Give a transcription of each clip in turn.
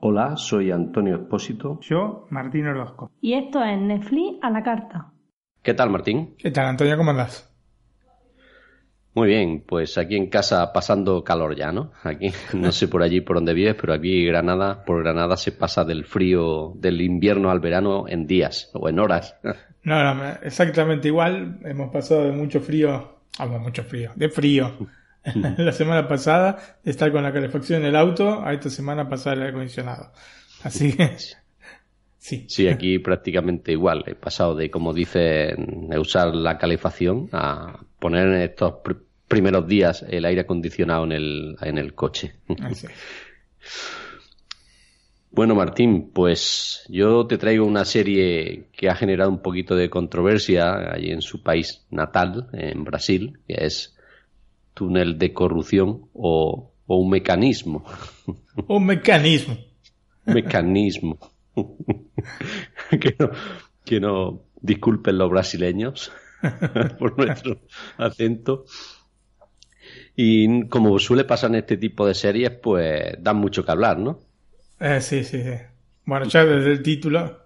Hola, soy Antonio Espósito. Yo, Martín Orozco. Y esto es Netflix a la carta. ¿Qué tal, Martín? ¿Qué tal, Antonio? ¿Cómo andás? Muy bien, pues aquí en casa pasando calor ya, ¿no? Aquí, no sé por allí por dónde vives, pero aquí Granada, por Granada se pasa del frío, del invierno al verano en días o en horas. No, no, exactamente igual. Hemos pasado de mucho frío, ah, mucho frío, de frío. la semana pasada, de estar con la calefacción en el auto, a esta semana pasar el aire acondicionado. Así que Sí. Sí, aquí prácticamente igual. He pasado de, como dicen, usar la calefacción a poner estos primeros días el aire acondicionado en el, en el coche. Ah, bueno, Martín, pues yo te traigo una serie que ha generado un poquito de controversia allí en su país natal, en Brasil, que es Túnel de Corrupción o, o un mecanismo. Un mecanismo. mecanismo. que, no, que no disculpen los brasileños por nuestro acento. Y como suele pasar en este tipo de series, pues dan mucho que hablar, ¿no? Eh, sí, sí, sí. Bueno, ya desde el título.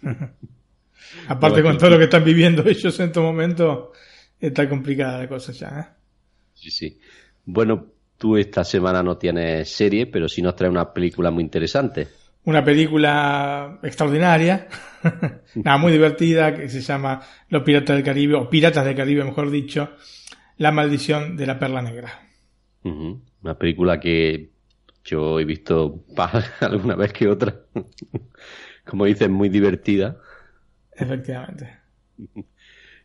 Aparte con todo lo que están viviendo ellos en este momento, está complicada la cosa ya. ¿eh? Sí, sí. Bueno, tú esta semana no tienes serie, pero sí nos trae una película muy interesante una película extraordinaria, nada, muy divertida, que se llama Los Piratas del Caribe, o Piratas del Caribe, mejor dicho, La Maldición de la Perla Negra. Una película que yo he visto alguna vez que otra. Como dicen, muy divertida. Efectivamente.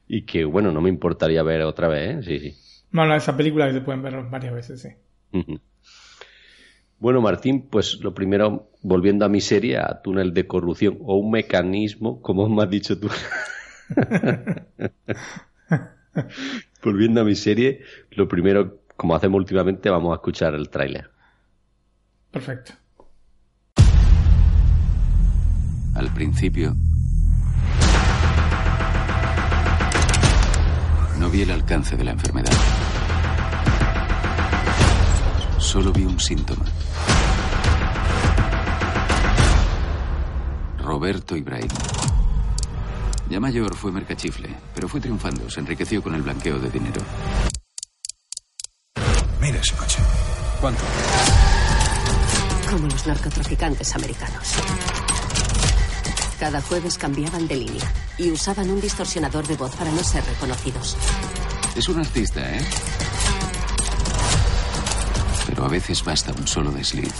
Y que, bueno, no me importaría ver otra vez, ¿eh? Sí, sí. No, no, esa película que se pueden ver varias veces, sí. Bueno, Martín, pues lo primero, volviendo a mi serie, a túnel de corrupción o un mecanismo, como me has dicho tú. volviendo a mi serie, lo primero, como hacemos últimamente, vamos a escuchar el tráiler. Perfecto. Al principio, no vi el alcance de la enfermedad. Solo vi un síntoma. Roberto Ibrahim. Ya mayor fue mercachifle, pero fue triunfando. Se enriqueció con el blanqueo de dinero. Mira ese coche. ¿Cuánto? Como los narcotraficantes americanos. Cada jueves cambiaban de línea y usaban un distorsionador de voz para no ser reconocidos. Es un artista, ¿eh? Pero a veces basta un solo desliz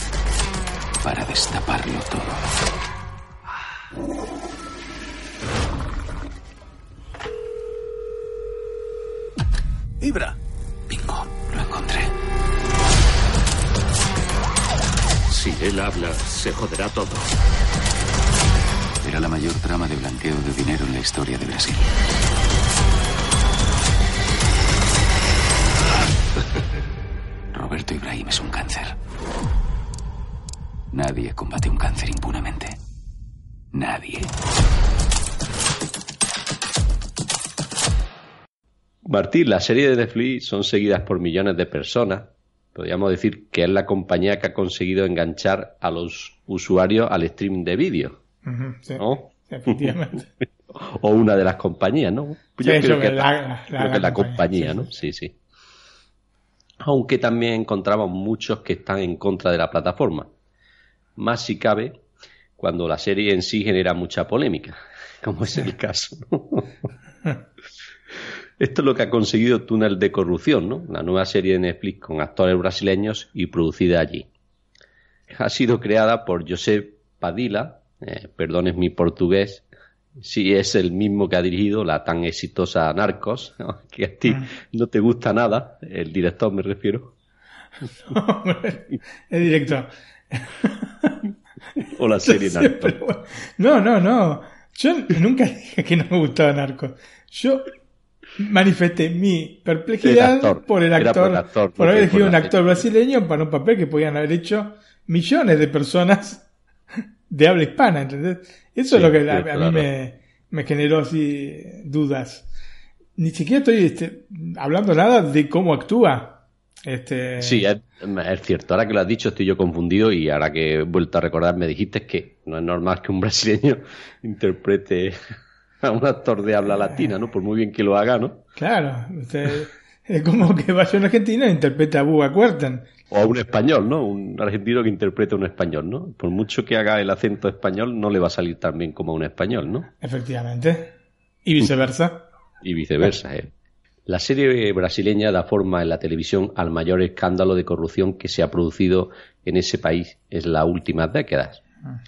para destaparlo todo. Ibra. Bingo, lo encontré. Si él habla, se joderá todo. Era la mayor trama de blanqueo de dinero en la historia de Brasil. Roberto Ibrahim es un cáncer. Nadie combate un cáncer impunemente. Nadie. Martín, las series de Netflix son seguidas por millones de personas. Podríamos decir que es la compañía que ha conseguido enganchar a los usuarios al streaming de vídeo. ¿No? efectivamente. o una de las compañías, ¿no? Yo creo que, la, la, compañía, ¿no? Sí, sí. Aunque también encontramos muchos que están en contra de la plataforma. Más si cabe cuando la serie en sí genera mucha polémica, como es el caso. Esto es lo que ha conseguido Túnel de Corrupción, ¿no? la nueva serie de Netflix con actores brasileños y producida allí. Ha sido creada por José Padilla, eh, perdones mi portugués, si es el mismo que ha dirigido la tan exitosa Narcos, que a ti mm. no te gusta nada, el director me refiero. el director. o la serie Narcos. No, no, no. Yo nunca dije que no me gustaba Narcos. Yo manifesté mi perplejidad por el actor, por, haber elegido un actor brasileño para un papel que podían haber hecho millones de personas de habla hispana, ¿entendés? Eso es lo que a, mí me, me generó así dudas. Ni siquiera estoy este, hablando nada de cómo actúa. Este... Sí, es, cierto. Ahora que lo has dicho estoy yo confundido y ahora que he vuelto a recordar me dijiste que no es normal que un brasileño interprete a un actor de habla latina, ¿no? Por muy bien que lo haga, ¿no? Claro. es como que vaya a una Argentina e interprete a Buga Cuertan. O a un español, ¿no? Un argentino que interprete a un español, ¿no? Por mucho que haga el acento español, no le va a salir tan bien como a un español, ¿no? Efectivamente. Y viceversa. y viceversa, ¿eh? La serie brasileña da forma en la televisión al mayor escándalo de corrupción que se ha producido en ese país en las últimas décadas. Ah.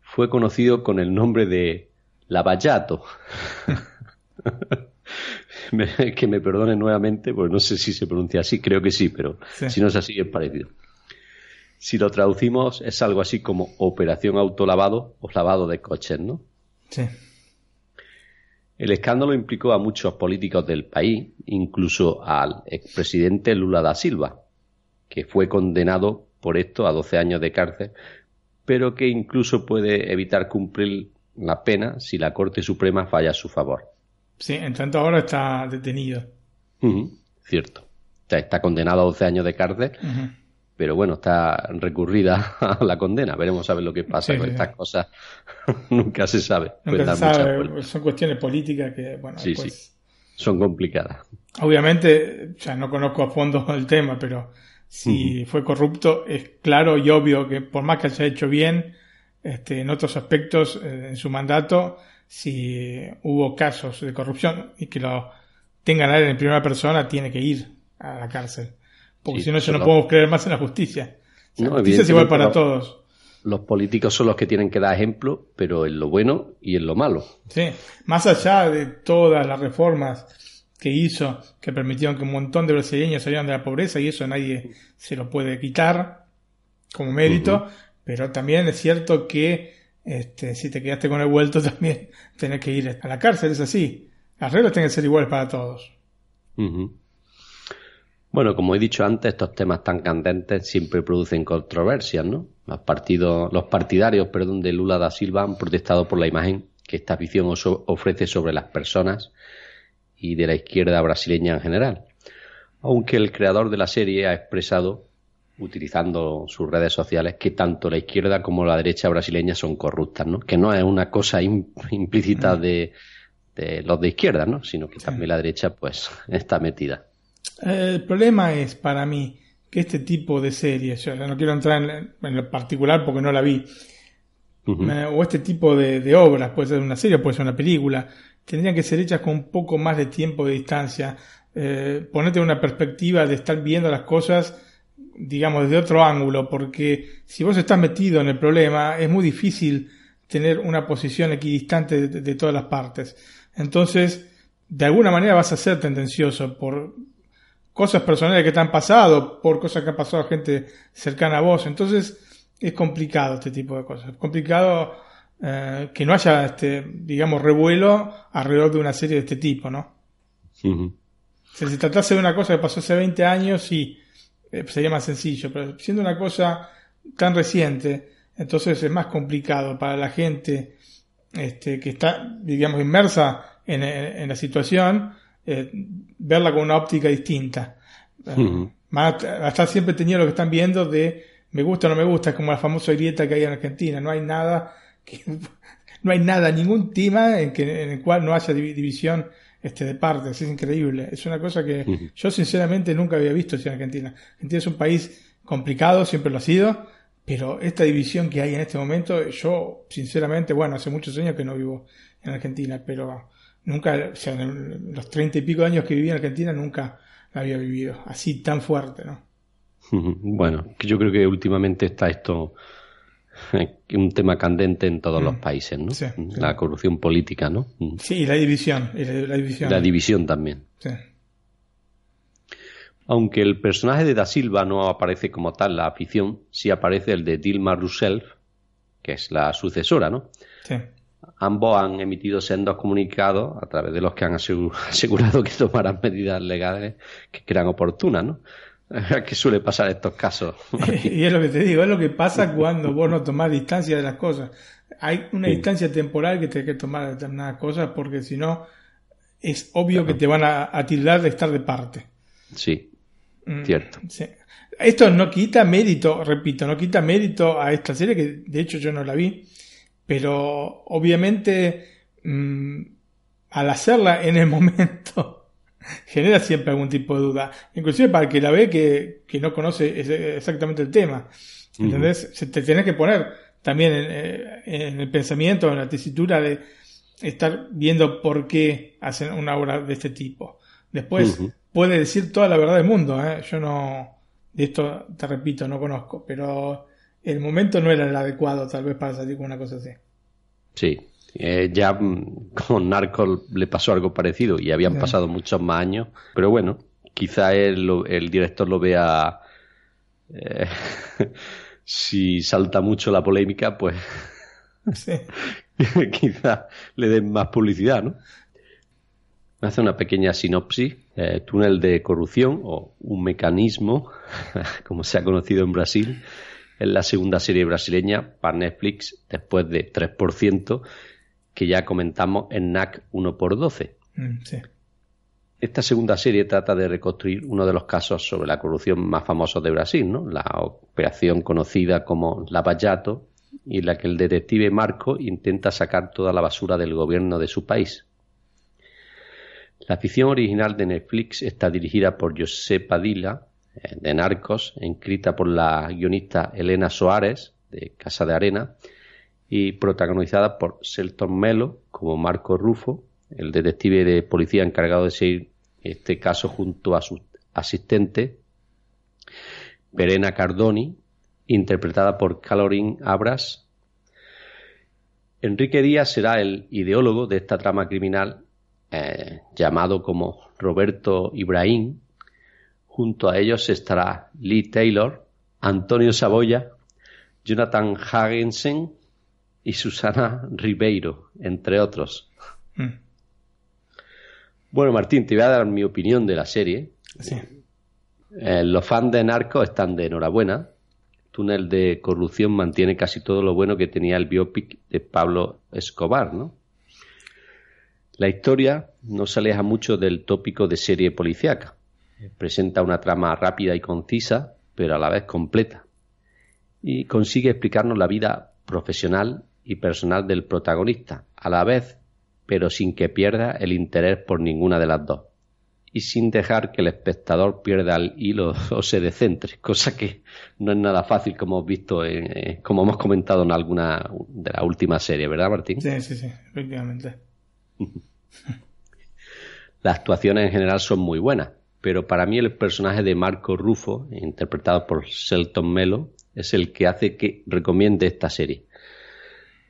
Fue conocido con el nombre de Lavallato. que me perdone nuevamente, pues no sé si se pronuncia así, creo que sí, pero si no es así es parecido. Si lo traducimos es algo así como operación autolavado o lavado de coches, ¿no? Sí. El escándalo implicó a muchos políticos del país, incluso al expresidente Lula da Silva, que fue condenado por esto a 12 años de cárcel, pero que incluso puede evitar cumplir la pena si la Corte Suprema falla a su favor. Sí, en tanto ahora está detenido. cierto. está condenado a 12 años de cárcel, pero bueno, está recurrida a la condena. Veremos a ver lo que pasa con estas cosas. Nunca se sabe. Nunca se sabe. Son cuestiones políticas que, bueno, sí, sí. Son complicadas. Obviamente, ya no conozco a fondo el tema, pero si fue corrupto, es claro y obvio que por más que haya hecho bien, este, en otros aspectos eh, en su mandato, si hubo casos de corrupción y que lo tengan a él en primera persona, tiene que ir a la cárcel. Porque si no, yo no podemos creer más en la justicia. la justicia es igual para todos. Los políticos son los que tienen que dar ejemplo, pero en lo bueno y en lo malo. Sí, más allá de todas las reformas que hizo, que permitieron que un montón de brasileños salieran de la pobreza, y eso nadie se lo puede quitar como mérito, pero también es cierto que este, si te quedaste con el vuelto también tenés que ir a la cárcel, es así. Las reglas tienen que ser iguales para todos. Bueno, como he dicho antes, estos temas tan candentes siempre producen controversias, ¿no? Los partidos, los partidarios, perdón, de Lula da Silva han protestado por la imagen que esta ficción ofrece sobre las personas y de la izquierda brasileña en general. Aunque el creador de la serie ha expresado, utilizando sus redes sociales, que tanto la izquierda como la derecha brasileña son corruptas, ¿no? Que no es una cosa implícita mm. de, los de izquierda, ¿no? Sino que también la derecha, pues, está metida. El problema es para mí que este tipo de series, yo no quiero entrar en, lo particular porque no la vi, eh, o este tipo de, obras, puede ser una serie, puede ser una película, tendrían que ser hechas con un poco más de tiempo de distancia, eh, ponerte una perspectiva de estar viendo las cosas, digamos, desde otro ángulo, porque si vos estás metido en el problema, es muy difícil tener una posición equidistante de todas las partes. Entonces, de alguna manera vas a ser tendencioso por cosas personales que te han pasado, por cosas que ha pasado a gente cercana a vos. Entonces es complicado este tipo de cosas. Es complicado eh, que no haya, este, digamos, revuelo alrededor de una serie de este tipo, ¿no? Si se tratase de una cosa que pasó hace 20 años, sí, eh, sería más sencillo, pero siendo una cosa tan reciente, entonces es más complicado para la gente este, que está, digamos, inmersa en, en la situación eh, verla con una óptica distinta. Hasta siempre tenía lo que están viendo de me gusta o no me gusta, es como la famosa grieta que hay en Argentina. No hay nada, no hay nada, ningún tema en, que, en el cual no haya división este, de partes. Es increíble. Es una cosa que yo sinceramente nunca había visto en Argentina. Argentina es un país complicado, siempre lo ha sido, pero esta división que hay en este momento, yo sinceramente, bueno, hace muchos años que no vivo en Argentina, pero Nunca, o sea, en los treinta y pico de años que viví en Argentina, nunca la había vivido así tan fuerte, ¿no? Bueno, yo creo que últimamente está esto un tema candente en todos los mm. países, ¿no? La corrupción política, ¿no? Mm. Sí, y la división, la, división. La división también. Sí. Aunque el personaje de Da Silva no aparece como tal en la afición, sí aparece el de Dilma Rousseff, que es la sucesora, ¿no? Sí ambos han emitido sendos comunicados a través de los que han asegurado que tomarán medidas legales que crean oportunas, ¿no? ¿Qué suele pasar en estos casos? y es lo que te digo, es lo que pasa cuando vos no tomás distancia de las cosas. Hay una distancia temporal que tenés que tomar de determinadas cosas porque si no es obvio que te van a, tildar de estar de parte. Sí, mm, cierto. Esto no quita mérito, repito, no quita mérito a esta serie que de hecho yo no la vi, pero obviamente mm, al hacerla en el momento genera siempre algún tipo de duda. Inclusive para el que la ve que, que no conoce exactamente el tema. ¿Entendés? Se te tenés que poner también eh, en, el pensamiento, en la tesitura de estar viendo por qué hacen una obra de este tipo. Después puede decir toda la verdad del mundo. ¿eh? Yo no, de esto te repito, no conozco, pero el momento no era el adecuado tal vez para salir con una cosa así. Sí, eh, ya mm, con Narcos le pasó algo parecido y habían pasado muchos más años, pero bueno, quizá el, el director lo vea. Eh, si salta mucho la polémica, pues quizá le den más publicidad, ¿no? Hace una pequeña sinopsis. Eh, túnel de corrupción o un mecanismo, como se ha conocido en Brasil, es la segunda serie brasileña para Netflix después de 3% que ya comentamos en NAC 1x12. Mm, Esta segunda serie trata de reconstruir uno de los casos sobre la corrupción más famosos de Brasil, ¿no? la operación conocida como Lava Jato, y en la que el detective Marco intenta sacar toda la basura del gobierno de su país. La ficción original de Netflix está dirigida por José Padilla, eh, de Narcos, escrita por la guionista Elena Soares, de Casa de Arena, y protagonizada por Selton Melo como Marco Rufo, el detective de policía encargado de seguir este caso junto a su asistente, Verena Cardoni, interpretada por Calorín Abras. Enrique Díaz será el ideólogo de esta trama criminal, eh, llamado como Roberto Ibrahim. Junto a ellos estará Lee Taylor, Antonio Saboya, Jonathan Hagensen, y Susana Ribeiro, entre otros. Mm. Bueno, Martín, te voy a dar mi opinión de la serie. Eh, los fans de Narco están de enhorabuena. Túnel de corrupción mantiene casi todo lo bueno que tenía el biopic de Pablo Escobar, ¿no? La historia no se aleja mucho del tópico de serie policíaca. Presenta una trama rápida y concisa, pero a la vez completa. Y consigue explicarnos la vida profesional y personal del protagonista, a la vez, pero sin que pierda el interés por ninguna de las dos. Y sin dejar que el espectador pierda el hilo o se decentre, cosa que no es nada fácil como hemos visto, en, como hemos comentado en alguna de las últimas series, ¿verdad, Martín? Sí, sí, sí, efectivamente. Las actuaciones en general son muy buenas, pero para mí el personaje de Marco Rufo, interpretado por Selton Melo, es el que hace que recomiende esta serie.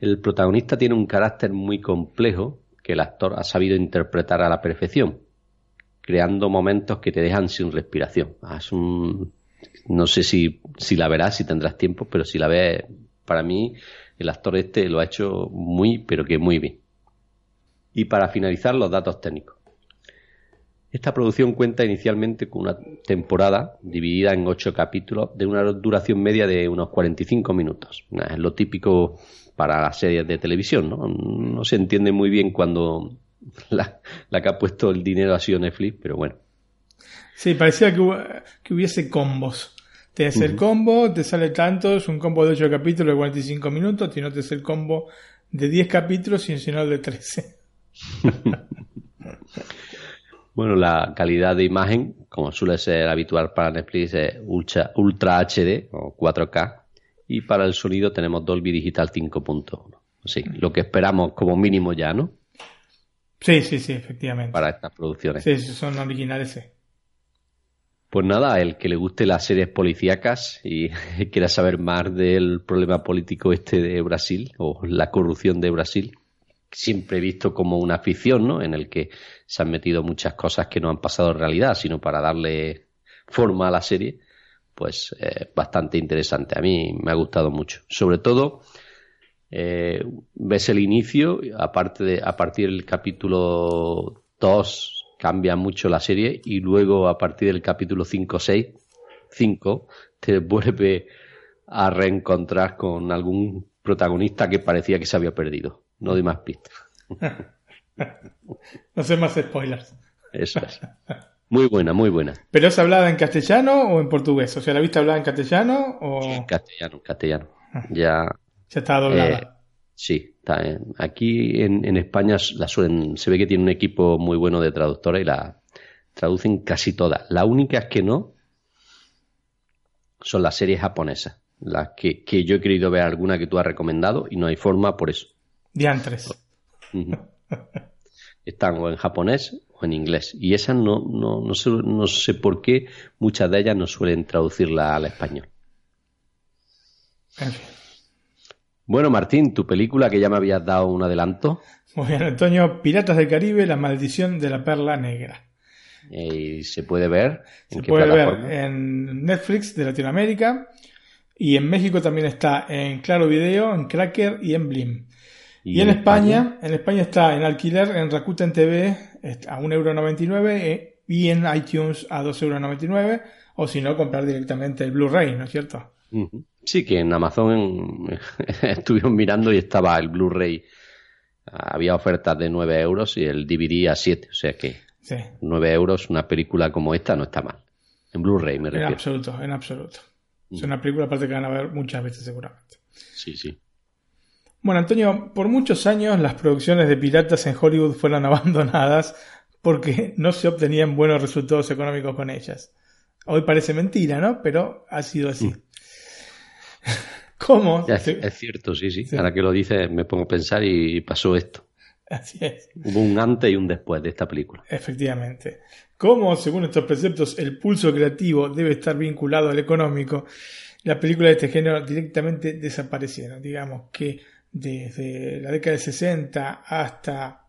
El protagonista tiene un carácter muy complejo que el actor ha sabido interpretar a la perfección, creando momentos que te dejan sin respiración. Ah, no sé si, si la verás, si tendrás tiempo, pero si la ves, para mí el actor este lo ha hecho muy, pero que muy bien. Y para finalizar, los datos técnicos. Esta producción cuenta inicialmente con una temporada dividida en ocho capítulos de una duración media de unos 45 minutos. Es lo típico para las series de televisión, ¿no? No se entiende muy bien cuando la, que ha puesto el dinero ha sido Netflix, pero bueno. Sí, parecía que, hubiese combos. Te hace el combo, te sale tanto, es un combo de 8 capítulos de 45 minutos, no te hace el combo de 10 capítulos y sino de 13. Bueno, la calidad de imagen, como suele ser habitual para Netflix, es Ultra, Ultra HD o 4K. Y para el sonido tenemos Dolby Digital 5.1. Sí, lo que esperamos como mínimo ya, ¿no? Sí, sí, sí, efectivamente. Para estas producciones. Sí, son originales, sí. Pues nada, el que le guste las series policíacas y quiera saber más del problema político este de Brasil o la corrupción de Brasil, siempre visto como una ficción, ¿no? En el que se han metido muchas cosas que no han pasado en realidad, sino para darle forma a la serie, pues eh, bastante interesante. A mí me ha gustado mucho. Sobre todo, eh, ves el inicio, aparte de, a partir del capítulo 2 cambia mucho la serie y luego a partir del capítulo 5 o 6 5 te vuelve a reencontrar con algún protagonista que parecía que se había perdido. No doy más pistas. no sé más spoilers. Eso es. Muy buena, muy buena. ¿Pero es hablada en castellano o en portugués? O sea, ¿la viste hablada en castellano o...? Sí, en castellano, castellano. Ah. Ya... Ya está doblada. Eh, sí, está, aquí en, en, España la suelen, se ve que tiene un equipo muy bueno de traductora y la traducen casi todas. La única es que no son las series japonesas. Las que, que yo he querido ver alguna que tú has recomendado y no hay forma por eso. Diantres. Están o en japonés o en inglés. Y esas no, no, no, sé, no sé por qué muchas de ellas no suelen traducirla al español. Bueno, Martín, tu película que ya me habías dado un adelanto. Muy bien, Antonio, Piratas del Caribe, la maldición de la perla negra. ¿Y se puede ver? ¿En se puede ver en Netflix de Latinoamérica y en México también está en Claro Video, en Cracker y en Blim. Y, en, España, en España está en alquiler en Rakuten TV a 1,99€ eh, y en iTunes a 2,99€ o si no, comprar directamente el Blu-ray, ¿no es cierto? Sí, que en Amazon estuvieron mirando y estaba el Blu-ray. Había ofertas de 9 euros y el DVD a 7, o sea que 9 euros una película como esta no está mal. En Blu-ray me refiero. En absoluto, en absoluto. Es una película aparte que van a ver muchas veces seguramente. Sí, sí. Bueno, Antonio, por muchos años las producciones de piratas en Hollywood fueron abandonadas porque no se obtenían buenos resultados económicos con ellas. Hoy parece mentira, ¿no? Pero ha sido así. Mm. ¿Cómo? Es, cierto, sí, sí, Ahora que lo dices me pongo a pensar y pasó esto. Así es. Hubo un antes y un después de esta película. Efectivamente. ¿Cómo, según estos preceptos, el pulso creativo debe estar vinculado al económico? Las películas de este género directamente desaparecieron. Digamos que desde la década de 60 hasta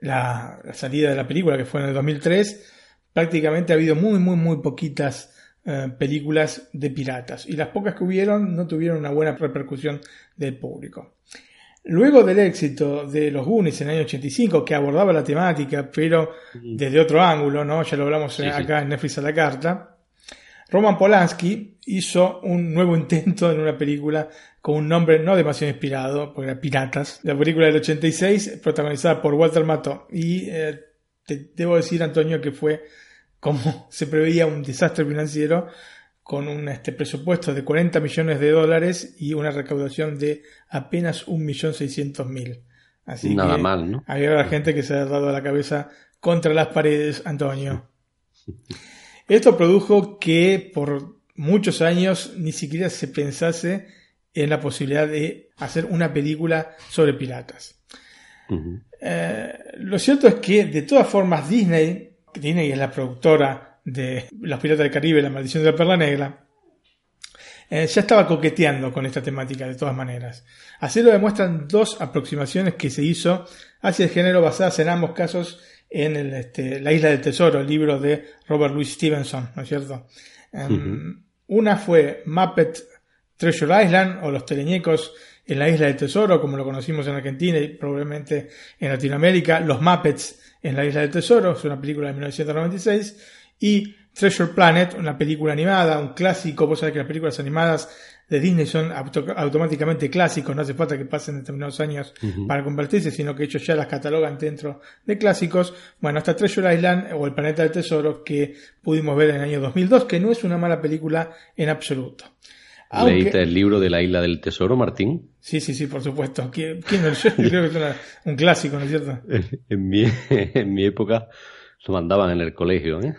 la, salida de la película, que fue en el 2003, prácticamente ha habido muy, muy, muy poquitas eh, películas de piratas. Y las pocas que hubieron no tuvieron una buena repercusión del público. Luego del éxito de los Goonies en el año 85, que abordaba la temática, pero desde otro ángulo, ¿no? Ya lo hablamos acá en Netflix a la carta. Roman Polanski hizo un nuevo intento en una película con un nombre no demasiado inspirado, porque era Piratas. La película del 86, protagonizada por Walter Matthau. Y eh, te debo decir, Antonio, que fue como se preveía un desastre financiero con un este, presupuesto de 40 millones de dólares y una recaudación de apenas 1.600.000. Así Nada que mal, ¿no? Había gente que se ha dado la cabeza contra las paredes, Antonio. Esto produjo que por muchos años ni siquiera se pensase en la posibilidad de hacer una película sobre piratas. Eh, lo cierto es que de todas formas Disney, Disney es la productora de Los Piratas del Caribe, La Maldición de la Perla Negra, eh, ya estaba coqueteando con esta temática de todas maneras. Así lo demuestran dos aproximaciones que se hizo hacia el género basadas en ambos casos en el, este, La Isla del Tesoro, el libro de Robert Louis Stevenson, ¿no es cierto? Em, una fue Muppet Treasure Island o Los Teleñecos en la Isla del Tesoro, como lo conocimos en Argentina y probablemente en Latinoamérica, Los Muppets en la Isla del Tesoro, es una película de 1996, y Treasure Planet, una película animada, un clásico. Vos sabés que las películas animadas de Disney son automáticamente clásicos, no hace falta que pasen determinados años para convertirse, sino que ellos ya las catalogan dentro de clásicos. Bueno, hasta Treasure Island o El Planeta del Tesoro que pudimos ver en el año 2002, que no es una mala película en absoluto. ¿Leíste el libro de la Isla del Tesoro, Martín? Sí, sí, sí, por supuesto. ¿Quién, Yo creo que es un clásico, ¿no es cierto? En mi, en mi época lo mandaban en el colegio, ¿eh?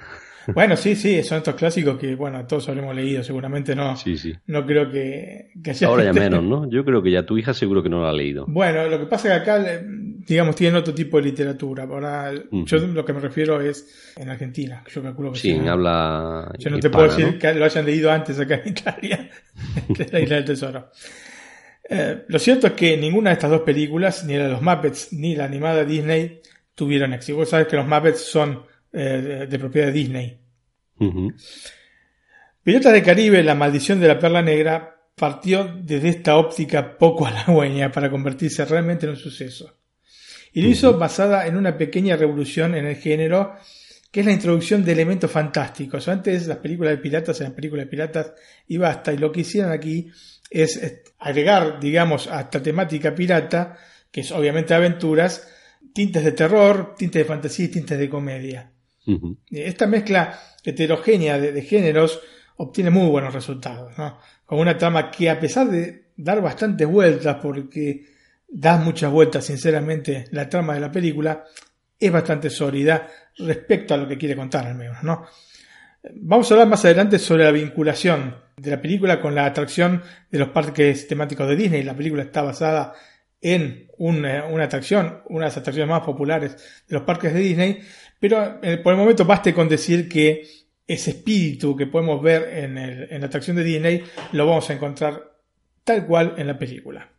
Bueno, sí, sí, son estos clásicos que, bueno, todos habremos leído, seguramente no. Sí, sí. No creo que, Ahora ya menos, ¿no? Yo creo que ya tu hija seguro que no lo ha leído. Bueno, lo que pasa es que acá, digamos, tienen otro tipo de literatura. Ahora, yo lo que me refiero es en Argentina, yo calculo que sí. Habla. Yo no te puedo decir que lo hayan leído antes acá en Italia, de la Isla del Tesoro. Eh, lo cierto es que ninguna de estas dos películas, ni la de los Muppets ni la animada Disney, tuvieron éxito. Vos sabés que los Muppets son eh, de, propiedad de Disney. Piratas del Caribe, La maldición de la perla negra, partió desde esta óptica poco halagüeña para convertirse realmente en un suceso. Y lo hizo basada en una pequeña revolución en el género que es la introducción de elementos fantásticos. Antes las películas de piratas eran películas de piratas y basta, y lo que hicieron aquí es agregar, digamos, a esta temática pirata, que es obviamente aventuras, tintes de terror, tintes de fantasía y tintes de comedia. Esta mezcla heterogénea de, géneros obtiene muy buenos resultados, ¿no? Con una trama que a pesar de dar bastantes vueltas, porque da muchas vueltas sinceramente la trama de la película, es bastante sólida respecto a lo que quiere contar al menos, ¿no? Vamos a hablar más adelante sobre la vinculación de la película con la atracción de los parques temáticos de Disney. La película está basada en una, atracción, una de las atracciones más populares de los parques de Disney, pero eh, por el momento baste con decir que ese espíritu que podemos ver en, en la atracción de Disney lo vamos a encontrar tal cual en la película.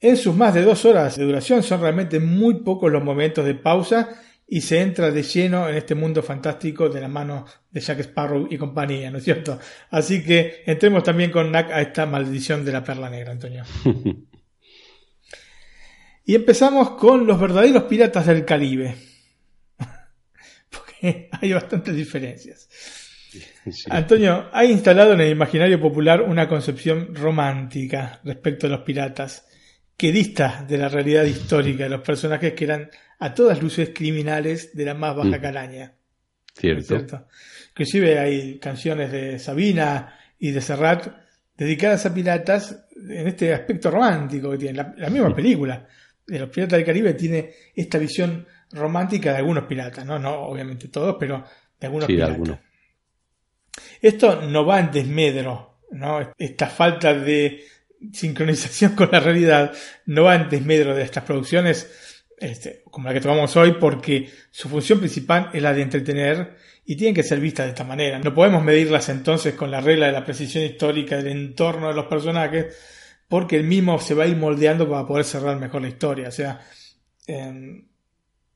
En sus más de dos horas de duración son realmente muy pocos los momentos de pausa y se entra de lleno en este mundo fantástico de la mano de Jack Sparrow y compañía, ¿no es cierto? Así que entremos también con Nack a esta maldición de la perla negra, Antonio. y empezamos con los verdaderos piratas del Caribe. Porque hay bastantes diferencias. Antonio, ha instalado en el imaginario popular una concepción romántica respecto a los piratas, que dista de la realidad histórica de los personajes que eran a todas luces criminales de la más baja mm. calaña. Cierto. Inclusive hay canciones de Sabina y de Serrat dedicadas a piratas en este aspecto romántico que tiene. La, misma película de los piratas del Caribe tiene esta visión romántica de algunos piratas, no, no obviamente todos, pero de algunos sí, piratas. algunos. Esto no va en desmedro, ¿no? Esta falta de sincronización con la realidad no va en desmedro de estas producciones este, como la que tomamos hoy, porque su función principal es la de entretener y tienen que ser vistas de esta manera. No podemos medirlas entonces con la regla de la precisión histórica del entorno de los personajes, porque el mismo se va a ir moldeando para poder cerrar mejor la historia. O sea, en,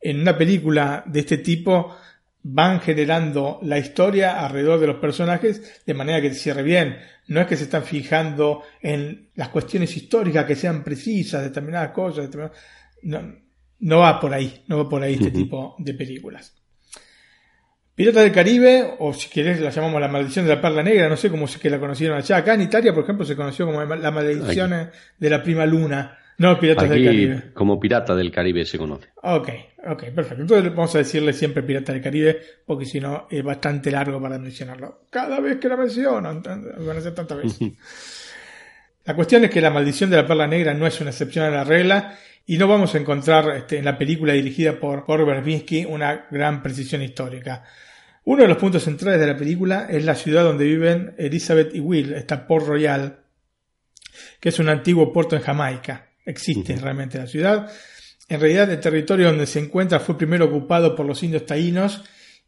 en una película de este tipo van generando la historia alrededor de los personajes de manera que se cierre bien. No es que se están fijando en las cuestiones históricas que sean precisas, determinadas cosas, determinadas... No, no va por ahí, no va por ahí este tipo de películas. Piratas del Caribe, o si querés la llamamos La Maldición de la Perla Negra, no sé cómo es que la conocieron allá. Acá en Italia, por ejemplo, se conoció como La Maldición de la Prima Luna. No, Piratas del Caribe. Como Pirata del Caribe se conoce. Ok, ok, perfecto. Entonces vamos a decirle siempre Pirata del Caribe, porque si no es bastante largo para mencionarlo. Cada vez que la mencionan, van a ser tantas veces. la cuestión es que La Maldición de la Perla Negra no es una excepción a la regla y no vamos a encontrar este, en la película dirigida por, Verbinski una gran precisión histórica. Uno de los puntos centrales de la película es la ciudad donde viven Elizabeth y Will, esta Port Royal, que es un antiguo puerto en Jamaica. Existe realmente la ciudad. En realidad el territorio donde se encuentra fue primero ocupado por los indios taínos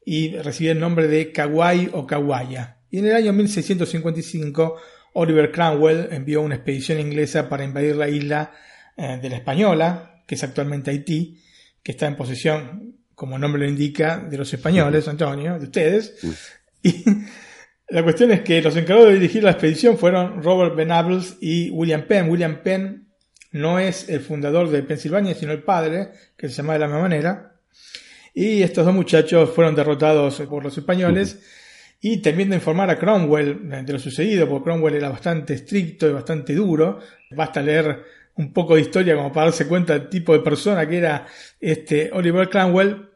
y recibió el nombre de Kauai o Kauaya. Y en el año 1655 Oliver Cromwell envió una expedición inglesa para invadir la isla eh, de la española, que es actualmente Haití, que está en posesión, como el nombre lo indica, de los españoles, Antonio, de ustedes. Y la cuestión es que los encargados de dirigir la expedición fueron Robert Venables y William Penn. William Penn no es el fundador de Pensilvania, sino el padre, que se llama de la misma manera. Y estos dos muchachos fueron derrotados por los españoles. Y temiendo informar a Cromwell de lo sucedido, porque Cromwell era bastante estricto y bastante duro, basta leer un poco de historia como para darse cuenta del tipo de persona que era este Oliver Cromwell,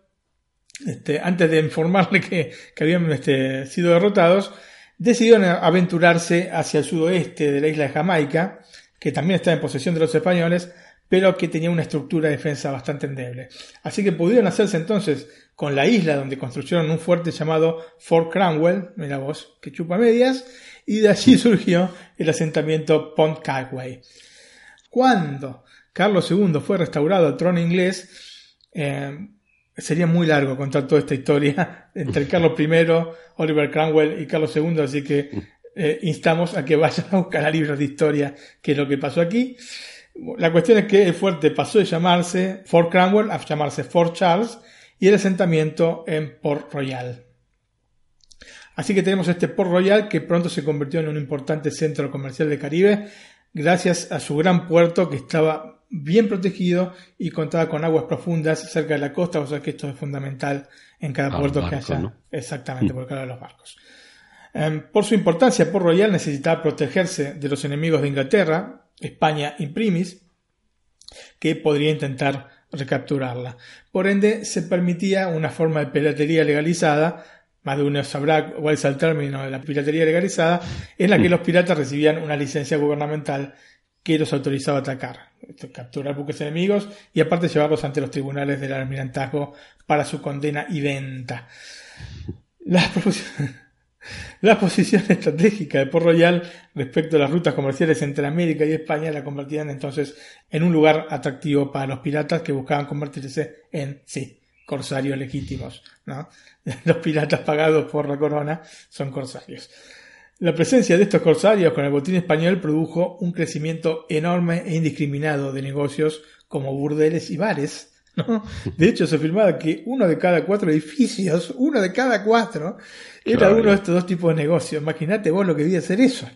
este, antes de informarle que, habían este, sido derrotados, decidieron aventurarse hacia el sudoeste de la isla de Jamaica, que también está en posesión de los españoles, pero que tenía una estructura de defensa bastante endeble. Así que pudieron hacerse entonces con la isla donde construyeron un fuerte llamado Fort Cromwell, mira vos, que chupa medias, y de allí surgió el asentamiento Pont Cagway. Cuando Carlos II fue restaurado al trono inglés, eh, sería muy largo contar toda esta historia entre Carlos I, Oliver Cromwell y Carlos II, así que eh, instamos a que vayan a buscar libros de historia qué es lo que pasó aquí. La cuestión es que el fuerte pasó de llamarse Fort Cromwell a llamarse Fort Charles y el asentamiento en Port Royal. Así que tenemos este Port Royal que pronto se convirtió en un importante centro comercial de Caribe gracias a su gran puerto que estaba bien protegido y contaba con aguas profundas cerca de la costa, o sea que esto es fundamental en cada puerto que haya. Exactamente, por cada de los barcos. Em, por su importancia, Port Royal necesitaba protegerse de los enemigos de Inglaterra, España imprimis, que podría intentar recapturarla. Por ende, se permitía una forma de piratería legalizada, más de uno sabrá cuál es el término de la piratería legalizada, en la que los piratas recibían una licencia gubernamental que los autorizaba a atacar, capturar buques enemigos y aparte llevarlos ante los tribunales del almirantazgo para su condena y venta. La, posición estratégica de Port Royal respecto a las rutas comerciales entre América y España la convertían entonces en un lugar atractivo para los piratas que buscaban convertirse en, sí, corsarios legítimos. Los piratas pagados por la corona son corsarios. La presencia de estos corsarios con el botín español produjo un crecimiento enorme e indiscriminado de negocios como burdeles y bares, de hecho, se afirmaba que uno de cada cuatro edificios, uno de cada cuatro, era uno de estos dos tipos de negocios. Imagínate vos lo que debía ser eso.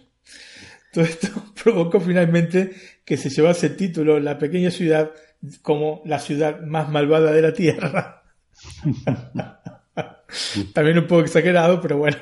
Todo esto provocó finalmente que se llevase el título La pequeña ciudad como la ciudad más malvada de la Tierra. También un poco exagerado, pero bueno.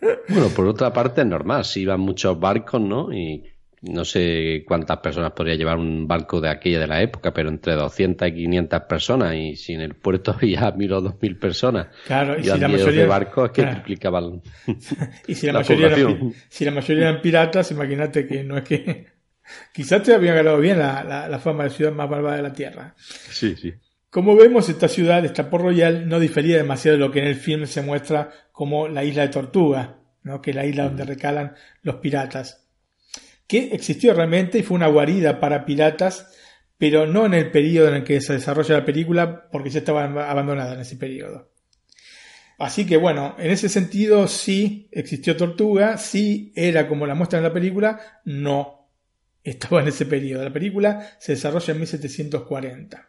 Bueno, por otra parte es normal, si iban muchos barcos, ¿no? Y no sé cuántas personas podría llevar un barco de aquella de la época, pero entre 200 y 500 personas y si en el puerto había mil o dos mil personas. Claro, y, si la mayoría de barcos es que triplicaban. y si la, mayoría eran, si la mayoría eran piratas, imagínate que no es que quizás te habían ganado bien la, la, fama de ciudad más malvada de la tierra. Sí, sí. Como vemos, esta ciudad, esta Port Royal, no difería demasiado de lo que en el film se muestra como la isla de Tortuga, ¿no? que es la isla donde recalan los piratas que existió realmente y fue una guarida para piratas, pero no en el periodo en el que se desarrolla la película, porque ya estaba abandonada en ese periodo. Así que bueno, en ese sentido sí existió Tortuga, sí era como la muestra en la película, no estaba en ese periodo. La película se desarrolla en 1740.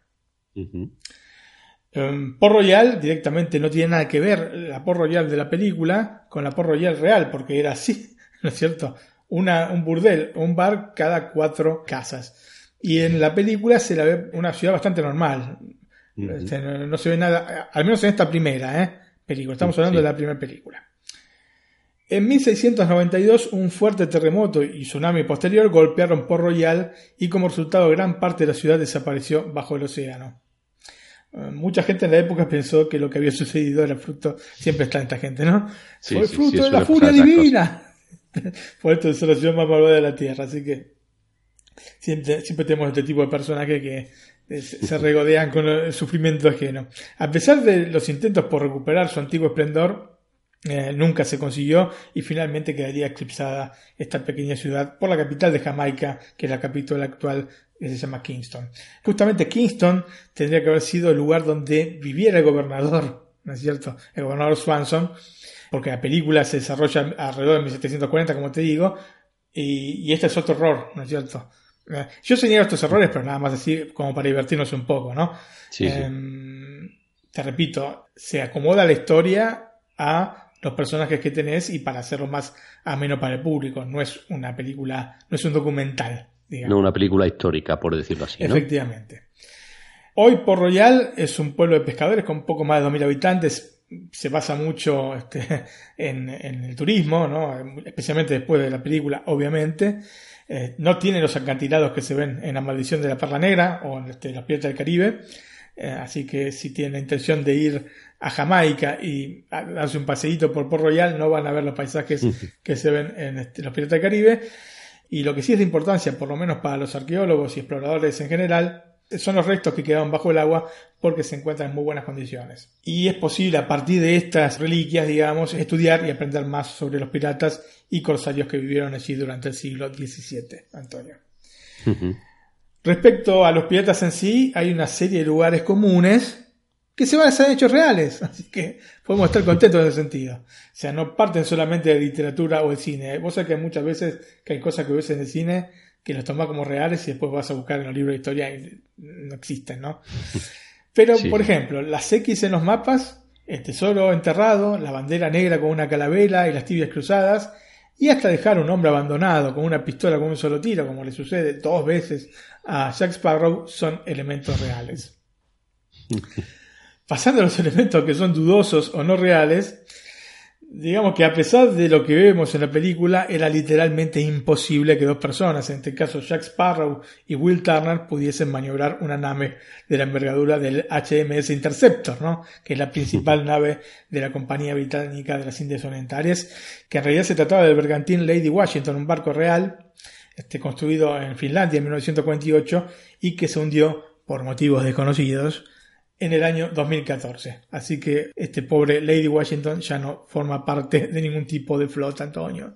Em, Port Royal directamente no tiene nada que ver la Port Royal de la película con la Port Royal real, porque era así, ¿no es cierto? una, un burdel, un bar cada cuatro casas. Y en la película se la ve una ciudad bastante normal. Este, no, se ve nada, al menos en esta primera ¿eh? película. Estamos hablando de la primera película. En 1692, un fuerte terremoto y tsunami posterior golpearon Port Royal y como resultado gran parte de la ciudad desapareció bajo el océano. Eh, mucha gente en la época pensó que lo que había sucedido era fruto, siempre está esta gente, ¿no? Fue fruto de la furia divina. Por esto es la ciudad más malvada de la Tierra, así que siempre, siempre tenemos este tipo de personajes que eh, se regodean con el sufrimiento ajeno. A pesar de los intentos por recuperar su antiguo esplendor, eh, nunca se consiguió y finalmente quedaría eclipsada esta pequeña ciudad por la capital de Jamaica, que es la capital actual que se llama Kingston. Justamente Kingston tendría que haber sido el lugar donde viviera el gobernador, ¿no es cierto? El gobernador Swanson, porque la película se desarrolla alrededor de 1740, como te digo, y, este es otro error, ¿no es cierto? Eh, yo señalo estos errores, pero nada más así como para divertirnos un poco, ¿no? Em, te repito, se acomoda la historia a los personajes que tenés y para hacerlo más ameno para el público. No es una película, no es un documental, digamos. No una película histórica, por decirlo así. Efectivamente. Hoy Port Royal es un pueblo de pescadores con poco más de 2.000 habitantes, se basa mucho este, en, el turismo, ¿no? especialmente después de la película, obviamente. Eh, no tiene los acantilados que se ven en La Maldición de la Perla Negra o en este, Los Piratas del Caribe. Eh, así que si tienen la intención de ir a Jamaica y darse un paseíto por Port Royal, no van a ver los paisajes que se ven en este, Los Piratas del Caribe. Y lo que sí es de importancia, por lo menos para los arqueólogos y exploradores en general, son los restos que quedaron bajo el agua porque se encuentran en muy buenas condiciones. Y es posible a partir de estas reliquias, digamos, estudiar y aprender más sobre los piratas y corsarios que vivieron allí durante el siglo XVII, Antonio. Respecto a los piratas en sí, hay una serie de lugares comunes que se basan en hechos reales, así que podemos estar contentos en ese sentido. O sea, no parten solamente de literatura o el cine. Vos sabés que muchas veces que hay cosas que ves en el cine que los tomas como reales y después vas a buscar en los libros de historia y no existen, ¿no? Pero, por ejemplo, las X en los mapas, el tesoro enterrado, la bandera negra con una calavera y las tibias cruzadas, y hasta dejar a un hombre abandonado con una pistola con un solo tiro, como le sucede dos veces a Jack Sparrow, son elementos reales. Pasando a los elementos que son dudosos o no reales, digamos que a pesar de lo que vemos en la película, era literalmente imposible que dos personas, en este caso Jack Sparrow y Will Turner, pudiesen maniobrar una nave de la envergadura del HMS Interceptor, ¿no? que es la principal nave de la compañía británica de las Indias Orientales, que en realidad se trataba del bergantín Lady Washington, un barco real este, construido en Finlandia en 1948 y que se hundió por motivos desconocidos en el año 2014. Así que este pobre Lady Washington ya no forma parte de ningún tipo de flota, Antonio.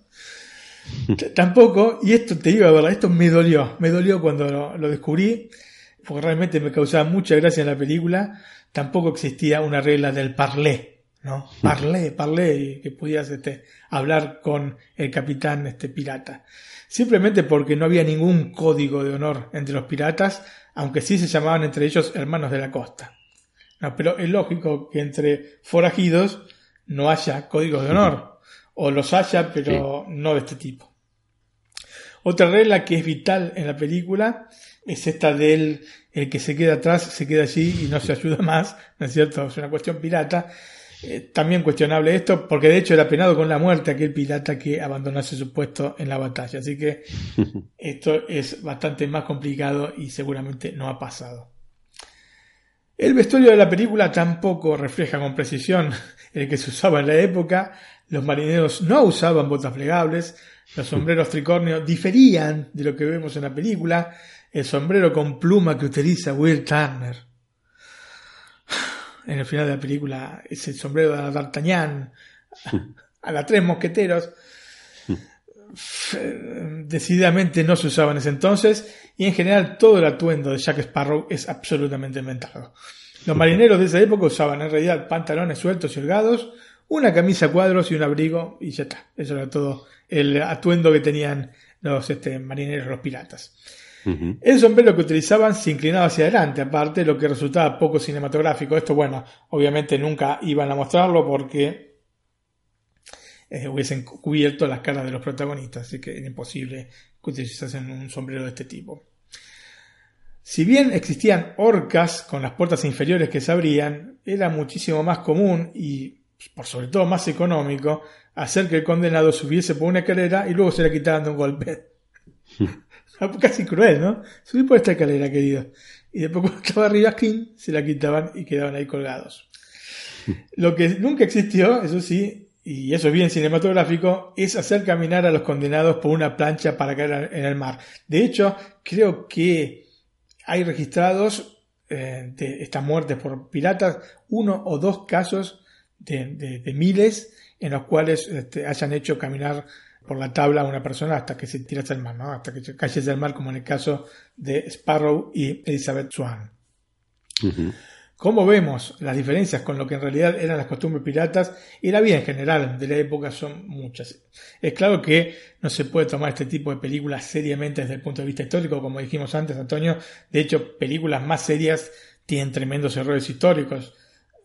Tampoco, y esto te digo la verdad, esto me dolió, me dolió cuando lo, descubrí, porque realmente me causaba mucha gracia en la película, tampoco existía una regla del parlé, ¿no? Parlé, parlé, que pudieras este, hablar con el capitán este, pirata. Simplemente porque no había ningún código de honor entre los piratas, aunque sí se llamaban entre ellos hermanos de la costa pero es lógico que entre forajidos no haya códigos de honor. O los haya, pero no de este tipo. Otra regla que es vital en la película es esta del el que se queda atrás se queda allí y no se ayuda más, ¿no es cierto? Es una cuestión pirata. Eh, también cuestionable esto, porque de hecho era penado con la muerte aquel pirata que abandonase su puesto en la batalla. Así que esto es bastante más complicado y seguramente no ha pasado. El vestuario de la película tampoco refleja con precisión el que se usaba en la época. Los marineros no usaban botas plegables, los sombreros tricornios diferían de lo que vemos en la película. El sombrero con pluma que utiliza Will Turner. En el final de la película, ese sombrero de D'Artagnan, a las tres mosqueteros, decididamente no se usaba en ese entonces y en general todo el atuendo de Jack Sparrow es absolutamente inventado. Los marineros de esa época usaban en realidad pantalones sueltos y holgados, una camisa a cuadros y un abrigo y ya está. Eso era todo el atuendo que tenían los este, marineros, los piratas. El sombrero que utilizaban se inclinaba hacia adelante, aparte, lo que resultaba poco cinematográfico. Esto, bueno, obviamente nunca iban a mostrarlo porque eh, hubiesen cubierto las caras de los protagonistas, así que era imposible que utilizasen un sombrero de este tipo. Si bien existían orcas con las puertas inferiores que se abrían, era muchísimo más común y, por sobre todo, más económico hacer que el condenado subiese por una escalera y luego se la quitaran de un golpe. Casi cruel, ¿no? Subí por esta escalera, querido. Y después cuando estaba arriba, se la quitaban y quedaban ahí colgados. Lo que nunca existió, eso sí, y eso es bien cinematográfico, es hacer caminar a los condenados por una plancha para caer en el mar. De hecho, creo que hay registrados eh, de estas muertes por piratas uno o dos casos de, miles en los cuales este, hayan hecho caminar por la tabla a una persona hasta que se tirase al mar, hasta que se cayese al mar, como en el caso de Sparrow y Elizabeth Swan. Como vemos, las diferencias con lo que en realidad eran las costumbres piratas y la vida en general de la época son muchas. Es claro que no se puede tomar este tipo de películas seriamente desde el punto de vista histórico, como dijimos antes, Antonio. De hecho, películas más serias tienen tremendos errores históricos.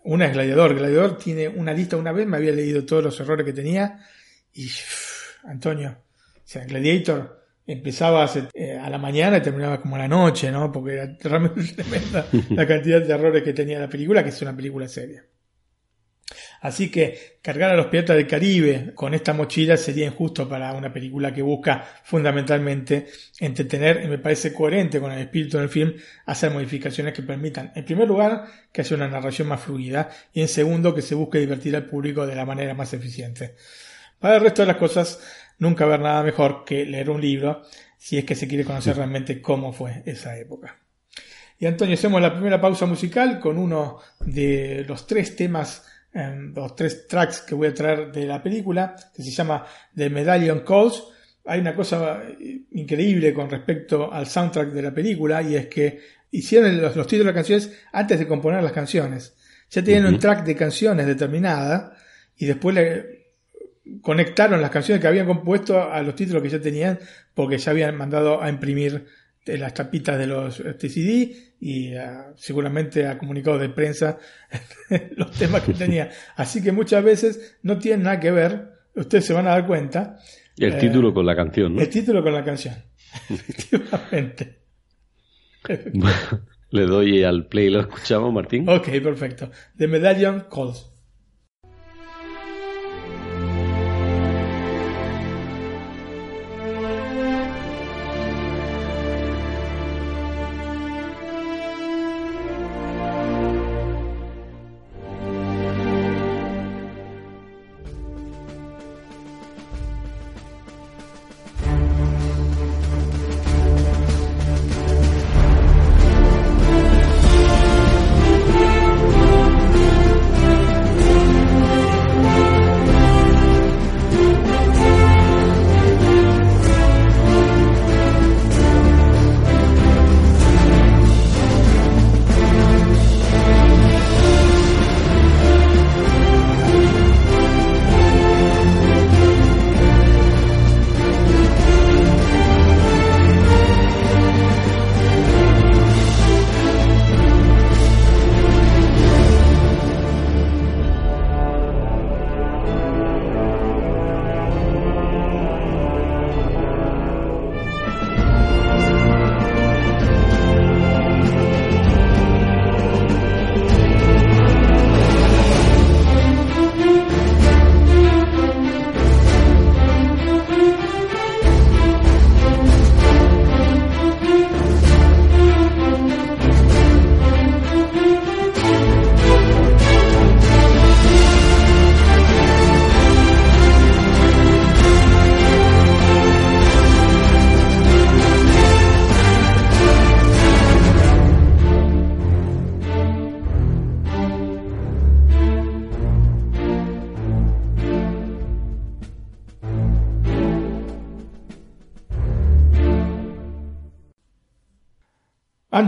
Una es Gladiador. Gladiador tiene una lista, una vez me había leído todos los errores que tenía y, Antonio, o sea, Gladiator empezaba eh, a la mañana y terminaba como a la noche, ¿no? Porque era realmente tremenda la cantidad de errores que tenía la película, que es una película seria. Así que cargar a los piratas del Caribe con esta mochila sería injusto para una película que busca fundamentalmente entretener y me parece coherente con el espíritu del film hacer modificaciones que permitan, en primer lugar, que haya una narración más fluida y en segundo, que se busque divertir al público de la manera más eficiente. Para el resto de las cosas, nunca haber nada mejor que leer un libro si es que se quiere conocer realmente cómo fue esa época. Y Antonio, hacemos la primera pausa musical con uno de los tres temas, em, los tres tracks que voy a traer de la película, que se llama The Medallion Calls. Hay una cosa increíble con respecto al soundtrack de la película y es que hicieron los, títulos de las canciones antes de componer las canciones. Ya tenían un track de canciones determinada y después le, conectaron las canciones que habían compuesto a los títulos que ya tenían porque ya habían mandado a imprimir las tapitas de los este, CD y seguramente a comunicados de prensa los temas que tenía. Así que muchas veces no tienen nada que ver, ustedes se van a dar cuenta, el eh, título con la canción, ¿no? El título con la canción. Efectivamente. le doy al play y lo escuchamos, Martín. Ok, perfecto. The Medallion Calls.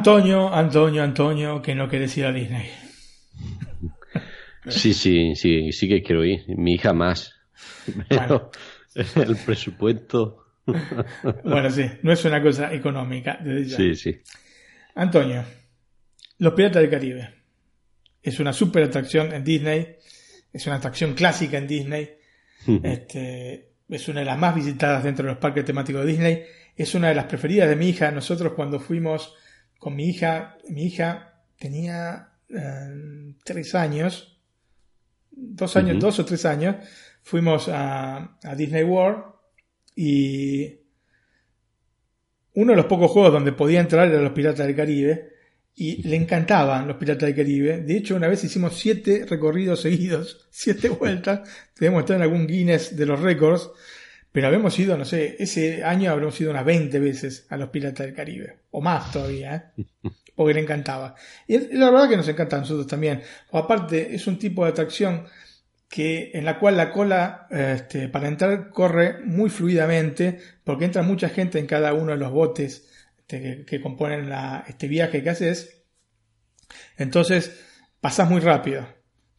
Antonio, Antonio, Antonio, que no quieres ir a Disney. Sí, sí, sí, sí que quiero ir. Mi hija más. Pero el presupuesto. Bueno, sí, no es una cosa económica. Sí, sí. Antonio, Los Piratas del Caribe. Es una super atracción en Disney. Es una atracción clásica en Disney. Este, es una de las más visitadas dentro de los parques temáticos de Disney. Es una de las preferidas de mi hija. Nosotros cuando fuimos con mi hija. Mi hija tenía eh, tres años, dos años, dos o tres años. Fuimos a, Disney World y uno de los pocos juegos donde podía entrar era los Piratas del Caribe y le encantaban los Piratas del Caribe. De hecho, una vez hicimos siete recorridos seguidos, siete vueltas. Debemos estar en algún Guinness de los récords pero habíamos ido, no sé, ese año habremos ido unas 20 veces a los Piratas del Caribe, o más todavía, ¿eh? porque le encantaba. Y la verdad que nos encanta a nosotros también. aparte, es un tipo de atracción que, en la cual la cola este, para entrar corre muy fluidamente, porque entra mucha gente en cada uno de los botes este, que, componen este viaje que haces. Entonces, pasas muy rápido.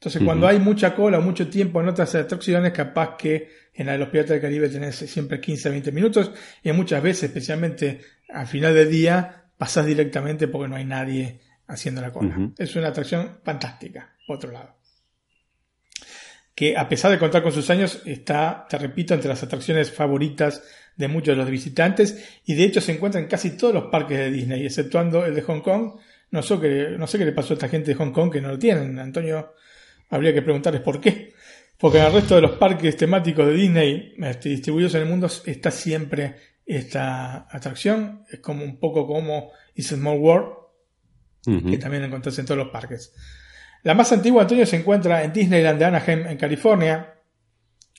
Entonces, cuando hay mucha cola o mucho tiempo en otras atracciones, capaz que en la de los Piratas del Caribe tenés siempre 15 a 20 minutos y muchas veces, especialmente al final del día, pasás directamente porque no hay nadie haciendo la cola. Es una atracción fantástica, por otro lado. Que a pesar de contar con sus años, está, te repito, entre las atracciones favoritas de muchos de los visitantes y de hecho se encuentra en casi todos los parques de Disney, exceptuando el de Hong Kong. No sé, qué, no sé qué le pasó a esta gente de Hong Kong que no lo tienen. Antonio, habría que preguntarles por qué. Porque en el resto de los parques temáticos de Disney este, distribuidos en el mundo está siempre esta atracción. Es como un poco como It's a Small World, que también encontrás en todos los parques. La más antigua, Antonio, se encuentra en Disneyland de Anaheim, en California,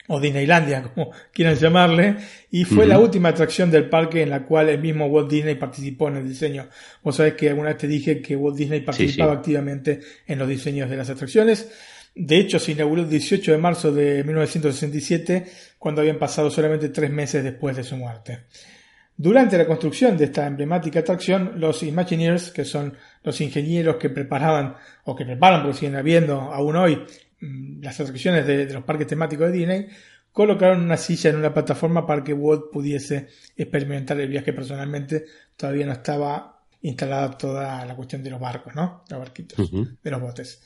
o Disneylandia, como quieran llamarle, y fue la última atracción del parque en la cual el mismo Walt Disney participó en el diseño. Vos sabés que alguna vez te dije que Walt Disney participaba activamente en los diseños de las atracciones. De hecho, se inauguró el 18 de marzo de 1967, cuando habían pasado solamente tres meses después de su muerte. Durante la construcción de esta emblemática atracción, los Imagineers, que son los ingenieros que preparaban o que preparan, porque siguen habiendo aún hoy mm, las atracciones de, los parques temáticos de Disney, colocaron una silla en una plataforma para que Walt pudiese experimentar el viaje personalmente. Todavía no estaba instalada toda la cuestión de los barcos, ¿no? Los barquitos, de los botes.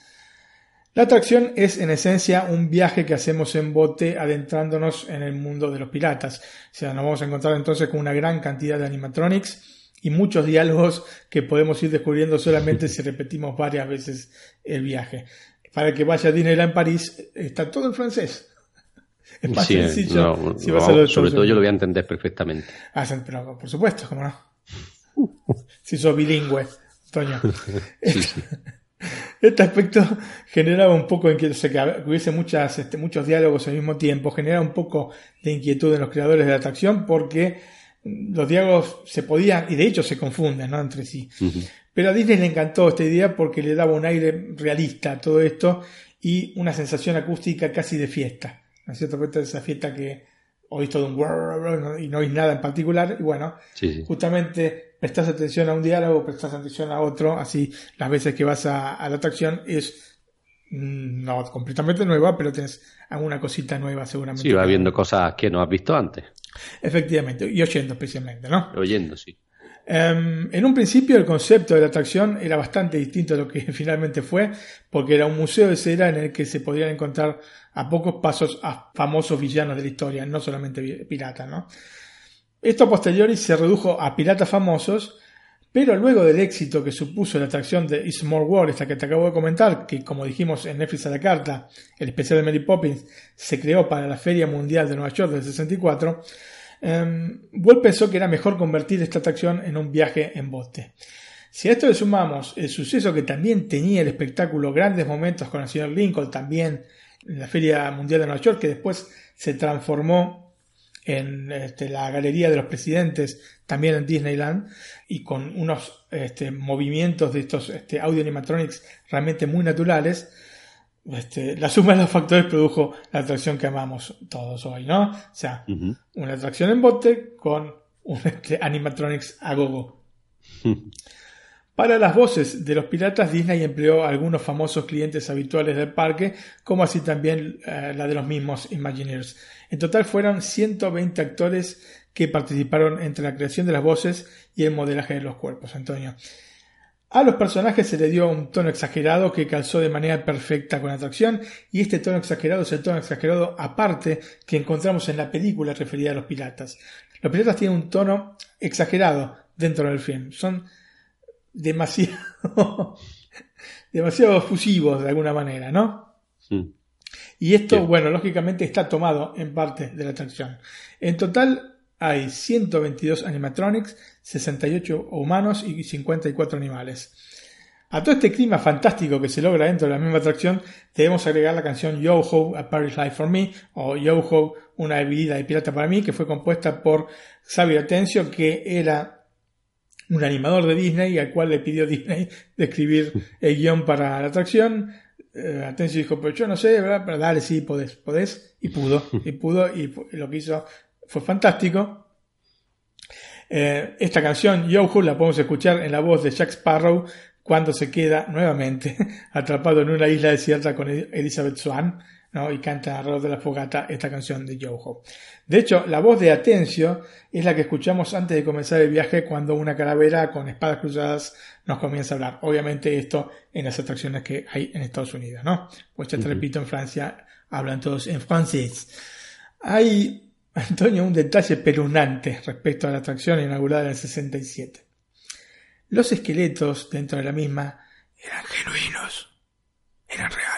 La atracción es en esencia un viaje que hacemos en bote adentrándonos en el mundo de los piratas. O sea, nos vamos a encontrar entonces con una gran cantidad de animatronics y muchos diálogos que podemos ir descubriendo solamente si repetimos varias veces el viaje. Para que vaya a Disneyland París está todo en francés. Es más sencillo. si vas a sobre todo yo lo voy a entender perfectamente. Ah, pero por supuesto, cómo no. si sos bilingüe, Toño. sí, sí. Este aspecto generaba un poco de inquietud, que hubiese muchas, este, muchos diálogos al mismo tiempo, genera un poco de inquietud en los creadores de la atracción porque los diálogos se podían, y de hecho se confunden ¿no? entre sí. Pero a Disney le encantó esta idea porque le daba un aire realista a todo esto y una sensación acústica casi de fiesta. ¿No es cierto? Esa fiesta que oís todo un y no oís nada en particular. Y bueno, justamente prestas atención a un diálogo, prestas atención a otro, así las veces que vas a, la atracción es mm, no completamente nueva, pero tienes alguna cosita nueva seguramente. Sí, va viendo cosas que no has visto antes. Efectivamente, y oyendo especialmente, ¿no? Oyendo, sí. Em, en un principio el concepto de la atracción era bastante distinto a lo que finalmente fue, porque era un museo de cera en el que se podían encontrar a pocos pasos a famosos villanos de la historia, no solamente piratas, ¿no? Esto a posteriori se redujo a piratas famosos, pero luego del éxito que supuso la atracción de Is More War, esta que te acabo de comentar, que como dijimos en Netflix a la carta, el especial de Mary Poppins se creó para la Feria Mundial de Nueva York del 64, eh, Walt pensó que era mejor convertir esta atracción en un viaje en bote. Si a esto le sumamos el suceso que también tenía el espectáculo Grandes Momentos con el señor Lincoln, también en la Feria Mundial de Nueva York, que después se transformó en este, la Galería de los Presidentes, también en Disneyland, y con unos este, movimientos de estos este, audio animatronics realmente muy naturales, este, la suma de los factores produjo la atracción que amamos todos hoy, ¿no? O sea, una atracción en bote con un este, animatronics a gogo. Para las voces de los piratas, Disney empleó a algunos famosos clientes habituales del parque, como así también eh, la de los mismos Imagineers. En total fueron 120 actores que participaron entre la creación de las voces y el modelaje de los cuerpos, Antonio. A los personajes se le dio un tono exagerado que calzó de manera perfecta con la atracción y este tono exagerado es el tono exagerado aparte que encontramos en la película referida a los piratas. Los piratas tienen un tono exagerado dentro del film. Son demasiado, demasiado fusivos de alguna manera, ¿no? Y esto, bueno, lógicamente está tomado en parte de la atracción. En total hay 122 animatronics, 68 humanos y 54 animales. A todo este clima fantástico que se logra dentro de la misma atracción, debemos agregar la canción Yo Ho, A Paris Life for Me, o Yo Ho, Una vida de pirata para mí, que fue compuesta por Xavier Atencio, que era un animador de Disney, al cual le pidió Disney de escribir el guion para la atracción. Eh, Atencio dijo, pero yo no sé, ¿verdad? Pero dale, sí, podés, podés, y pudo, y pudo, y lo que hizo fue fantástico. Eh, esta canción, Yoho, la podemos escuchar en la voz de Jack Sparrow cuando se queda nuevamente atrapado en una isla desierta con Elizabeth Swan ¿no? y canta alrededor de la fogata esta canción de Yoho. De hecho, la voz de Atencio es la que escuchamos antes de comenzar el viaje cuando una calavera con espadas cruzadas nos comienza a hablar. Obviamente esto en las atracciones que hay en Estados Unidos, ¿no? Pues ya te repito, en Francia hablan todos en francés. Hay Antonio, un detalle pelunante respecto a la atracción inaugurada en el 67. Los esqueletos dentro de la misma eran genuinos, eran reales.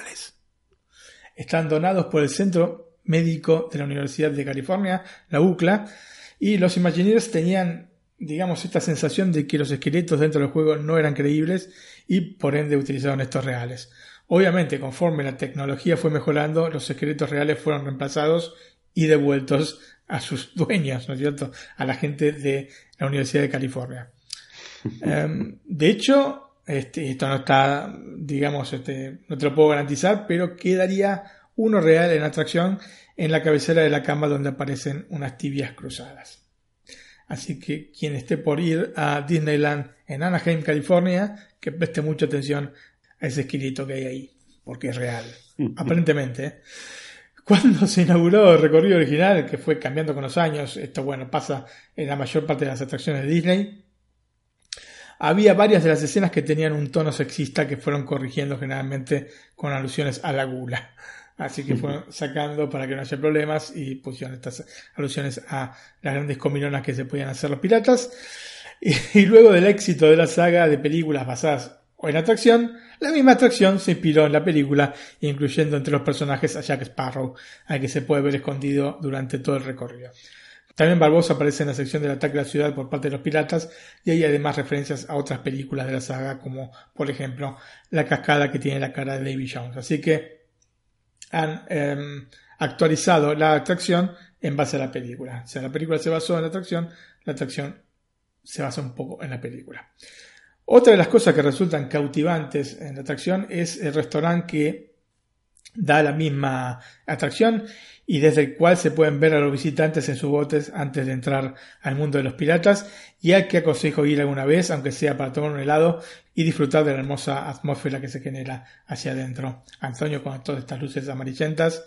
Están donados por el Centro Médico de la Universidad de California, la UCLA, y los Imagineers tenían, digamos, esta sensación de que los esqueletos dentro del juego no eran creíbles y por ende utilizaron estos reales. Obviamente, conforme la tecnología fue mejorando, los esqueletos reales fueron reemplazados y devueltos a sus dueños, ¿no es cierto? A la gente de la Universidad de California. Em, de hecho, este, esto no está, digamos, este, no te lo puedo garantizar, pero quedaría uno real en atracción en la cabecera de la cama donde aparecen unas tibias cruzadas. Así que quien esté por ir a Disneyland en Anaheim, California, que preste mucha atención a ese esqueleto que hay ahí, porque es real, aparentemente. ¿eh? Cuando se inauguró el recorrido original, que fue cambiando con los años, esto bueno, pasa en la mayor parte de las atracciones de Disney, había varias de las escenas que tenían un tono sexista que fueron corrigiendo generalmente con alusiones a la gula. Así que fueron sacando para que no haya problemas y pusieron estas alusiones a las grandes comilonas que se podían hacer los piratas. Y, luego del éxito de la saga de películas basadas en atracción, la misma atracción se inspiró en la película, incluyendo entre los personajes a Jack Sparrow, al que se puede ver escondido durante todo el recorrido. También Barbosa aparece en la sección del ataque a la ciudad por parte de los piratas y hay además referencias a otras películas de la saga como por ejemplo la cascada que tiene la cara de Davy Jones. Así que han em, actualizado la atracción en base a la película. O sea, la película se basó en la atracción, la atracción se basa un poco en la película. Otra de las cosas que resultan cautivantes en la atracción es el restaurante que da la misma atracción y desde el cual se pueden ver a los visitantes en sus botes antes de entrar al mundo de los piratas y al que aconsejo ir alguna vez, aunque sea para tomar un helado y disfrutar de la hermosa atmósfera que se genera hacia adentro. Antonio con todas estas luces amarillentas,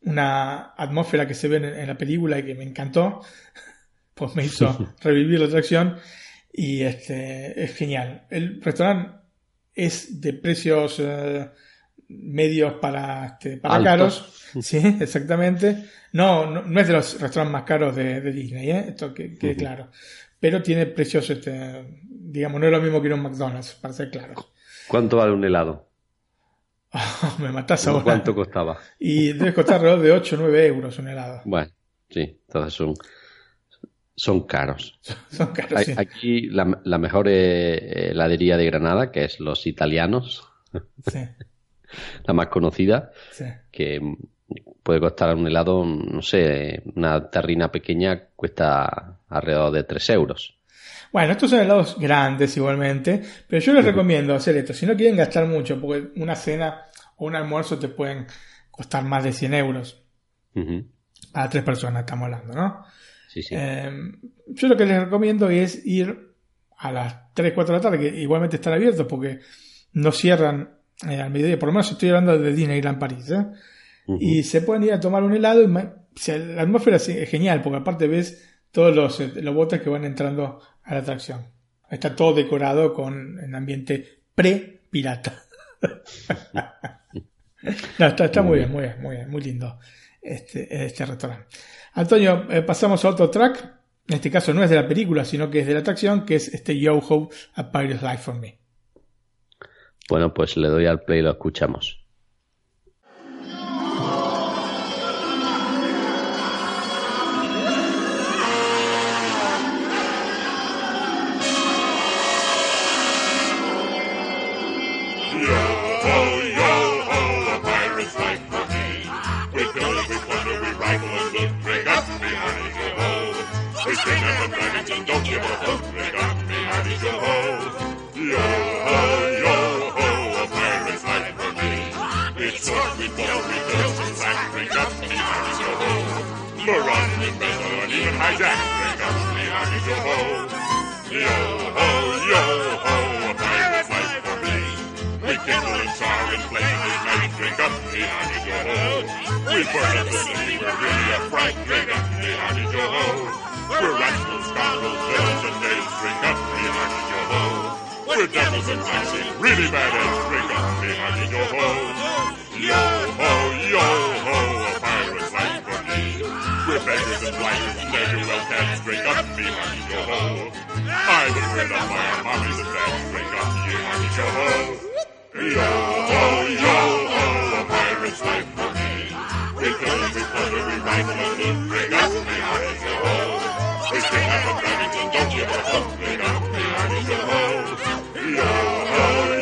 una atmósfera que se ve en, la película y que me encantó, pues me hizo revivir la atracción y este es genial. El restaurante es de precios eh, medios para, este, para caros Sí, exactamente. No, no, es de los restaurantes más caros de, Disney, ¿eh? esto que quede claro. Pero tiene precios, este, digamos, no es lo mismo que un McDonald's, para ser claro. ¿Cuánto vale un helado? me matás ahora. ¿Cuánto costaba? Y debe costar alrededor de 8 o 9 euros un helado. Bueno, sí, entonces son, son caros. son caros. Aquí la, la mejor eh, heladería de Granada, que es Los Italianos. Sí. la más conocida, sí. que puede costar un helado, no sé, una terrina pequeña cuesta alrededor de 3 euros. Bueno, estos son helados grandes igualmente, pero yo les recomiendo hacer esto. Si no quieren gastar mucho, porque una cena o un almuerzo te pueden costar más de 100 euros. A tres personas estamos hablando, ¿no? Sí, sí. Em, yo lo que les recomiendo es ir a las 3, 4 de la tarde, que igualmente están abiertos porque no cierran eh, al mediodía. Por lo menos estoy hablando de Disneyland París. ¿eh? y se pueden ir a tomar un helado y la atmósfera es genial porque aparte ves todos los, eh, los botes que van entrando a la atracción. Está todo decorado con un ambiente pre-pirata. está, muy bien, muy bien, muy bien, muy lindo este, este restaurante. Antonio, eh, pasamos a otro track. En este caso no es de la película, sino que es de la atracción, que es este Yo-Ho, A Pirate's Life for Me. Bueno, pues le doy al play y lo escuchamos. Hijack, drink up the honey, yo ho. Yo ho, yo ho, a pirate's life for me. We kindle and char and flame at night, drink up the honey, yo ho. We burn up the city, we're really a fright, drink up the honey, yo ho. We're rascals, scoundrels, villains, and knaves, drink up the honey, yo ho. We're devils and foxes, really bad eggs, drink up the honey, yo ho. Yo ho, yo ho, a pirate's life for me. We're beggars and blighters, well can drink up me honey yo ho. I was bred up our mommies and dads, drink up me honey yo ho. Yo ho, yo ho, a pirate's life for me. We kill we plunder, we rifle and loot, drink up me honey yo ho. We sting up a Remington, don't give a hoot, drink up me honey yo ho. Yo ho, yo ho,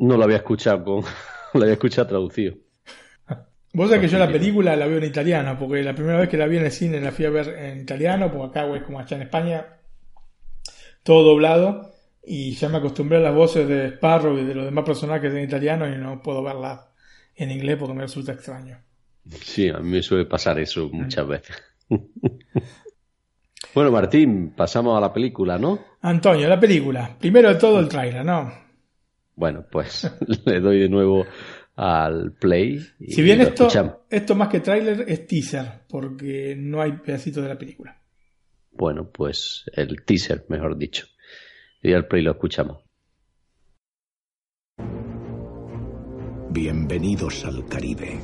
No lo había escuchado con, lo había escuchado traducido. Vos sabés que yo la película la veo en italiano, porque la primera vez que la vi en el cine la fui a ver en italiano, porque acá es como allá en España, todo doblado, y ya me acostumbré a las voces de Sparrow y de los demás personajes en italiano y no puedo verla en inglés porque me resulta extraño. Sí, a mí me suele pasar eso muchas veces. bueno, Martín, pasamos a la película, ¿no? Antonio, la película. Primero de todo el trailer, ¿no? Bueno, pues le doy de nuevo al play. si bien esto, esto más que tráiler es teaser, porque no hay pedacitos de la película. Bueno, pues el teaser, mejor dicho. Y al play lo escuchamos. Bienvenidos al Caribe.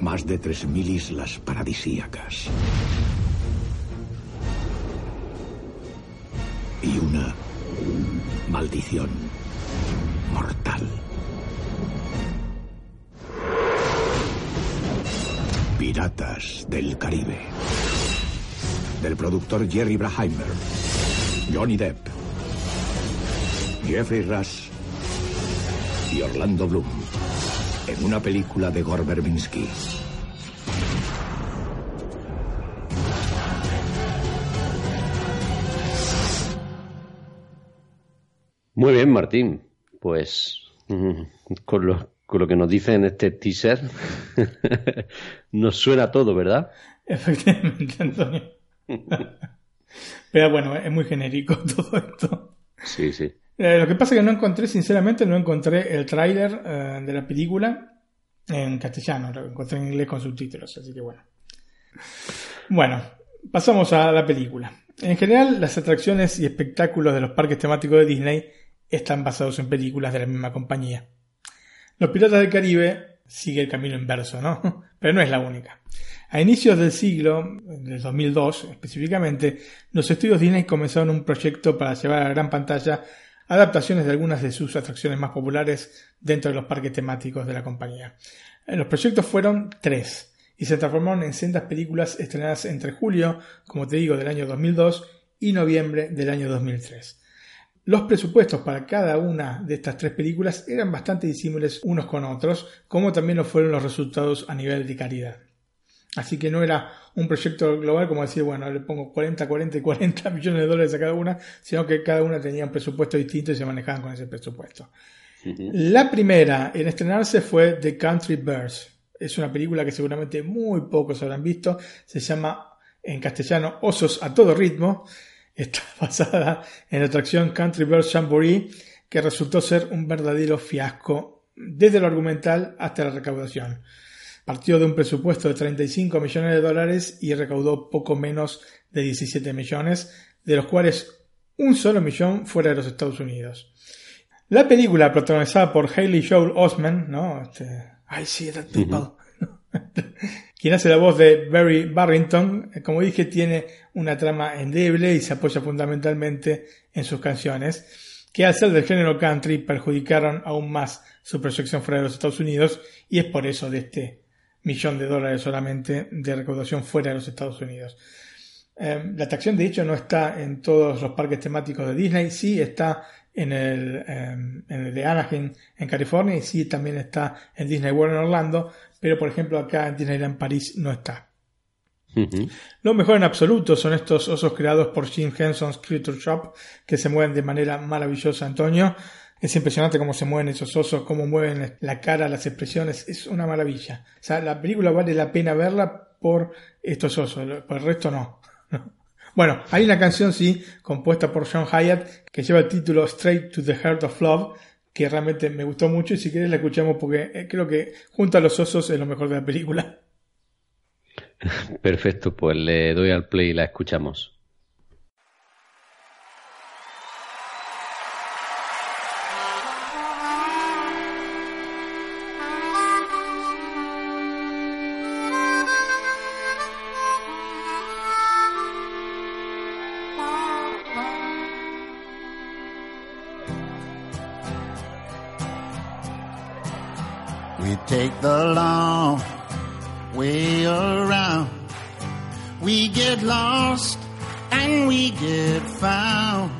Más de 3.000 islas paradisíacas. Y una maldición mortal. Piratas del Caribe. Del productor Jerry Braheimer. Johnny Depp. Jeffrey Rush. Y Orlando Bloom. En una película de Gore Verbinski. Muy bien, Martín. Pues con lo, con lo que nos dice en este teaser, nos suena todo, ¿verdad? Efectivamente, Antonio. Pero bueno, es muy genérico todo esto. Sí, sí. Eh, lo que pasa es que no encontré, sinceramente, no encontré el tráiler eh, de la película en castellano, lo encontré en inglés con subtítulos, así que bueno. Bueno, pasamos a la película. En general, las atracciones y espectáculos de los parques temáticos de Disney están basados en películas de la misma compañía. Los Piratas del Caribe sigue el camino inverso, ¿no? Pero no es la única. A inicios del siglo, del 2002 específicamente, los estudios Disney comenzaron un proyecto para llevar a la gran pantalla adaptaciones de algunas de sus atracciones más populares dentro de los parques temáticos de la compañía. Eh, los proyectos fueron tres y se transformaron en sendas películas estrenadas entre julio, como te digo, del año 2002 y noviembre del año 2003. Los presupuestos para cada una de estas tres películas eran bastante disímiles unos con otros, como también lo fueron los resultados a nivel de calidad. Así que no era un proyecto global como decir, bueno, le pongo 40, 40 y 40 millones de dólares a cada una, sino que cada una tenía un presupuesto distinto y se manejaban con ese presupuesto. La primera en estrenarse fue The Country Birds. Es una película que seguramente muy pocos habrán visto. Se llama en castellano Osos a todo ritmo Está basada en la atracción Country Bird Jamboree, que resultó ser un verdadero fiasco desde lo argumental hasta la recaudación. Partió de un presupuesto de 35 millones de dólares y recaudó poco menos de 17 millones, de los cuales un solo millón fuera de los Estados Unidos. La película, protagonizada por Hayley Joel Osment, ¿no? Este, I see that people. Quien hace la voz de Barry Barrington, eh, como dije, tiene una trama endeble y se apoya fundamentalmente en sus canciones, que al ser del género country perjudicaron aún más su proyección fuera de los Estados Unidos y es por eso de este millón de dólares solamente de recaudación fuera de los Estados Unidos. Em, la atracción de hecho no está en todos los parques temáticos de Disney, sí está en el, em, en el de Anaheim en California y sí también está en Disney World en Orlando, pero por ejemplo acá en Disneyland París no está. Lo mejor en absoluto son estos osos creados por Jim Henson's Creature Shop que se mueven de manera maravillosa, Antonio. Es impresionante cómo se mueven esos osos, cómo mueven la cara, las expresiones. Es una maravilla. O sea, la película vale la pena verla por estos osos, por el resto no. Bueno, hay una canción, sí, compuesta por John Hyatt, que lleva el título Straight to the Heart of Love, que realmente me gustó mucho y si quieres la escuchamos porque eh, creo que junto a los osos es lo mejor de la película. Perfecto, pues le doy al play y la escuchamos. Take the long way around. We get lost and we get found.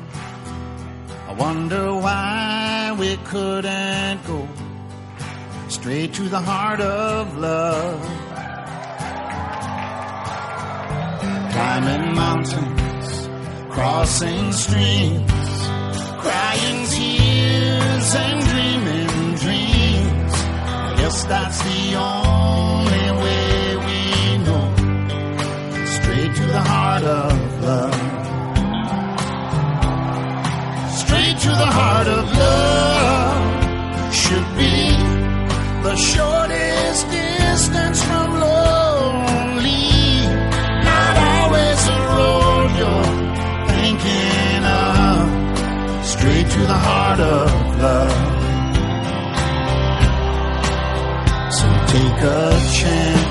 I wonder why we couldn't go straight to the heart of love. Climbing mountains, crossing streams, crying tears and guess that's the only way we know. Straight to the heart of love. Straight to the heart of love should be the shortest distance from lonely. Not always a road you're thinking of. Straight to the heart of love. Take a chance,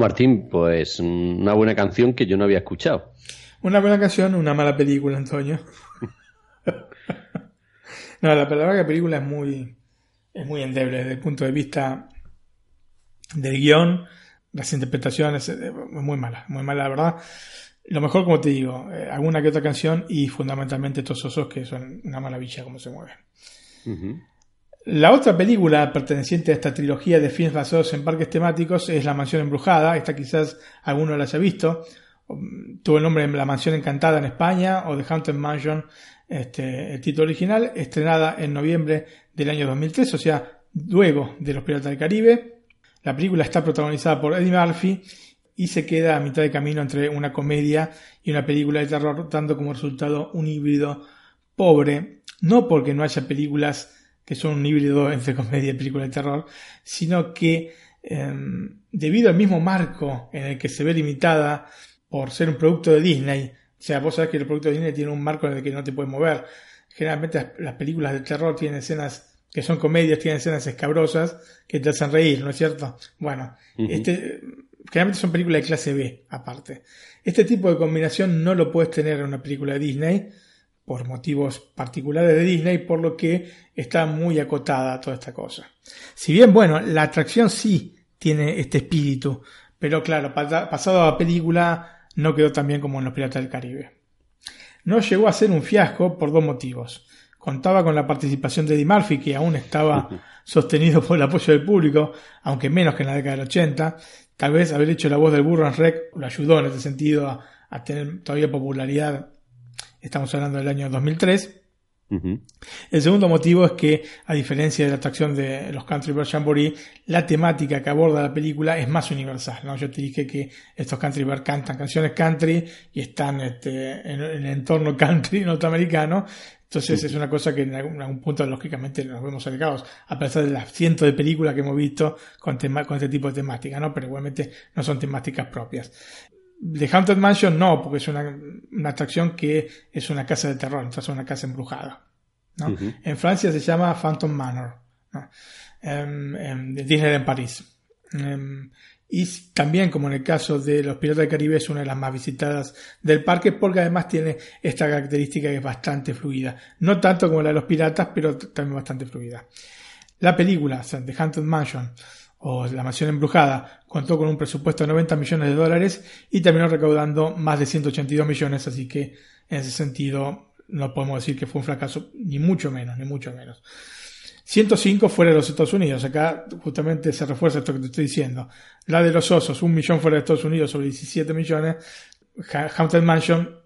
Martín, pues una buena canción que yo no había escuchado. Una buena canción, una mala película, Antonio. no, la verdad que la película es muy, es muy endeble desde el punto de vista del guion, las interpretaciones, eh, muy mala, muy mala, la verdad. Lo mejor, como te digo, eh, alguna que otra canción y fundamentalmente estos osos que son una maravilla como se mueven. La otra película perteneciente a esta trilogía de films basados en parques temáticos es La Mansión Embrujada. Esta quizás alguno la haya visto. Um, Tuvo el nombre de La Mansión Encantada en España o The Haunted Mansion, este, el título original, estrenada en noviembre del año 2003, o sea, luego de Los Piratas del Caribe. La película está protagonizada por Eddie Murphy y se queda a mitad de camino entre una comedia y una película de terror, dando como resultado un híbrido pobre, no porque no haya películas que son un híbrido entre comedia y película de terror, sino que em, debido al mismo marco en el que se ve limitada por ser un producto de Disney, o sea, vos sabés que el producto de Disney tiene un marco en el que no te puedes mover. Generalmente las películas de terror tienen escenas que son comedias, tienen escenas escabrosas que te hacen reír, ¿no es cierto? Bueno, este, generalmente son películas de clase B, aparte. Este tipo de combinación no lo puedes tener en una película de Disney, por motivos particulares de Disney, por lo que está muy acotada toda esta cosa. Si bien, bueno, la atracción sí tiene este espíritu, pero claro, pasado a la película no quedó tan bien como en Los Piratas del Caribe. No llegó a ser un fiasco por dos motivos contaba con la participación de Eddie Murphy, que aún estaba sostenido por el apoyo del público, aunque menos que en la década del 80. Tal vez haber hecho la voz del burro en Rec lo ayudó en ese sentido a, tener todavía popularidad. Estamos hablando del año 2003. El segundo motivo es que, a diferencia de la atracción de los Country Bear Jamboree, la temática que aborda la película es más universal. ¿no? Yo te dije que estos Country Bear cantan canciones country y están este, en, el entorno country norteamericano, entonces es una cosa que en algún, punto lógicamente nos vemos alegados, a pesar de las cientos de películas que hemos visto con, con este tipo de temática, ¿no? Pero igualmente no son temáticas propias. The Haunted Mansion no, porque es una, atracción que es una casa de terror, entonces es una casa embrujada. ¿no? En Francia se llama Phantom Manor, ¿no? Em, em, de Disney en París. Em, y también como en el caso de los Piratas del Caribe es una de las más visitadas del parque porque además tiene esta característica que es bastante fluida. No tanto como la de los piratas, pero también bastante fluida. La película, The Haunted Mansion o La Mansión Embrujada, contó con un presupuesto de 90 millones de dólares y terminó recaudando más de 182 millones, así que en ese sentido no podemos decir que fue un fracaso, ni mucho menos, ni mucho menos. 105 fuera de los Estados Unidos. Acá justamente se refuerza esto que te estoy diciendo. La de los osos, un millón fuera de Estados Unidos sobre 17 millones. Haunted Mansion,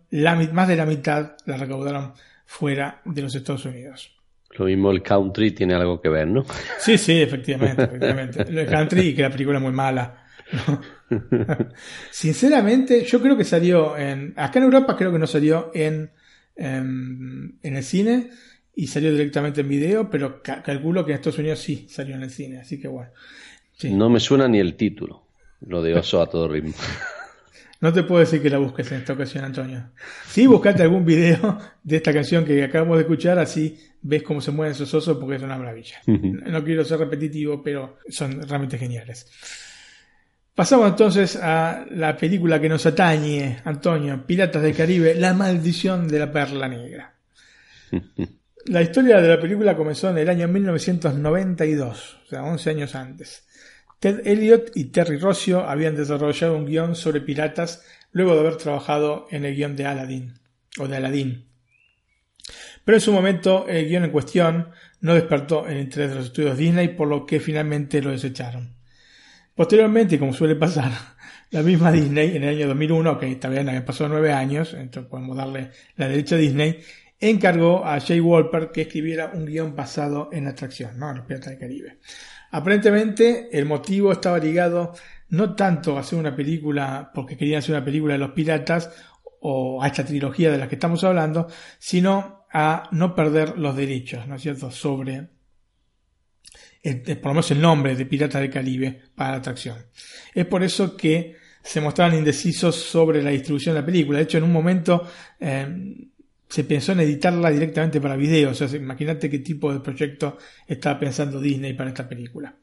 más de la mitad la recaudaron fuera de los Estados Unidos. Lo mismo el country tiene algo que ver, ¿no? Sí, sí, efectivamente, efectivamente. El country y que la película es muy mala. Sinceramente, yo creo que salió en. Acá en Europa creo que no salió en, en el cine y salió directamente en video, pero calculo que en Estados Unidos sí salió en el cine, así que bueno. No me suena ni el título, lo de oso a todo ritmo. No te puedo decir que la busques en esta ocasión, Antonio. Sí, buscate algún video de esta canción que acabamos de escuchar, así ves cómo se mueven esos osos porque es una maravilla. No quiero ser repetitivo, pero son realmente geniales. Pasamos entonces a la película que nos atañe, Antonio, Piratas del Caribe, La maldición de la perla negra. La historia de la película comenzó en el año 1992, o sea, 11 años antes. Ted Elliott y Terry Rossio habían desarrollado un guion sobre piratas luego de haber trabajado en el guion de Aladdin, o de Aladdin. Pero en su momento el guion en cuestión no despertó el interés de los estudios Disney, por lo que finalmente lo desecharon. Posteriormente, como suele pasar, la misma Disney en el año 2001, que también habían pasado nueve años, entonces podemos darle la derecha a Disney, encargó a Jay Wolper que escribiera un guion basado en la atracción, ¿no? Los Piratas del Caribe. Aparentemente el motivo estaba ligado no tanto a hacer una película porque querían hacer una película de los piratas o a esta trilogía de la que estamos hablando, sino a no perder los derechos, ¿no es cierto?, sobre por lo menos el nombre de Piratas del Caribe para la atracción. Es por eso que se mostraban indecisos sobre la distribución de la película. De hecho, en un momento eh, se pensó en editarla directamente para video. O sea, imagínate qué tipo de proyecto estaba pensando Disney para esta película.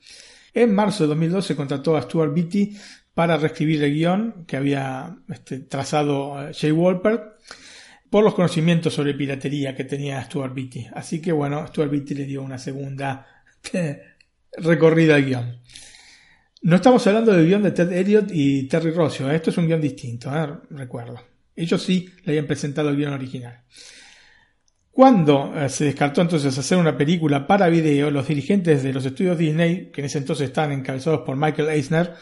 En marzo de 2012 contrató a Stuart Beatty para reescribir el guion que había este, trazado eh, Jay Wolper por los conocimientos sobre piratería que tenía Stuart Beatty. Así que bueno, Stuart Beatty le dio una segunda recorrida al guion. No estamos hablando del guion de Ted Elliott y Terry Rossio, esto es un guion distinto, ¿eh? recuerdo. Ellos sí le habían presentado el guion original. Cuando eh, se descartó entonces hacer una película para video, los dirigentes de los estudios Disney, que en ese entonces estaban encabezados por Michael Eisner,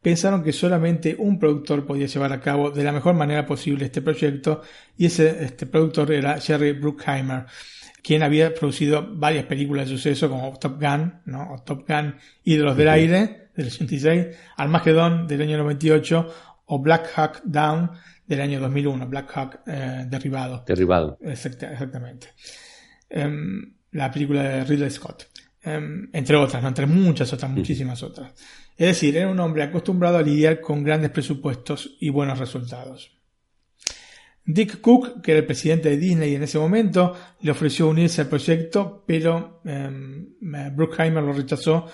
pensaron que solamente un productor podía llevar a cabo de la mejor manera posible este proyecto y ese este productor era Jerry Bruckheimer, quien había producido varias películas de suceso como Top Gun, ¿no? Top Gun y de los del aire del 86, Armageddon del año 98 o Black Hawk Down del año 2001, Black Hawk eh, derribado. Derribado. exactamente. Em, la película de Ridley Scott. Em, entre otras, entre muchas otras, muchísimas otras. Es decir, era un hombre acostumbrado a lidiar con grandes presupuestos y buenos resultados. Dick Cook, que era el presidente de Disney en ese momento, le ofreció unirse al proyecto, pero eh, Bruckheimer lo rechazó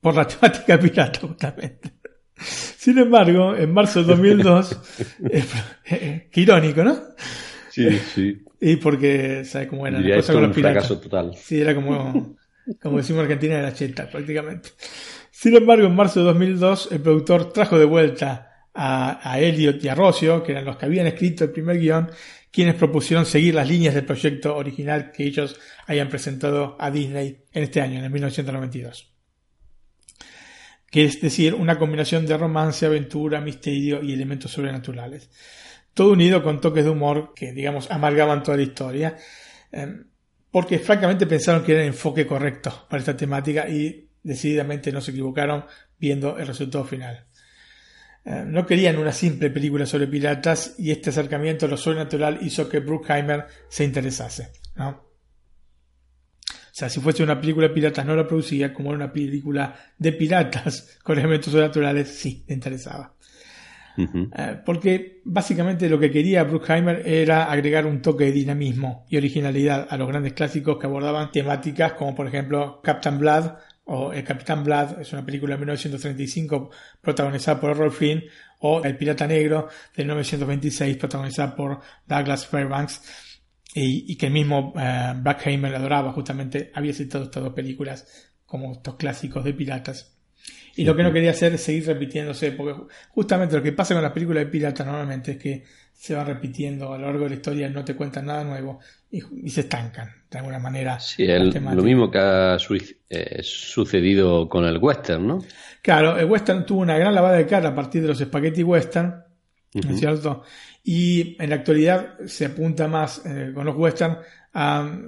por la temática pirata, justamente. Sin embargo, en marzo de 2002, eh, qué irónico, ¿no? Sí, sí. Y porque, ¿sabes cómo era la cosa con los piratas? fracaso total. Sí, era como, como decimos en Argentina, era cheta, prácticamente. Sin embargo, en marzo de 2002, el productor trajo de vuelta a, a Elliot y a Rossio, que eran los que habían escrito el primer guion, quienes propusieron seguir las líneas del proyecto original que ellos habían presentado a Disney en este año, en el 1992. Que es decir, una combinación de romance, aventura, misterio y elementos sobrenaturales. Todo unido con toques de humor que, digamos, amargaban toda la historia. Em, porque francamente pensaron que era el enfoque correcto para esta temática y decididamente no se equivocaron viendo el resultado final. Eh, no querían una simple película sobre piratas y este acercamiento a lo sobrenatural hizo que Bruckheimer se interesase. ¿no? O sea, si fuese una película de piratas no la producía, como era una película de piratas con elementos sobrenaturales, sí, le interesaba. Eh, porque básicamente lo que quería Bruckheimer era agregar un toque de dinamismo y originalidad a los grandes clásicos que abordaban temáticas como por ejemplo Captain Blood o El Capitán Blood, es una película de 1935 protagonizada por Errol Flynn, o El Pirata Negro de 1926 protagonizada por Douglas Fairbanks, y, que el mismo eh, Bruckheimer adoraba, justamente había citado estas dos películas como estos clásicos de piratas. Y lo que no quería hacer es seguir repitiéndose, porque justamente lo que pasa con las películas de piratas normalmente es que se van repitiendo a lo largo de la historia, no te cuentan nada nuevo y, se estancan de alguna manera. Sí, lo mismo que ha eh, sucedido con el western, ¿no? Claro, el western tuvo una gran lavada de cara a partir de los spaghetti western, ¿no es cierto? Y en la actualidad se apunta más eh, con los western a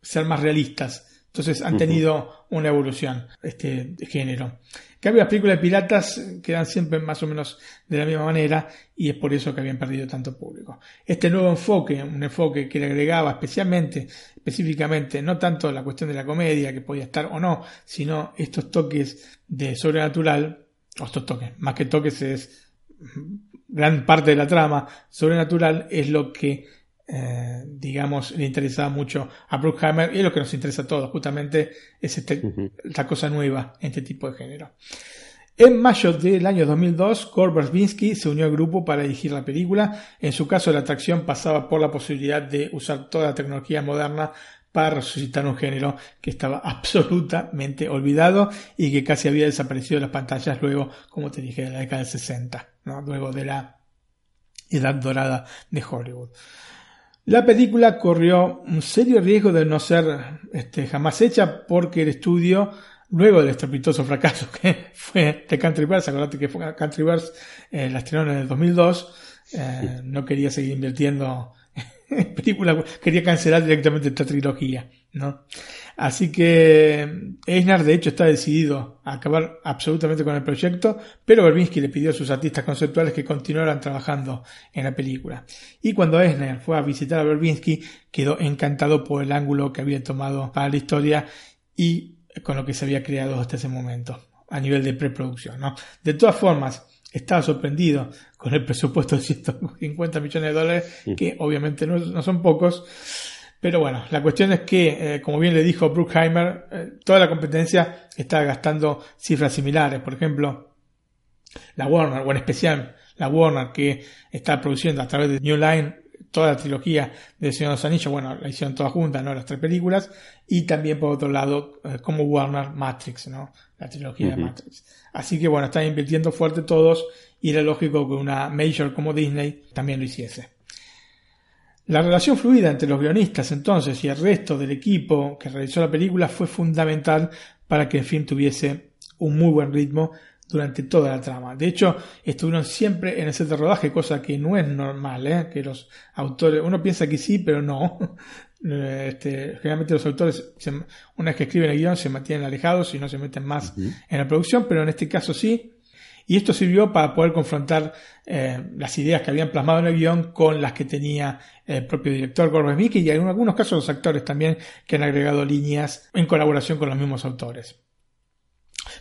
ser más realistas. Entonces han tenido una evolución este género cambio, las películas de piratas quedan siempre más o menos de la misma manera y es por eso que habían perdido tanto público. Este nuevo enfoque, un enfoque que le agregaba especialmente, específicamente, no tanto la cuestión de la comedia, que podía estar o no, sino estos toques de sobrenatural, o estos toques, más que toques es gran parte de la trama sobrenatural, es lo que eh, digamos, le interesaba mucho a Bruckheimer y es lo que nos interesa a todos, justamente es este, esta cosa nueva en este tipo de género. En mayo del año 2002, Gore Verbinski se unió al grupo para dirigir la película. En su caso, la atracción pasaba por la posibilidad de usar toda la tecnología moderna para resucitar un género que estaba absolutamente olvidado y que casi había desaparecido de las pantallas luego, como te dije, de la década del 60, luego de la edad dorada de Hollywood. La película corrió un serio riesgo de no ser este, jamás hecha porque el estudio, luego del estrepitoso fracaso que fue de Countryverse, acordate que fue Countryverse, eh, la estrenó en el 2002, eh, no quería seguir invirtiendo en películas, quería cancelar directamente esta trilogía, ¿no? Así que Eisner de hecho está decidido a acabar absolutamente con el proyecto, pero Berbinsky le pidió a sus artistas conceptuales que continuaran trabajando en la película. Y cuando Eisner fue a visitar a Berbinsky, quedó encantado por el ángulo que había tomado para la historia y con lo que se había creado hasta ese momento a nivel de preproducción. ¿no? De todas formas, estaba sorprendido con el presupuesto de 150 millones de dólares, que obviamente no son pocos, pero bueno, la cuestión es que, eh, como bien le dijo Bruckheimer, eh, toda la competencia está gastando cifras similares. Por ejemplo, la Warner, o en especial la Warner, que está produciendo a través de New Line toda la trilogía de Señor de los Anillos, bueno, la hicieron todas juntas, ¿no? Las tres películas, y también por otro lado, eh, como Warner, Matrix, ¿no? La trilogía de Matrix. Así que bueno, están invirtiendo fuerte todos, y era lógico que una major como Disney también lo hiciese. La relación fluida entre los guionistas entonces y el resto del equipo que realizó la película fue fundamental para que el film tuviese un muy buen ritmo durante toda la trama. De hecho, estuvieron siempre en el set de rodaje, cosa que no es normal, ¿eh? que los autores, uno piensa que sí, pero no. Este, generalmente los autores, una vez que escriben el guion, se mantienen alejados y no se meten más en la producción, pero en este caso sí. Y esto sirvió para poder confrontar eh, las ideas que habían plasmado en el guion con las que tenía el propio director Gordon Mickey y en algunos casos los actores también que han agregado líneas en colaboración con los mismos autores.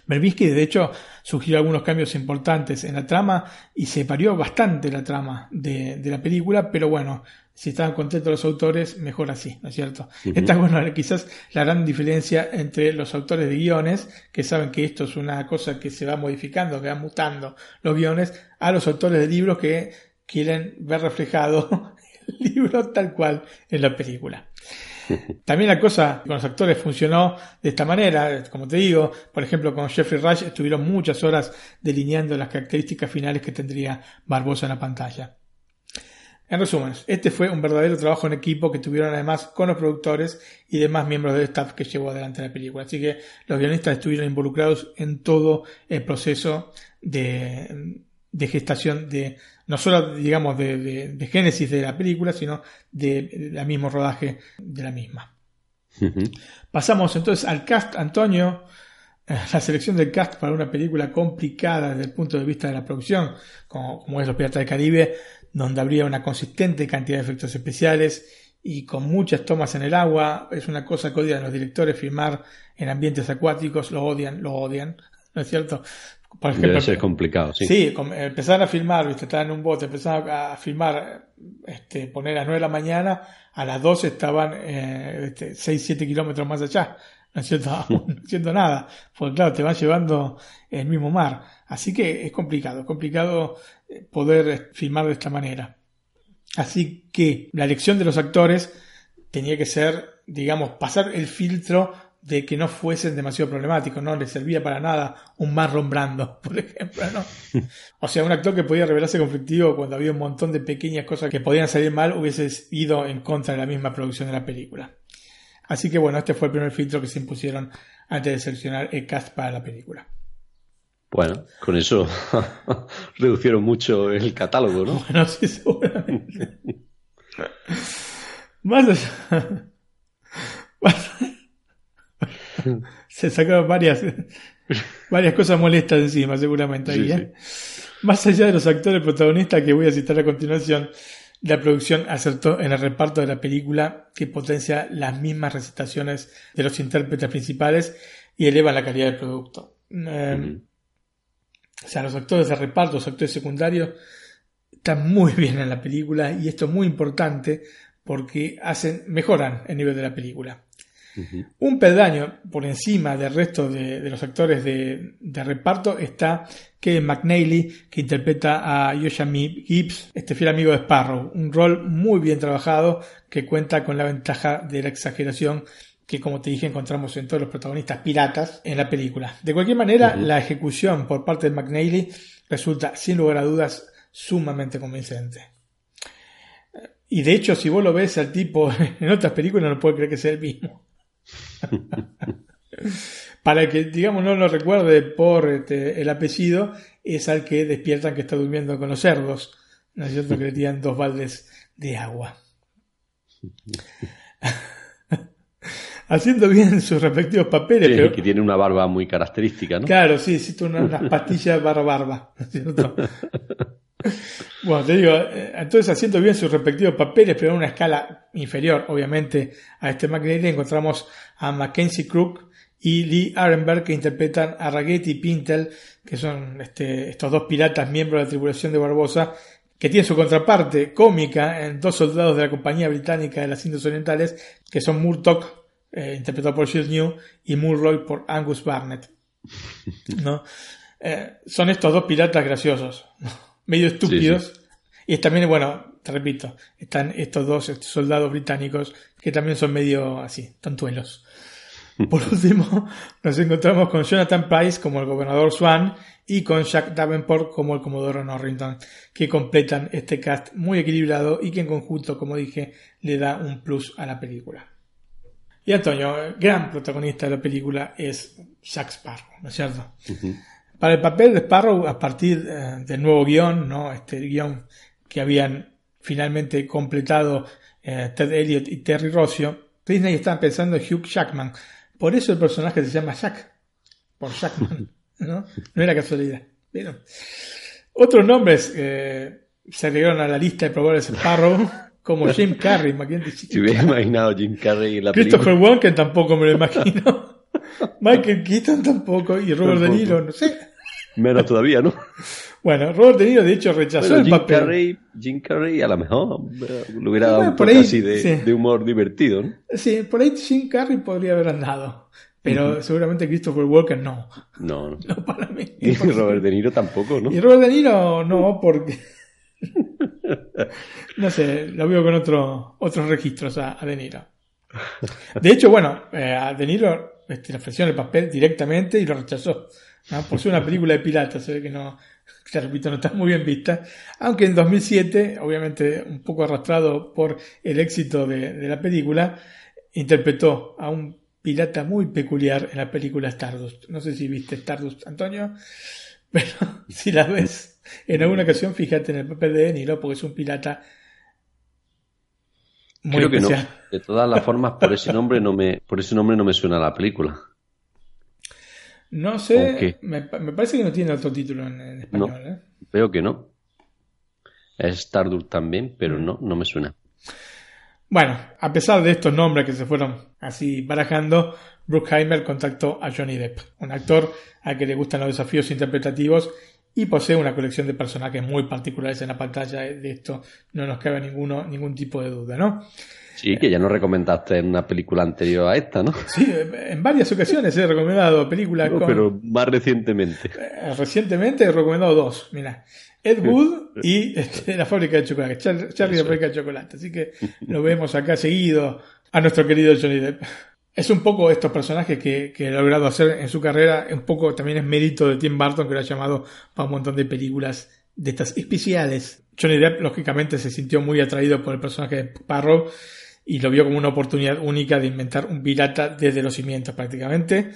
Berbisky, de hecho, sugirió algunos cambios importantes en la trama y se varió bastante la trama de, la película, pero bueno, si estaban contentos los autores, mejor así, ¿no es cierto? Esta es bueno, quizás la gran diferencia entre los autores de guiones, que saben que esto es una cosa que se va modificando, que va mutando los guiones, a los autores de libros que quieren ver reflejado el libro tal cual en la película. También la cosa con los actores funcionó de esta manera, como te digo, por ejemplo con Jeffrey Rush estuvieron muchas horas delineando las características finales que tendría Barbosa en la pantalla. En resumen, este fue un verdadero trabajo en equipo que tuvieron además con los productores y demás miembros del staff que llevó adelante la película. Así que los guionistas estuvieron involucrados en todo el proceso de, de gestación de, no solo digamos de, génesis de la película, sino del mismo rodaje de la misma. Pasamos entonces al cast, Antonio, eh, la selección del cast para una película complicada desde el punto de vista de la producción, como, es Los Piratas del Caribe, donde habría una consistente cantidad de efectos especiales y con muchas tomas en el agua, es una cosa que odian los directores filmar en ambientes acuáticos, lo odian, lo odian, ¿no es cierto? Por ejemplo, Debe ser complicado, sí. Sí, empezar a filmar, viste, estar en un bote, empezar a filmar, este, poner a las 9 de la mañana, a las 12 estaban eh, este, 6, 7 kilómetros más allá, no haciendo, no haciendo nada, porque claro, te van llevando el mismo mar. Así que es complicado, es complicado eh, poder eh, filmar de esta manera. Así que la elección de los actores tenía que ser, digamos, pasar el filtro de que no fuesen demasiado problemáticos, no le servía para nada un Marlon Brando, por ejemplo, ¿no? O sea, un actor que podía revelarse conflictivo cuando había un montón de pequeñas cosas que podían salir mal, hubiese ido en contra de la misma producción de la película. Así que bueno, este fue el primer filtro que se impusieron antes de seleccionar el cast para la película. Bueno, con eso reducieron mucho el catálogo, ¿no? Bueno, sí, seguramente. Más allá... se sacaron varias, varias cosas molestas encima, seguramente. Ahí, ¿eh? Más allá de los actores protagonistas que voy a citar a continuación, la producción acertó en el reparto de la película que potencia las mismas recitaciones de los intérpretes principales y eleva la calidad del producto. Em, o sea, los actores de reparto, los actores secundarios, están muy bien en la película y esto es muy importante porque hacen, mejoran el nivel de la película. Un peldaño por encima del resto de, los actores de, reparto está Kevin McNally, que interpreta a Yoshami Gibbs, este fiel amigo de Sparrow. Un rol muy bien trabajado que cuenta con la ventaja de la exageración que, como te dije, encontramos en todos los protagonistas piratas en la película. De cualquier manera, la ejecución por parte de McNally resulta, sin lugar a dudas, sumamente convincente. Y de hecho, si vos lo ves al tipo en otras películas, no puedo creer que sea el mismo. Para que, digamos, no lo recuerde por este, el apellido, es al que despiertan que está durmiendo con los cerdos. ¿No es cierto? Que le tiran dos baldes de agua. Haciendo bien sus respectivos papeles. que tiene una barba muy característica, ¿no? Claro, sí, sí, unas pastillas barba barba, ¿no es cierto? Bueno, te digo, eh, entonces haciendo bien sus respectivos papeles, pero en una escala inferior, obviamente, a este McNally, encontramos a Mackenzie Crook y Lee Arenberg, que interpretan a Raggett y Pintel, que son este, estos dos piratas miembros de la tripulación de Barbosa, que tienen su contraparte cómica en dos soldados de la Compañía Británica de las Indias Orientales, que son Murtock, eh, interpretado por Shield New, y Mulroy por Angus Barnett. ¿no? Eh, son estos dos piratas graciosos medio estúpidos. Y también, bueno, te repito, están estos dos soldados británicos que también son medio así, tontuelos. Por último, nos encontramos con Jonathan Price como el gobernador Swan y con Jack Davenport como el comodoro Norrington, que completan este cast muy equilibrado y que en conjunto, como dije, le da un plus a la película. Y Antonio, el gran protagonista de la película es Jack Sparrow, ¿no es cierto? Para el papel de Sparrow, a partir eh, del nuevo guion, ¿no? este guion que habían finalmente completado eh, Ted Elliott y Terry Rossio, Disney estaba pensando en Hugh Jackman. Por eso el personaje se llama Jack. Por Jackman. ¿no? No era casualidad. ¿Vieron? Otros nombres eh, se agregaron a la lista de probables Sparrow, como Jim Carrey. Si hubiera imaginado Jim Carrey en la Christopher Walken tampoco me lo imagino. Michael Keaton tampoco. Y Robert De Niro, no sé. Menos todavía, ¿no? Bueno, Robert De Niro de hecho rechazó el Jim papel. Carrey, Jim Carrey a lo mejor le hubiera dado un toque así de, de, humor divertido, ¿no? Sí, por ahí Jim Carrey podría haber andado. Pero uh -huh. seguramente Christopher Walken no. No, no. no para mí. Y Robert De Niro tampoco, ¿no? Y Robert De Niro no, porque. no sé, lo veo con otro, otros registros a, a De Niro. De hecho, bueno, eh, a De Niro este, le ofrecieron el papel directamente y lo rechazó. ¿No? Por ser una película de piratas, se ve que no, te repito, no está muy bien vista. Aunque en 2007, obviamente un poco arrastrado por el éxito de, de la película, interpretó a un pirata muy peculiar en la película Stardust. No sé si viste Stardust, Antonio, pero si la ves en alguna ocasión, fíjate en el papel de Niro, porque es un pirata muy Creo que especial. no. De todas las formas, por ese nombre no me, por ese nombre no me suena la película. No sé, me, me, parece que no tiene otro título en, en español. No, ¿eh? Veo que no. Es Stardust también, pero no, no me suena. Bueno, a pesar de estos nombres que se fueron así barajando, Bruckheimer contactó a Johnny Depp, un actor al que le gustan los desafíos interpretativos y posee una colección de personajes muy particulares en la pantalla. De esto no nos cabe ninguno, ningún tipo de duda, ¿no? Sí, que ya nos recomendaste en una película anterior a esta, ¿no? Sí, en varias ocasiones he recomendado películas no, con... Pero más recientemente. Eh, recientemente he recomendado dos, mira. Ed Wood y este, La Fábrica de Chocolate, Char Charlie la Fábrica de Chocolate. Así que lo vemos acá seguido a nuestro querido Johnny Depp. Es un poco estos personajes que, que ha logrado hacer en su carrera, un poco también es mérito de Tim Burton que lo ha llamado para un montón de películas de estas especiales. Johnny Depp lógicamente se sintió muy atraído por el personaje de Parrow y lo vio como una oportunidad única de inventar un pirata desde los cimientos prácticamente.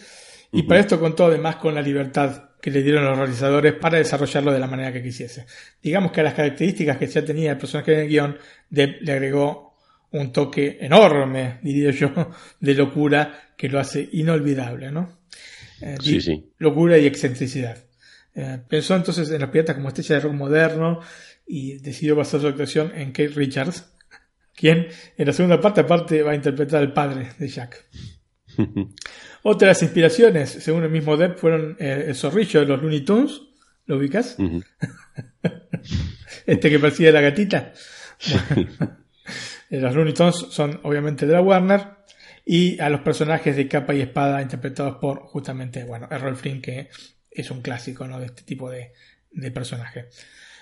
Y uh -huh. para esto contó además con la libertad que le dieron los realizadores para desarrollarlo de la manera que quisiese. Digamos que a las características que ya tenía el personaje en el guion, Depp le agregó un toque enorme, diría yo, de locura que lo hace inolvidable, ¿no? Eh, sí, sí. Locura y excentricidad. Eh, pensó entonces en los piratas como estrella de rock moderno y decidió basar su actuación en Kate Richards, quien en la segunda parte aparte va a interpretar al padre de Jack. Otras inspiraciones, según el mismo Depp, fueron eh, el zorrillo de los Looney Tunes. ¿Lo ubicas? Uh -huh. este que persigue a la gatita. los Looney Tunes son obviamente de la Warner. Y a los personajes de capa y espada interpretados por justamente, bueno, Errol Flynn, que es un clásico ¿no? de este tipo de, de personaje.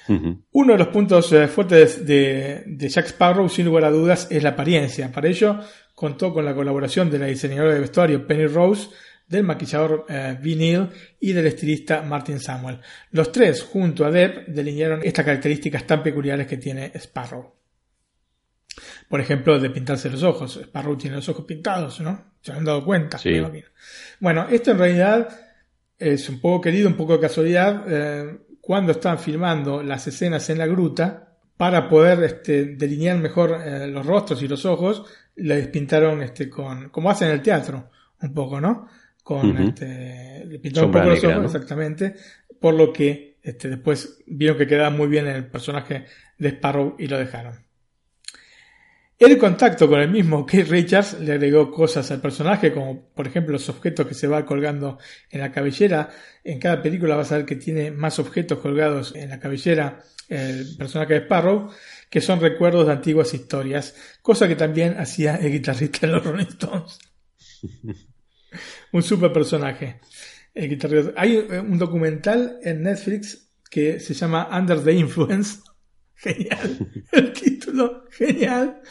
Uh -huh. Uno de los puntos eh, fuertes de, de, Jack Sparrow, sin lugar a dudas, es la apariencia. Para ello, contó con la colaboración de la diseñadora de vestuario Penny Rose, del maquillador eh, Neil y del estilista Martin Samuel. Los tres, junto a Depp, delinearon estas características tan peculiares que tiene Sparrow. Por ejemplo, de pintarse los ojos. Sparrow tiene los ojos pintados, ¿no? Se han dado cuenta. Sí. Bueno, esto en realidad es un poco querido, un poco de casualidad. Eh, cuando estaban filmando las escenas en la gruta, para poder este, delinear mejor eh, los rostros y los ojos, le despintaron este, con, como hacen en el teatro, un poco, ¿no? Con, uh -huh. este, le pintaron Sombra un poco negra, los ojos, ¿no? exactamente, por lo que este, después vieron que quedaba muy bien el personaje de Sparrow y lo dejaron. El contacto con el mismo Kate Richards le agregó cosas al personaje, como por ejemplo los objetos que se va colgando en la cabellera. En cada película vas a ver que tiene más objetos colgados en la cabellera el personaje de Sparrow, que son recuerdos de antiguas historias, cosa que también hacía el guitarrista de los Rolling Stones. un super personaje. El guitarrista. Hay un documental en Netflix que se llama Under the Influence. Genial. El título, genial.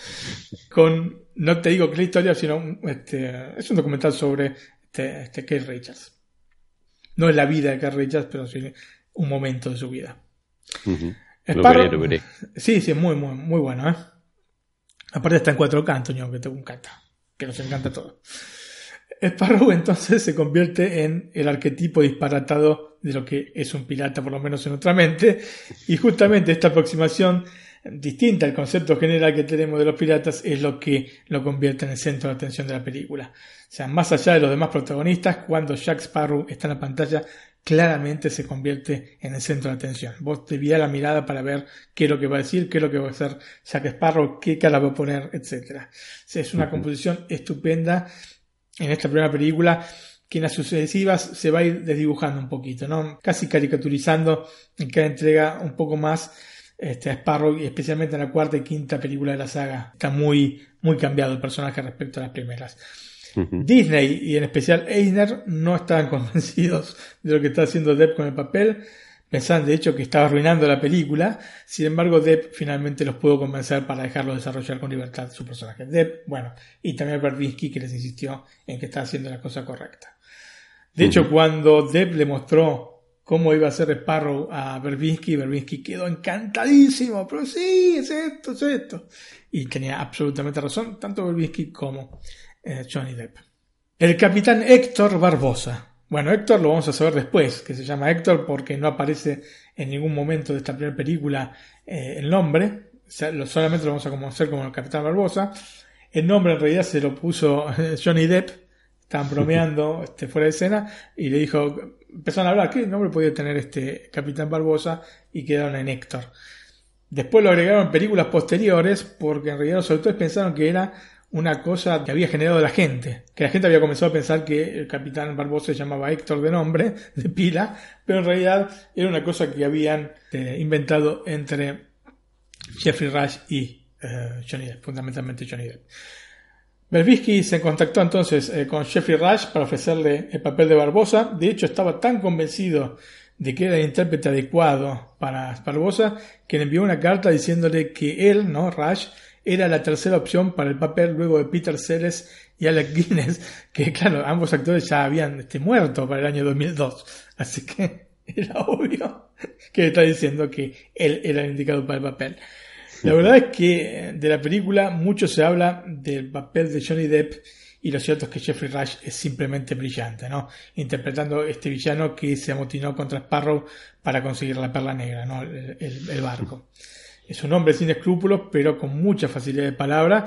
Con, no te digo que la historia, sino este, es un documental sobre este, este Keith Richards. No es la vida de Keith Richards, pero sí un momento de su vida. Uh -huh. Sparrow, lo veré, lo veré. Sí, sí, muy, muy, muy bueno, ¿eh? Aparte está en cuatro cantos, Antonio, que te encanta. Que nos encanta todo. Sparrow entonces se convierte en el arquetipo disparatado de lo que es un pirata, por lo menos en nuestra mente. Y justamente esta aproximación distinta al concepto general que tenemos de los piratas es lo que lo convierte en el centro de atención de la película. O sea, más allá de los demás protagonistas, cuando Jack Sparrow está en la pantalla, claramente se convierte en el centro de atención. Vos te la mirada para ver qué es lo que va a decir, qué es lo que va a hacer Jack Sparrow, qué cara va a poner, etc. Es una composición estupenda en esta primera película que en las sucesivas se va a ir desdibujando un poquito, ¿no? Casi caricaturizando en cada entrega un poco más este, a Sparrow y especialmente en la cuarta y quinta película de la saga. Está muy, muy cambiado el personaje respecto a las primeras. Disney y en especial Eisner no estaban convencidos de lo que está haciendo Depp con el papel. Pensaban de hecho que estaba arruinando la película. Sin embargo, Depp finalmente los pudo convencer para dejarlo desarrollar con libertad su personaje. Depp, bueno, y también Berbinsky que les insistió en que estaba haciendo la cosa correcta. De hecho, cuando Depp le mostró cómo iba a ser Sparrow a Berbinsky, Berbinsky quedó encantadísimo, pero sí, es esto, es esto. Y tenía absolutamente razón, tanto Berbinsky como eh, Johnny Depp. El capitán Héctor Barbosa. Bueno, Héctor lo vamos a saber después, que se llama Héctor porque no aparece en ningún momento de esta primera película eh, el nombre, solamente lo vamos a conocer como el capitán Barbosa. El nombre en realidad se lo puso Johnny Depp, estaban bromeando este, fuera de escena y le dijo, empezaron a hablar, ¿qué nombre podía tener este capitán Barbosa? Y quedaron en Héctor. Después lo agregaron en películas posteriores porque en realidad los autores pensaron que era una cosa que había generado la gente, que la gente había comenzado a pensar que el capitán Barbosa se llamaba Héctor de nombre, de pila, pero en realidad era una cosa que habían eh, inventado entre Jeffrey Rush y eh, Johnny Depp, fundamentalmente Johnny Depp. Berbisky se contactó entonces eh, con Jeffrey Rush para ofrecerle el papel de Barbosa. De hecho, estaba tan convencido de que era el intérprete adecuado para Barbosa que le envió una carta diciéndole que él, ¿no? Rush, era la tercera opción para el papel luego de Peter Sellers y Alec Guinness, que claro, ambos actores ya habían este, muerto para el año 2002. Así que era obvio que está diciendo que él era el indicado para el papel. La verdad es que de la película mucho se habla del papel de Johnny Depp y lo cierto es que Jeffrey Rush es simplemente brillante, ¿no? Interpretando este villano que se amotinó contra Sparrow para conseguir la perla negra, ¿no? el barco. Es un hombre sin escrúpulos, pero con mucha facilidad de palabra.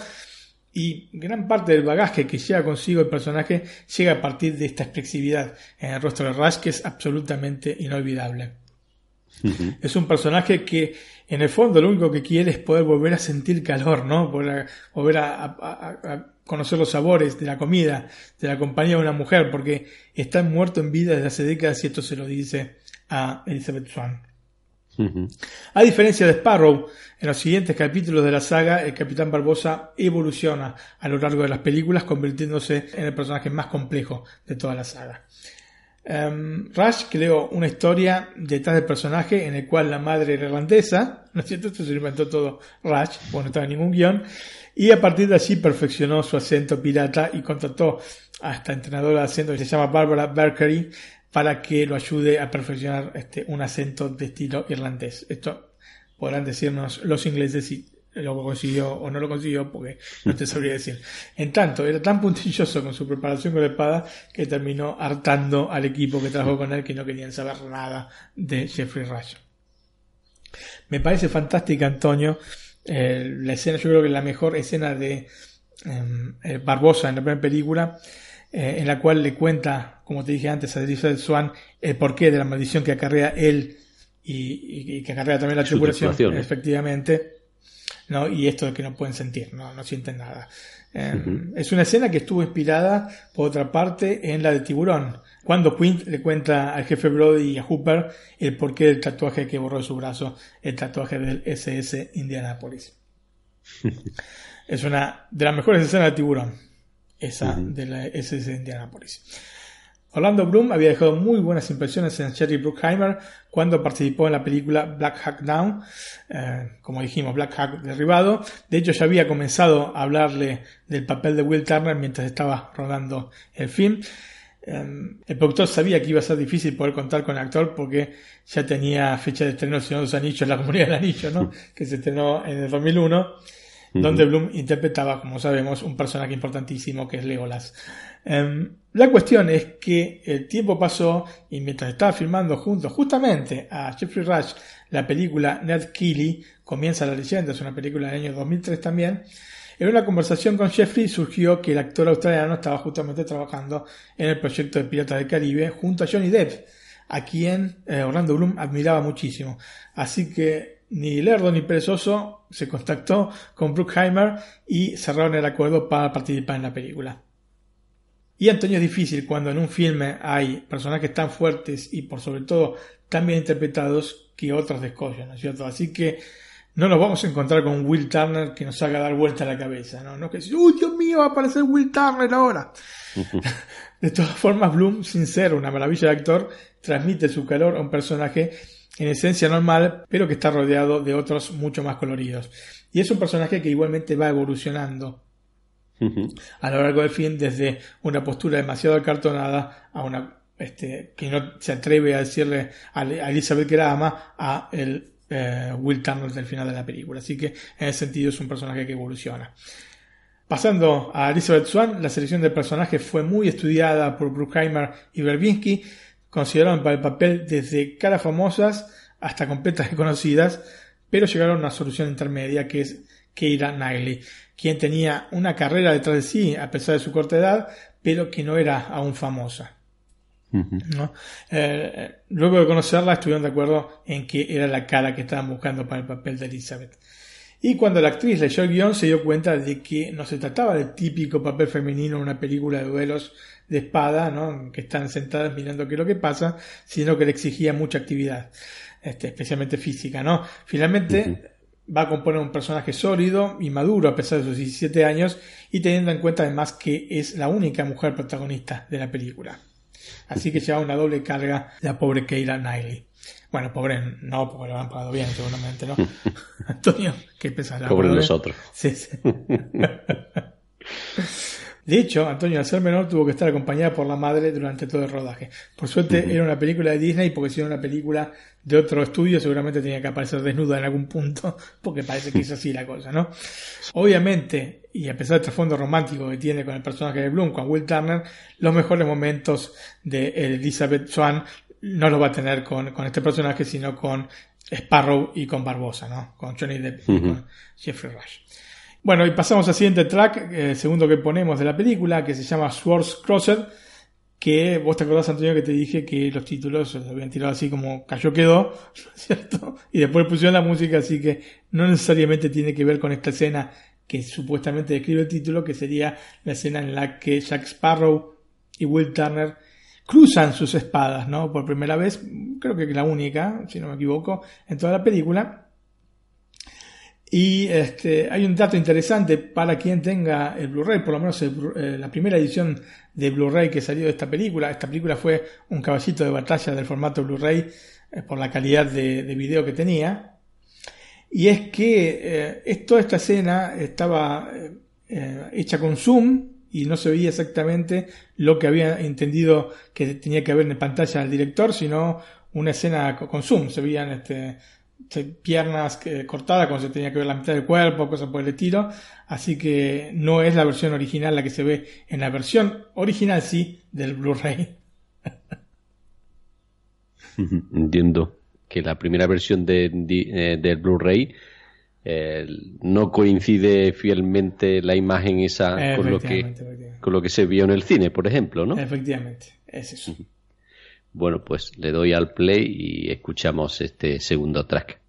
Y gran parte del bagaje que lleva consigo el personaje llega a partir de esta expresividad en el rostro de Rush que es absolutamente inolvidable. Es un personaje que en el fondo lo único que quiere es poder volver a sentir calor, ¿no? Volver a, conocer los sabores de la comida, de la compañía de una mujer, porque está muerto en vida desde hace décadas y esto se lo dice a Elizabeth A diferencia de Sparrow, en los siguientes capítulos de la saga, el Capitán Barbosa evoluciona a lo largo de las películas, convirtiéndose en el personaje más complejo de toda la saga. Um, Rush creó una historia detrás del personaje en el cual la madre irlandesa, ¿no es cierto? Esto se lo inventó todo Rush, bueno, no estaba en ningún guion, y a partir de allí perfeccionó su acento pirata y contrató a esta entrenadora de acento que se llama Barbara Berkery, para que lo ayude a perfeccionar este, un acento de estilo irlandés. Esto podrán decirnos los ingleses si lo consiguió o no lo consiguió, porque no te sabría decir. En tanto, era tan puntilloso con su preparación con la espada que terminó hartando al equipo que trabajó con él que no querían saber nada de Jeffrey Rush. Me parece fantástica, Antonio, eh, la escena, yo creo que la mejor escena de em, eh, Barbosa en la primera película eh, en la cual le cuenta, como te dije antes, a Elizabeth Swan el porqué de la maldición que acarrea él y, que acarrea también la tripulación, efectivamente, ¿no? y esto de que no pueden sentir, no, no sienten nada. Em, es una escena que estuvo inspirada, por otra parte, en la de Tiburón, cuando Quint le cuenta al jefe Brody y a Hooper el porqué del tatuaje que borró de su brazo, el tatuaje del SS Indianapolis. es una de las mejores escenas de Tiburón esa de la SS de Indianapolis. Orlando Bloom había dejado muy buenas impresiones en Sherry Bruckheimer cuando participó en la película Black Hawk Down, eh, como dijimos, Black Hawk derribado. De hecho, ya había comenzado a hablarle del papel de Will Turner mientras estaba rodando el film. Em, el productor sabía que iba a ser difícil poder contar con el actor porque ya tenía fecha de estreno El Señor de los Anillos, La Comunidad del Anillo, ¿no? que se estrenó en el 2001 donde Bloom interpretaba, como sabemos, un personaje importantísimo que es Legolas. Em, la cuestión es que el tiempo pasó y mientras estaba filmando juntos justamente a Jeffrey Rush la película Ned Keely, Comienza la leyenda, es una película del año 2003 también, en una conversación con Jeffrey surgió que el actor australiano estaba justamente trabajando en el proyecto de Piratas del Caribe junto a Johnny Depp. a quien eh, Orlando Bloom admiraba muchísimo. Así que ni lerdo ni perezoso se contactó con Bruckheimer y cerraron el acuerdo para participar en la película. Y Antonio es difícil cuando en un filme hay personajes tan fuertes y por sobre todo tan bien interpretados que otros descollan, ¿no es cierto? Así que no nos vamos a encontrar con Will Turner que nos haga dar vuelta a la cabeza, ¿no? No que uy, Dios mío, va a aparecer Will Turner ahora. de todas formas, Bloom, sin ser una maravilla de actor, transmite su calor a un personaje en esencia normal, pero que está rodeado de otros mucho más coloridos. Y es un personaje que igualmente va evolucionando a lo largo del film, desde una postura demasiado acartonada a una este, que no se atreve a decirle a Elizabeth que la ama a el eh, Will Turner del final de la película. Así que en ese sentido es un personaje que evoluciona. Pasando a Elizabeth Swan, la selección del personaje fue muy estudiada por Bruckheimer y Verbinski, consideraron para el papel desde caras famosas hasta completas desconocidas, pero llegaron a una solución intermedia que es Keira Knightley, quien tenía una carrera detrás de sí a pesar de su corta edad, pero que no era aún famosa. Eh, luego de conocerla estuvieron de acuerdo en que era la cara que estaban buscando para el papel de Elizabeth. Y cuando la actriz leyó el guion se dio cuenta de que no se trataba del típico papel femenino en una película de duelos de espada, ¿no? que están sentadas mirando qué es lo que pasa, sino que le exigía mucha actividad, este, especialmente física. ¿no? Finalmente va a componer un personaje sólido y maduro a pesar de sus 17 años y teniendo en cuenta además que es la única mujer protagonista de la película. Así que lleva una doble carga la pobre Keira Knightley. Bueno, pobre no, porque lo han pagado bien, seguramente, ¿no? Antonio, qué pesada. Pobre nosotros. Sí, sí. De hecho, Antonio, al ser menor, tuvo que estar acompañada por la madre durante todo el rodaje. Por suerte, era una película de Disney, porque si era una película de otro estudio, seguramente tenía que aparecer desnuda en algún punto, porque parece que es así la cosa, ¿no? Obviamente, y a pesar del trasfondo romántico que tiene con el personaje de Bloom, con Will Turner, los mejores momentos de Elizabeth Swan no los va a tener con, este personaje, sino con Sparrow y con Barbosa, ¿no? Con Johnny Depp y con Jeffrey Rush. Bueno, y pasamos al siguiente track, el eh, segundo que ponemos de la película, que se llama Swords Crossed, que vos te acordás, Antonio, que te dije que los títulos se los habían tirado así como cayó quedó, ¿cierto? Y después pusieron la música, así que no necesariamente tiene que ver con esta escena que supuestamente describe el título, que sería la escena en la que Jack Sparrow y Will Turner cruzan sus espadas, ¿no? Por primera vez, creo que la única, si no me equivoco, en toda la película. Y este, hay un dato interesante para quien tenga el Blu-ray, por lo menos eh, la primera edición de Blu-ray que salió de esta película. Esta película fue un caballito de batalla del formato Blu-ray eh, por la calidad de, video que tenía. Y es que eh, toda esta escena estaba hecha con zoom y no se veía exactamente lo que había entendido que tenía que haber en pantalla el director, sino una escena con zoom. Se veían este, piernas cortadas cuando se tenía que ver la mitad del cuerpo, cosas por el estilo. Así que no es la versión original la que se ve en la versión original, sí, del Blu-ray. Entiendo que la primera versión eh, del Blu-ray eh, no coincide fielmente la imagen esa con lo, que, con lo que se vio en el cine, por ejemplo, ¿no? Efectivamente, es eso. Bueno, pues le doy al play y escuchamos este segundo track.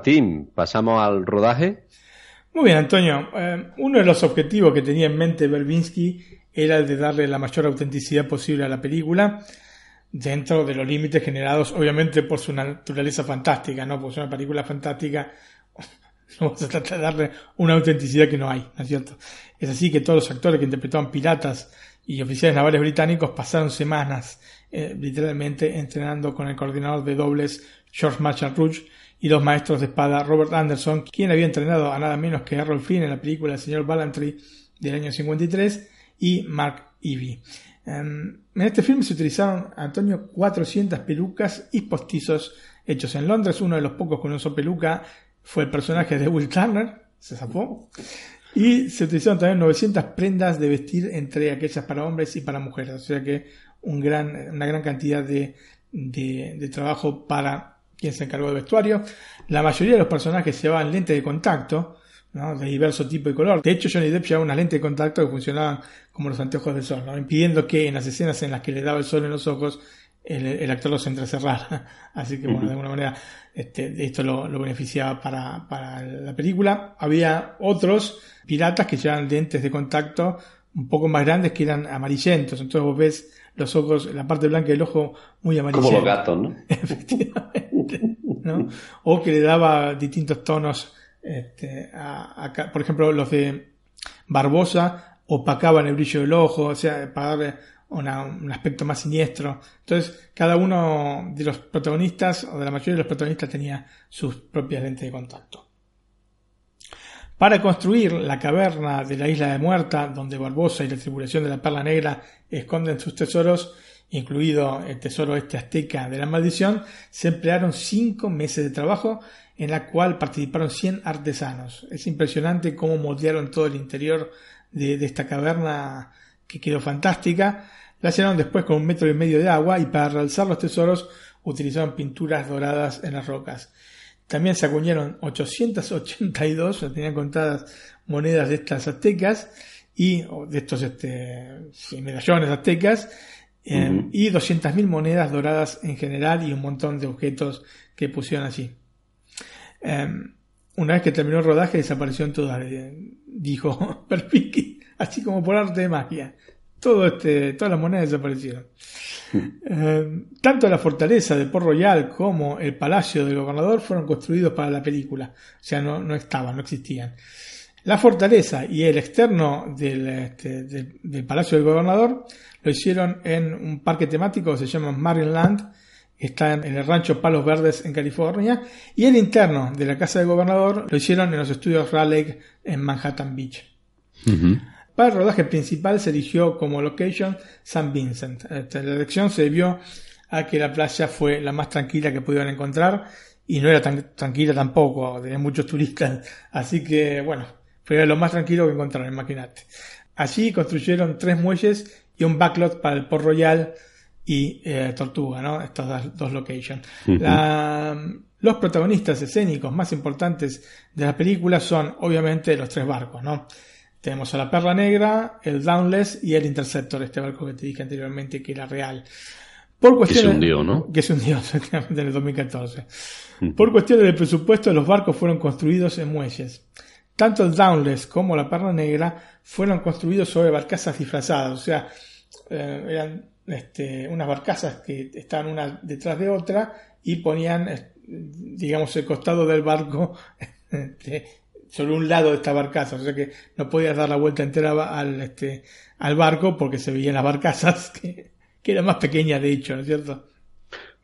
Martín, pasamos al rodaje. Muy bien, Antonio. Eh, uno de los objetivos que tenía en mente Berbinsky era el de darle la mayor autenticidad posible a la película, dentro de los límites generados, obviamente, por su naturaleza fantástica, ¿no? Porque es una película fantástica, no vamos a tratar de darle una autenticidad que no hay, ¿no es cierto? Es así que todos los actores que interpretaban piratas y oficiales navales británicos pasaron semanas, eh, literalmente, entrenando con el coordinador de dobles George Marshall Rouge y los maestros de espada Robert Anderson, quien había entrenado a nada menos que Errol Flynn en la película El señor Ballantyne del año 53 y Mark Ivy. Em, en este film se utilizaron, Antonio, 400 pelucas y postizos hechos en Londres. Uno de los pocos que no usó peluca fue el personaje de Will Turner, se zafó. Y se utilizaron también 900 prendas de vestir entre aquellas para hombres y para mujeres. O sea que una gran cantidad de trabajo para quien se encargó del vestuario. La mayoría de los personajes llevaban lentes de contacto, ¿no? de diverso tipo y color. De hecho, Johnny Depp llevaba una lente de contacto que funcionaban como los anteojos del sol, ¿no? impidiendo que en las escenas en las que le daba el sol en los ojos el, actor los entrecerrara. Así que, bueno, de alguna manera este, esto lo, beneficiaba para, para, la película. Había otros piratas que llevaban lentes de contacto un poco más grandes que eran amarillentos. Entonces vos ves los ojos, la parte blanca del ojo muy amarillenta. Como los gatos, ¿no? Efectivamente. O que le daba distintos tonos. Este, por ejemplo, los de Barbosa opacaban el brillo del ojo, o sea, para darle un aspecto más siniestro. Entonces, cada uno de los protagonistas, o de la mayoría de los protagonistas, tenía sus propias lentes de contacto. Para construir la caverna de la isla de Muerta, donde Barbosa y la tripulación de la Perla Negra esconden sus tesoros, incluido el tesoro este azteca de la maldición, se emplearon cinco meses de trabajo en la cual participaron 100 artesanos. Es impresionante cómo moldearon todo el interior de, esta caverna que quedó fantástica. La llenaron después con un metro y medio de agua y para realzar los tesoros utilizaron pinturas doradas en las rocas. También se acuñaron 882, tenían contadas monedas de estas aztecas y de estos este, medallones aztecas eh, y 200.000 monedas doradas en general y un montón de objetos que pusieron allí. Em, una vez que terminó el rodaje desapareció todas, eh, dijo Perpiqui, así como por arte de magia. Todo este, todas las monedas desaparecieron. Eh, tanto la fortaleza de Port Royal como el palacio del gobernador fueron construidos para la película, o sea, no, no estaban, no existían. La fortaleza y el externo del, este, del, palacio del gobernador lo hicieron en un parque temático que se llama Marineland, que está en el rancho Palos Verdes en California, y el interno de la casa del gobernador lo hicieron en los estudios Raleigh en Manhattan Beach. Para el rodaje principal se eligió como location San Vincent. Esta, la elección se debió a que la playa fue la más tranquila que pudieron encontrar y no era tan tranquila tampoco, tenía muchos turistas, así que bueno, fue lo más tranquilo que encontraron, imagínate. Allí construyeron tres muelles y un backlot para el Port Royal y eh, Tortuga, ¿no? Estas dos locations. los protagonistas escénicos más importantes de la película son obviamente los tres barcos, ¿no? Tenemos a la Perla Negra, el Downless y el Interceptor, este barco que te dije anteriormente que era real. Por cuestiones, que se hundió, ¿no? Que se hundió, efectivamente, en el 2014. Por cuestiones de presupuesto, los barcos fueron construidos en muelles. Tanto el Downless como la Perla Negra fueron construidos sobre barcazas disfrazadas, o sea, eh, eran este, unas barcazas que estaban una detrás de otra y ponían, digamos, el costado del barco este, sobre un lado de esta barcaza, o sea que no podías dar la vuelta entera al, este, al barco porque se veían las barcazas que, que era más pequeña de hecho, ¿no es cierto?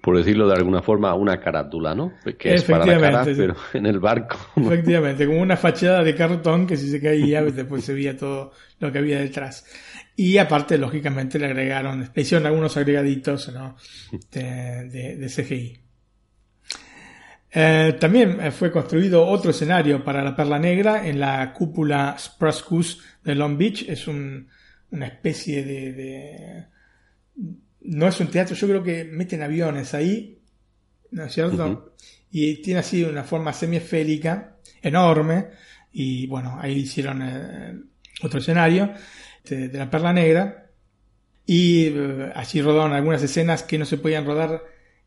Por decirlo de alguna forma, una carátula, ¿no? Que es para la cara, pero en el barco. Efectivamente, como una fachada de cartón que si se caía, después se veía todo lo que había detrás. Y aparte, lógicamente, le agregaron, le hicieron algunos agregaditos ¿no? de, de, de CGI. Eh, también eh, fue construido otro escenario para la Perla Negra en la cúpula Sprascus de Long Beach. Es un, una especie de, No es un teatro, yo creo que meten aviones ahí, ¿no es cierto? Y tiene así una forma semiesférica, enorme. Y bueno, ahí hicieron eh, otro escenario de, de, la Perla Negra. Y allí rodaron algunas escenas que no se podían rodar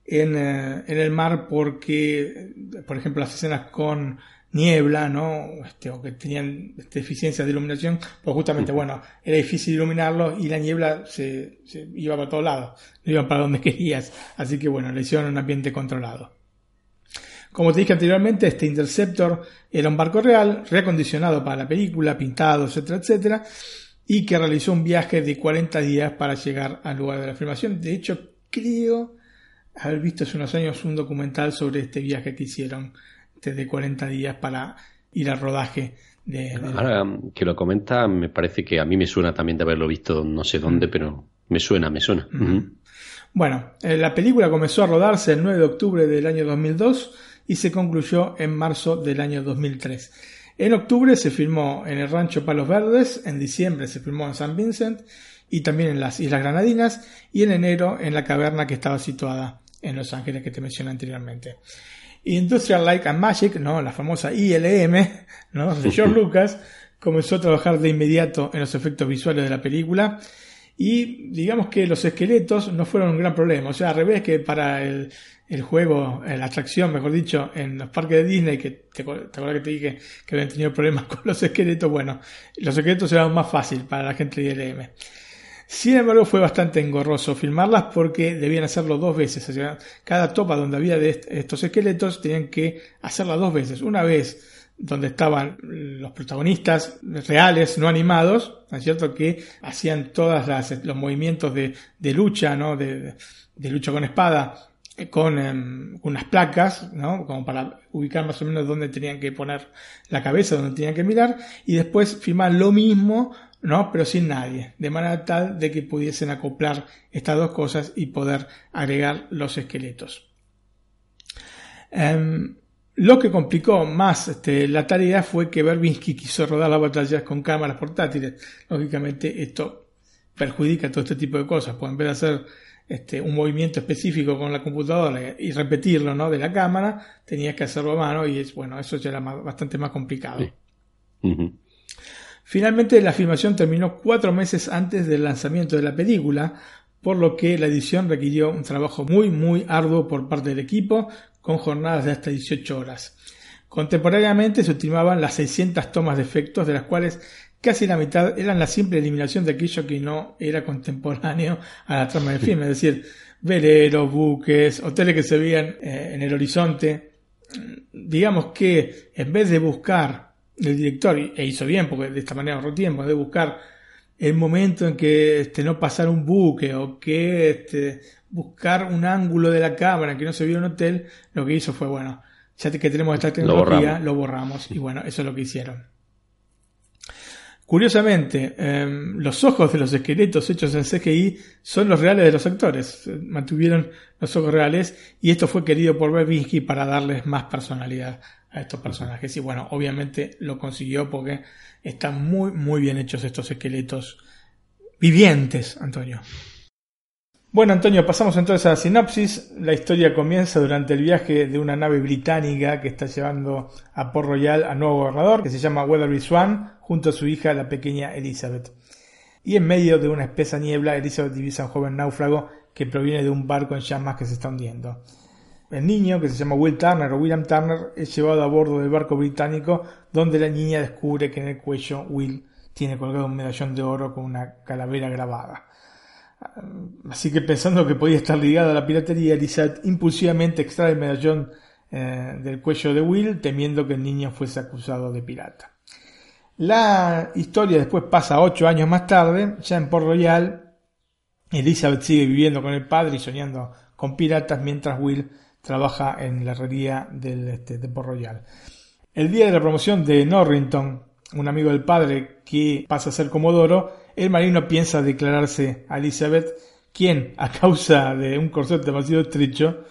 en, eh, en el mar porque, por ejemplo, las escenas con niebla, ¿no? Este, o que tenían este, deficiencias de iluminación, pues justamente, bueno, era difícil iluminarlo y la niebla se, se iba para todos lados, no iba para donde querías. Así que bueno, le hicieron un ambiente controlado. Como te dije anteriormente, este Interceptor era un barco real, reacondicionado para la película, pintado, etcétera, etcétera, y que realizó un viaje de 40 días para llegar al lugar de la filmación. De hecho, creo haber visto hace unos años un documental sobre este viaje que hicieron de 40 días para ir al rodaje de, Ahora que lo comenta, me parece que a mí me suena también de haberlo visto no sé dónde, mm. pero me suena, me suena. Bueno, eh, la película comenzó a rodarse el 9 de octubre del año 2002 y se concluyó en marzo del año 2003. En octubre se filmó en el rancho Palos Verdes, en diciembre se filmó en San Vincent y también en las Islas Granadinas y en enero en la caverna que estaba situada en Los Ángeles que te mencioné anteriormente. Industrial Light and Magic, ¿no? la famosa ILM ¿no? de George Lucas, comenzó a trabajar de inmediato en los efectos visuales de la película y digamos que los esqueletos no fueron un gran problema. O sea, al revés que para el, el juego, la atracción, mejor dicho, en los parques de Disney, que te, acuerdas que te dije que habían tenido problemas con los esqueletos, bueno, los esqueletos eran más fácil para la gente de ILM. Sin embargo, fue bastante engorroso filmarlas porque debían hacerlo dos veces. Cada topa donde había de estos esqueletos tenían que hacerla dos veces. Una vez donde estaban los protagonistas reales, no animados, ¿no es cierto? Que hacían todos los movimientos de, lucha, ¿no? De, lucha con espada, eh, con em, unas placas, ¿no? Como para ubicar más o menos dónde tenían que poner la cabeza, dónde tenían que mirar, y después filmar lo mismo ¿no? Pero sin nadie, de manera tal de que pudiesen acoplar estas dos cosas y poder agregar los esqueletos. Em, lo que complicó más este, la tarea fue que Verbinski quiso rodar las batallas con cámaras portátiles. Lógicamente esto perjudica todo este tipo de cosas, en vez de hacer este, un movimiento específico con la computadora y repetirlo ¿no? de la cámara, tenías que hacerlo a mano y es bueno, eso ya era bastante más complicado. Finalmente la filmación terminó cuatro meses antes del lanzamiento de la película, por lo que la edición requirió un trabajo muy muy arduo por parte del equipo, con jornadas de hasta 18 horas. Contemporáneamente se ultimaban las 600 tomas de efectos, de las cuales casi la mitad eran la simple eliminación de aquello que no era contemporáneo a la trama del film, es decir, veleros, buques, hoteles que se veían eh, en el horizonte. Digamos que en vez de buscar el director, e hizo bien porque de esta manera ahorró tiempo, de buscar el momento en que este, no pasara un buque o que este, buscar un ángulo de la cámara que no se vio un hotel, lo que hizo fue, bueno, ya que tenemos esta tecnología, lo borramos. Y bueno, eso es lo que hicieron. Curiosamente, em, los ojos de los esqueletos hechos en CGI son los reales de los actores. Mantuvieron los ojos reales y esto fue querido por Babinski para darles más personalidad a estos personajes. Y bueno, obviamente lo consiguió porque están muy, muy bien hechos estos esqueletos vivientes, Antonio. Bueno, Antonio, pasamos entonces a la sinopsis. La historia comienza durante el viaje de una nave británica que está llevando a Port Royal a nuevo gobernador, que se llama Weatherby Swan, junto a su hija, la pequeña Elizabeth. Y en medio de una espesa niebla, Elizabeth divisa a un joven náufrago que proviene de un barco en llamas que se está hundiendo. El niño, que se llama Will Turner o William Turner, es llevado a bordo del barco británico donde la niña descubre que en el cuello Will tiene colgado un medallón de oro con una calavera grabada. Así que pensando que podía estar ligado a la piratería, Elizabeth impulsivamente extrae el medallón eh, del cuello de Will, temiendo que el niño fuese acusado de pirata. La historia después pasa ocho años más tarde, ya en Port Royal. Elizabeth sigue viviendo con el padre y soñando con piratas, mientras Will trabaja en la herrería del, este, de Royal. El día de la promoción de Norrington, un amigo del padre que pasa a ser comodoro, el marino piensa declararse a Elizabeth, quien, a causa de un corset demasiado estrecho,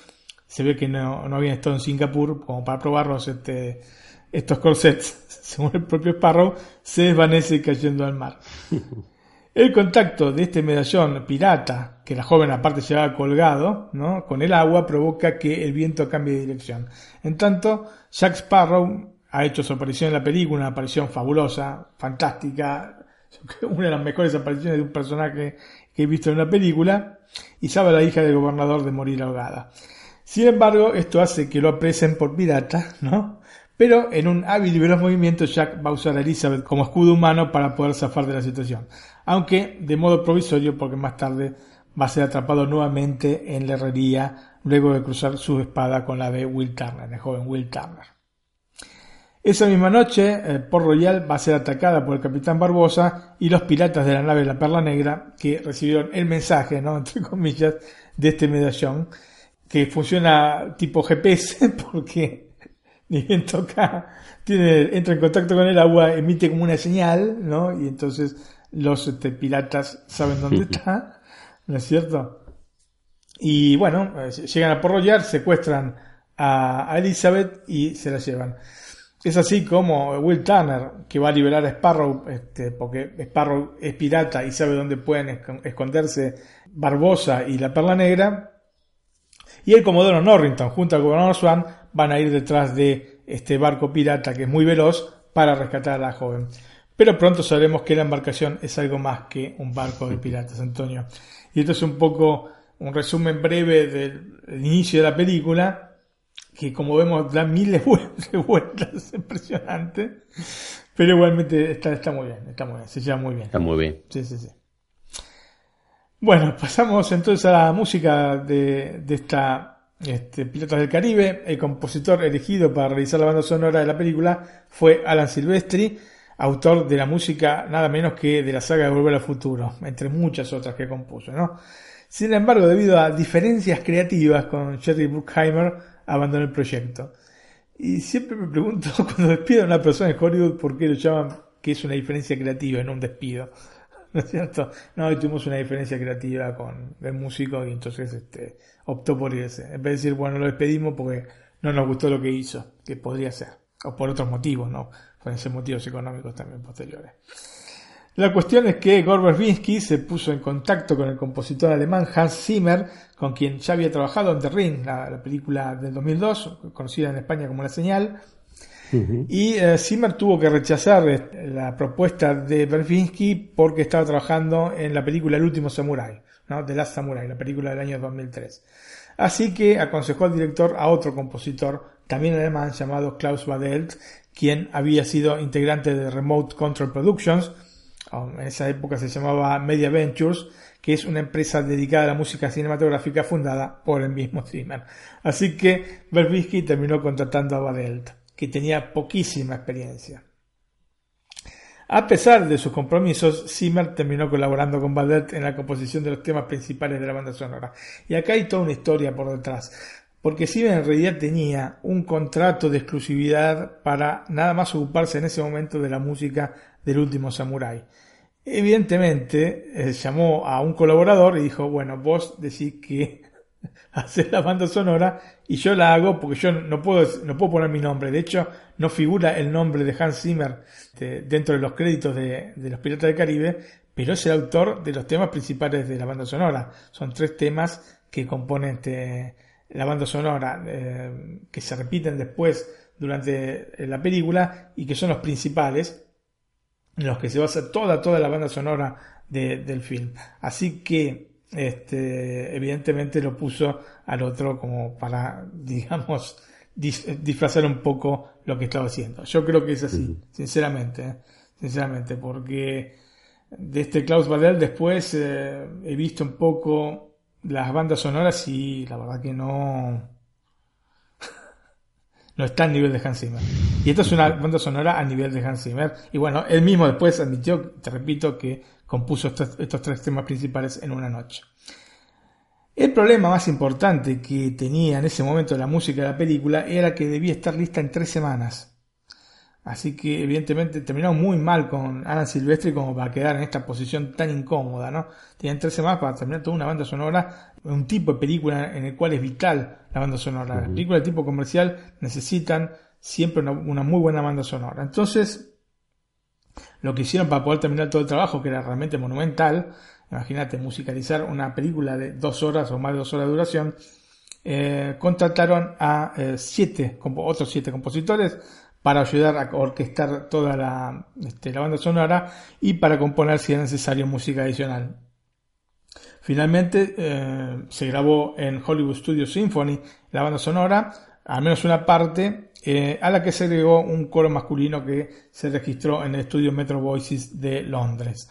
se ve que no, no había estado en Singapur como para probarlos este, estos corsets, según el propio Sparrow, se desvanece cayendo al mar. El contacto de este medallón pirata, que la joven aparte llevaba colgado, ¿no? con el agua, provoca que el viento cambie de dirección. En tanto, Jack Sparrow ha hecho su aparición en la película, una aparición fabulosa, fantástica, una de las mejores apariciones de un personaje que he visto en una película, y sabe a la hija del gobernador de morir ahogada. Sin embargo, esto hace que lo apresen por pirata, ¿no? Pero en un hábil y veloz movimiento, Jack va a usar a Elizabeth como escudo humano para poder zafar de la situación. Aunque de modo provisorio, porque más tarde va a ser atrapado nuevamente en la herrería luego de cruzar su espada con la de Will Turner, el joven Will Turner. Esa misma noche, eh, Port Royal va a ser atacada por el capitán Barbosa y los piratas de la nave La Perla Negra que recibieron el mensaje, ¿no? entre comillas, de este medallón, que funciona tipo GPS porque ni bien toca, tiene, entra en contacto con el agua, emite como una señal, ¿no? Y entonces los este, piratas saben dónde está, ¿no es cierto? Y bueno, eh, llegan a Port secuestran a Elizabeth y se la llevan. Es así como Will Turner, que va a liberar a Sparrow, este, porque Sparrow es pirata y sabe dónde pueden esconderse Barbosa y la Perla Negra. Y el Comodoro Norrington, junto al gobernador Swan, van a ir detrás de este barco pirata que es muy veloz para rescatar a la joven. Pero pronto sabremos que la embarcación es algo más que un barco de piratas, Antonio. Y esto es un poco un resumen breve del inicio de la película que como vemos da miles de vueltas, impresionante, pero igualmente está, está muy bien, está muy bien, se lleva muy bien. Está muy bien. Sí, sí, sí. Bueno, pasamos entonces a la música de, de esta este, del Caribe. El compositor elegido para realizar la banda sonora de la película fue Alan Silvestri, autor de la música nada menos que de la saga de Volver al Futuro, entre muchas otras que compuso, ¿no? Sin embargo, debido a diferencias creativas con Jerry Bruckheimer, abandonó el proyecto. Y siempre me pregunto, cuando despido a una persona en Hollywood, ¿por qué lo llaman que es una diferencia creativa en un despido? ¿No es cierto? No, y tuvimos una diferencia creativa con el músico y entonces este, optó por irse. En vez de decir, bueno, lo despedimos porque no nos gustó lo que hizo, que podría ser. O por otros motivos, ¿no? Pueden ser motivos económicos también posteriores. La cuestión es que Gore se puso en contacto con el compositor alemán Hans Zimmer, con quien ya había trabajado en The Ring, la, película del 2002, conocida en España como La Señal. Y eh, Zimmer tuvo que rechazar eh, la propuesta de Berbinsky porque estaba trabajando en la película El último Samurai, ¿no? The Last Samurai, la película del año 2003. Así que aconsejó al director a otro compositor, también alemán, llamado Klaus Badelt, quien había sido integrante de Remote Control Productions, en esa época se llamaba Media Ventures, que es una empresa dedicada a la música cinematográfica fundada por el mismo Zimmer. Así que Verbisky terminó contratando a Badelt, que tenía poquísima experiencia. A pesar de sus compromisos, Zimmer terminó colaborando con Badelt en la composición de los temas principales de la banda sonora. Y acá hay toda una historia por detrás, porque Zimmer en realidad tenía un contrato de exclusividad para nada más ocuparse en ese momento de la música del último samurái. Evidentemente, eh, llamó a un colaborador y dijo, bueno, vos decís que haces la banda sonora y yo la hago porque yo no puedo, no puedo poner mi nombre. De hecho, no figura el nombre de Hans Zimmer dentro de los créditos de, Los Piratas del Caribe, pero es el autor de los temas principales de la banda sonora. Son tres temas que componen este, la banda sonora, eh, que se repiten después durante la película y que son los principales en los que se basa toda, toda la banda sonora del film. Así que, este, evidentemente lo puso al otro como para, digamos, disfrazar un poco lo que estaba haciendo. Yo creo que es así, sinceramente, ¿eh? sinceramente, porque de este Klaus Badel después eh, he visto un poco las bandas sonoras y la verdad que no, no está al nivel de Hans Zimmer. Y esto es una banda sonora a nivel de Hans Zimmer. Y bueno, él mismo después admitió, te repito, que compuso estos, tres temas principales en una noche. El problema más importante que tenía en ese momento la música de la película era que debía estar lista en tres semanas. Así que evidentemente terminó muy mal con Alan Silvestri como para quedar en esta posición tan incómoda, ¿no? Tenían tres semanas para terminar toda una banda sonora, un tipo de película en el cual es vital la banda sonora. Las películas de tipo comercial necesitan siempre una, una, muy buena banda sonora. Entonces, lo que hicieron para poder terminar todo el trabajo, que era realmente monumental, imagínate musicalizar una película de dos horas o más de dos horas de duración, eh, contrataron a eh, siete, otros siete compositores para ayudar a orquestar toda la, este, la banda sonora y para componer si es necesario música adicional. Finalmente eh, se grabó en Hollywood Studio Symphony la banda sonora, al menos una parte, eh, a la que se agregó un coro masculino que se registró en el estudio Metro Voices de Londres.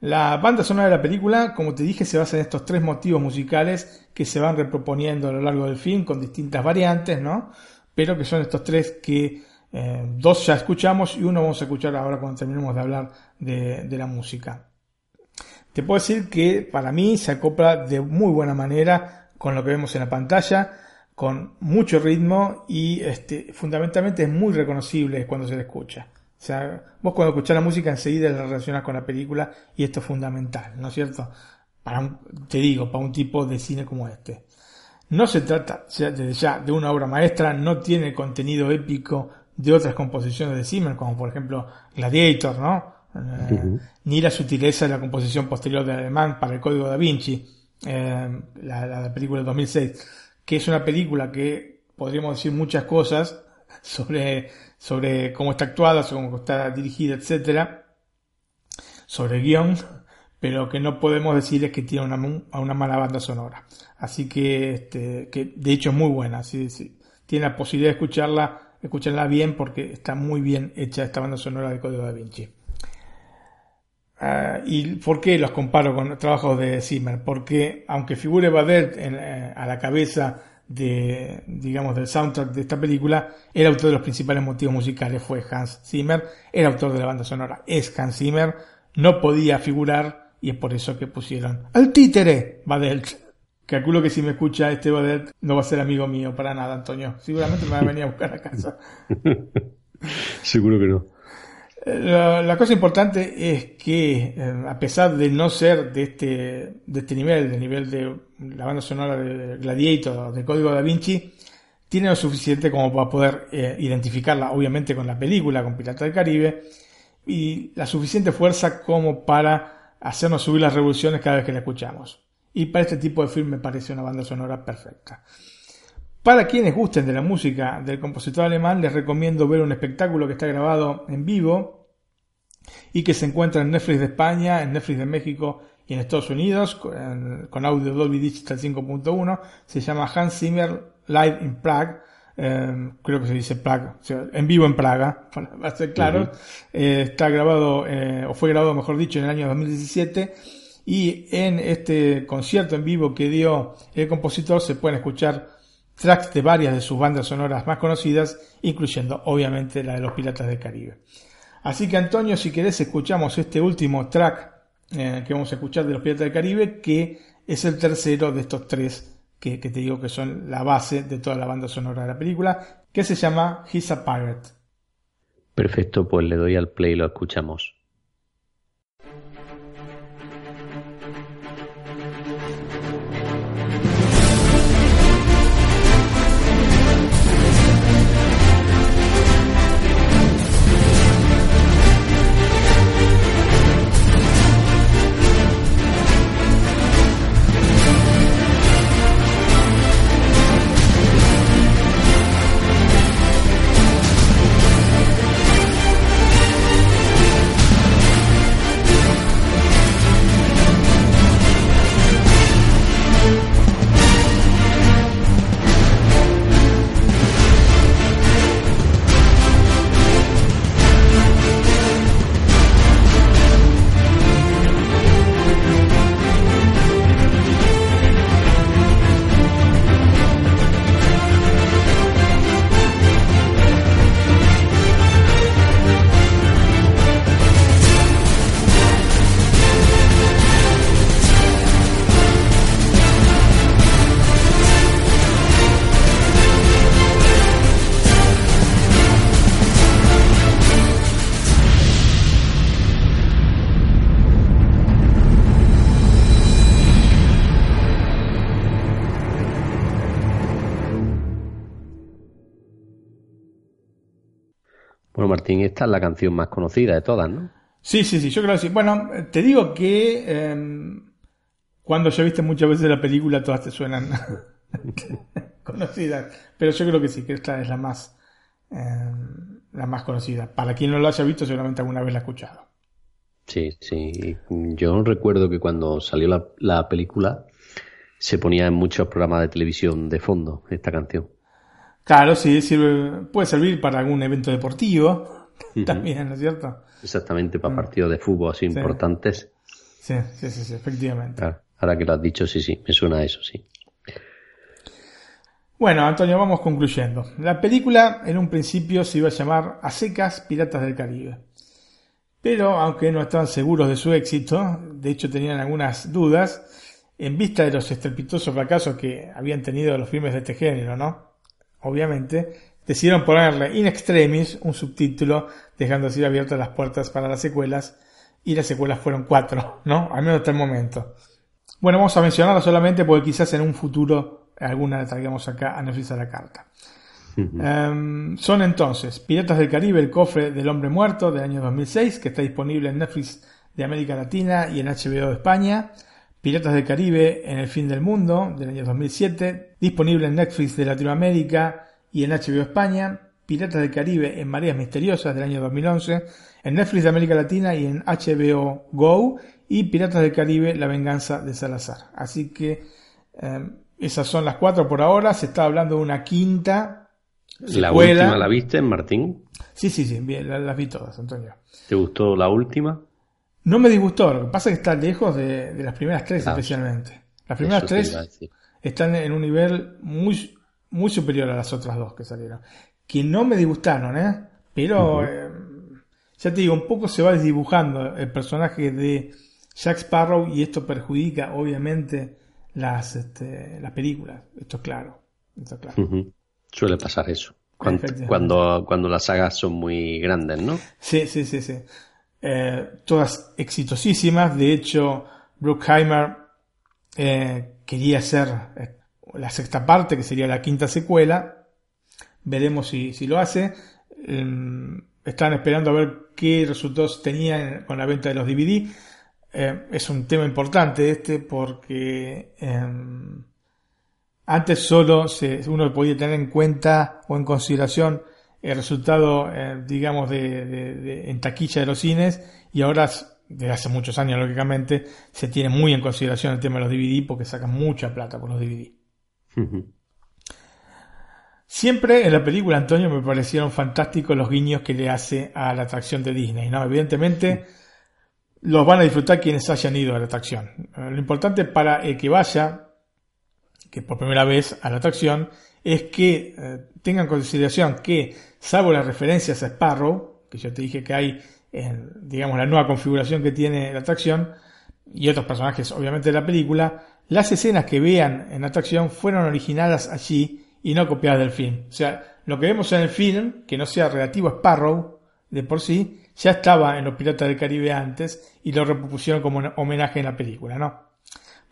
La banda sonora de la película, como te dije, se basa en estos tres motivos musicales que se van reproponiendo a lo largo del film con distintas variantes, ¿no? Pero que son estos tres que eh, dos ya escuchamos y uno vamos a escuchar ahora cuando terminemos de hablar de, de la música. Te puedo decir que para mí se acopla de muy buena manera con lo que vemos en la pantalla, con mucho ritmo y este, fundamentalmente es muy reconocible cuando se le escucha. O sea, vos cuando escuchás la música enseguida la relacionas con la película y esto es fundamental, ¿no es cierto? Para te digo, para un tipo de cine como este. No se trata desde ya de una obra maestra, no tiene contenido épico de otras composiciones de Zimmer, como por ejemplo Gladiator, ¿no? Eh, ni la sutileza de la composición posterior de Alemán para el Código da Vinci, eh, la, película del 2006, que es una película que podríamos decir muchas cosas sobre, sobre cómo está actuada, sobre cómo está dirigida, etcétera, sobre el guion, pero que no podemos decir es que tiene una, una mala banda sonora. Así que, este, que de hecho es muy buena, sí, sí. tiene la posibilidad de escucharla, escucharla bien porque está muy bien hecha esta banda sonora de Código da Vinci. Ah, ¿Y por qué los comparo con trabajos de Zimmer? Porque aunque figure Badet eh, a la cabeza de, digamos, del soundtrack de esta película, el autor de los principales motivos musicales fue Hans Zimmer, el autor de la banda sonora es Hans Zimmer, no podía figurar y es por eso que pusieron al títere Badelt. Calculo que si me escucha este Badelt no va a ser amigo mío para nada, Antonio. Seguramente me va a venir a buscar a casa. Seguro que no. La, cosa importante es que, eh, a pesar de no ser de este, de este nivel, del nivel de la banda sonora de Gladiator, del Código da Vinci, tiene lo suficiente como para poder eh, identificarla, obviamente, con la película, con Pirata del Caribe, y la suficiente fuerza como para hacernos subir las revoluciones cada vez que la escuchamos. Y para este tipo de film me parece una banda sonora perfecta. Para quienes gusten de la música del compositor alemán, les recomiendo ver un espectáculo que está grabado en vivo y que se encuentra en Netflix de España, en Netflix de México y en Estados Unidos, con, audio Dolby Digital 5.1. Se llama Hans Zimmer Live in Prague. Em, creo que se dice Prague, en vivo en Praga, para ser claro. Eh, está grabado, eh, o fue grabado, mejor dicho, en el año 2017. Y en este concierto en vivo que dio el compositor se pueden escuchar tracks de varias de sus bandas sonoras más conocidas, incluyendo obviamente la de los Piratas del Caribe. Así que Antonio, si querés, escuchamos este último track eh, que vamos a escuchar de los Piratas del Caribe, que es el tercero de estos tres que, que, te digo que son la base de toda la banda sonora de la película, que se llama He's a Pirate. Perfecto, pues le doy al play y lo escuchamos. Esta es la canción más conocida de todas, ¿no? Sí, sí, sí, yo creo que sí. Bueno, te digo que em, cuando ya viste muchas veces la película, todas te suenan conocidas. Pero yo creo que sí, que esta es la más, em, la más conocida. Para quien no lo haya visto, seguramente alguna vez la ha escuchado. Sí, sí. Yo recuerdo que cuando salió la, la película se ponía en muchos programas de televisión de fondo esta canción. Claro, sí, sirve, puede servir para algún evento deportivo también, ¿no es cierto? Exactamente, para mm. partidos de fútbol así importantes. Sí, sí, sí, efectivamente. ahora que lo has dicho, sí, sí, me suena a eso, sí. Bueno, Antonio, vamos concluyendo. La película en un principio se iba a llamar A secas Piratas del Caribe. Pero aunque no estaban seguros de su éxito, de hecho tenían algunas dudas, en vista de los estrepitosos fracasos que habían tenido los filmes de este género, ¿no? Obviamente, decidieron ponerle in extremis un subtítulo, dejando así abiertas las puertas para las secuelas, y las secuelas fueron cuatro, ¿no? Al menos hasta el momento. Bueno, vamos a mencionarlo solamente porque quizás en un futuro alguna la traigamos acá a Netflix a la carta. Em, son entonces Piratas del Caribe, el cofre del hombre muerto del año 2006, que está disponible en Netflix de América Latina y en HBO de España. Piratas del Caribe en el fin del mundo del año 2007, disponible en Netflix de Latinoamérica y en HBO España. Piratas del Caribe en Mareas Misteriosas del año 2011, en Netflix de América Latina y en HBO Go. Y Piratas del Caribe, La Venganza de Salazar. Así que em, esas son las cuatro por ahora. Se está hablando de una quinta. ¿La última la viste, Martín? Sí, sí, sí, bien, las vi todas, Antonio. ¿Te gustó la última? No me disgustó, lo que pasa es que está lejos de, las primeras tres especialmente. Las primeras tres están en un nivel muy, muy superior a las otras dos que salieron. Que no me disgustaron, ¿eh? Pero, eh, ya te digo, un poco se va desdibujando el personaje de Jack Sparrow y esto perjudica, obviamente, las, este, las películas. Esto es claro. Esto claro. Suele pasar eso. Cuando, cuando, cuando las sagas son muy grandes, ¿no? Sí, sí, sí, sí. Eh, todas exitosísimas. De hecho, Bruckheimer eh, quería hacer eh, la sexta parte, que sería la quinta secuela. Veremos si, si lo hace. Em, están esperando a ver qué resultados tenían con la venta de los DVD. es un tema importante este porque em, antes solo se, uno podía tener en cuenta o en consideración el resultado, digamos, de, en taquilla de los cines y ahora, desde hace muchos años, lógicamente, se tiene muy en consideración el tema de los DVD porque sacan mucha plata por los DVD. Siempre en la película, Antonio, me parecieron fantásticos los guiños que le hace a la atracción de Disney, ¿no? Evidentemente, los van a disfrutar quienes hayan ido a la atracción. Lo importante para el que vaya, que por primera vez a la atracción, es que eh, tengan consideración que, salvo las referencias a Sparrow, que yo te dije que hay en, digamos, la nueva configuración que tiene la atracción, y otros personajes obviamente de la película, las escenas que vean en la atracción fueron originadas allí y no copiadas del film. O sea, lo que vemos en el film, que no sea relativo a Sparrow de por sí, ya estaba en los Piratas del Caribe antes y lo repusieron como un homenaje en la película, ¿no?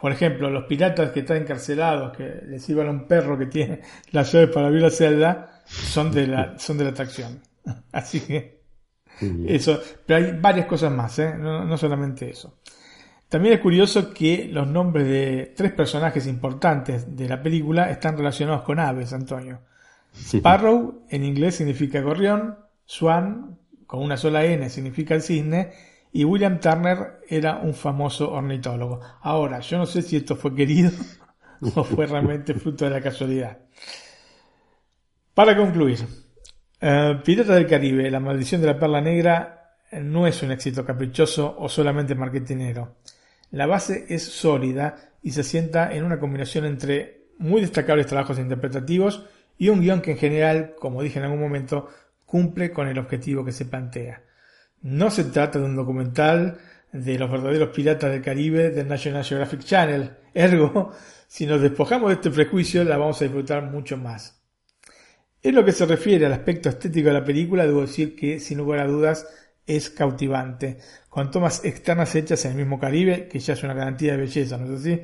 Por ejemplo, los piratas que están encarcelados, que les iban a un perro que tiene la llave para abrir la celda, son de la, son de la atracción. Así que, eso. Pero hay varias cosas más, ¿eh? no, solamente eso. También es curioso que los nombres de tres personajes importantes de la película están relacionados con aves, Antonio. Sparrow en inglés significa gorrión, Swan con una sola N significa el cisne y William Turner era un famoso ornitólogo. Ahora, yo no sé si esto fue querido o fue realmente fruto de la casualidad. Para concluir, eh, Pirata del Caribe, La maldición de la perla negra no es un éxito caprichoso o solamente marketinero. La base es sólida y se sienta en una combinación entre muy destacables trabajos interpretativos y un guion que en general, como dije en algún momento, cumple con el objetivo que se plantea. No se trata de un documental de los verdaderos piratas del Caribe del National Geographic Channel. Ergo, si nos despojamos de este prejuicio, la vamos a disfrutar mucho más. En lo que se refiere al aspecto estético de la película, debo decir que, sin lugar a dudas, es cautivante. Con tomas externas hechas en el mismo Caribe, que ya es una garantía de belleza, ¿no es así?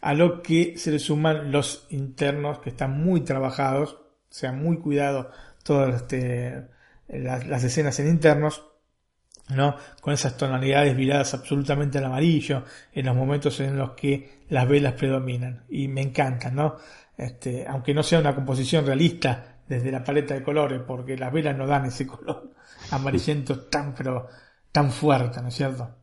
A lo que se le suman los internos, que están muy trabajados, o sea, muy cuidados todas este, las escenas en internos ¿no? Con esas tonalidades viradas absolutamente al amarillo en los momentos en los que las velas predominan. Y me encantan, ¿no? Este, aunque no sea una composición realista desde la paleta de colores, porque las velas no dan ese color amarillento tan, pero tan fuerte, ¿no es cierto?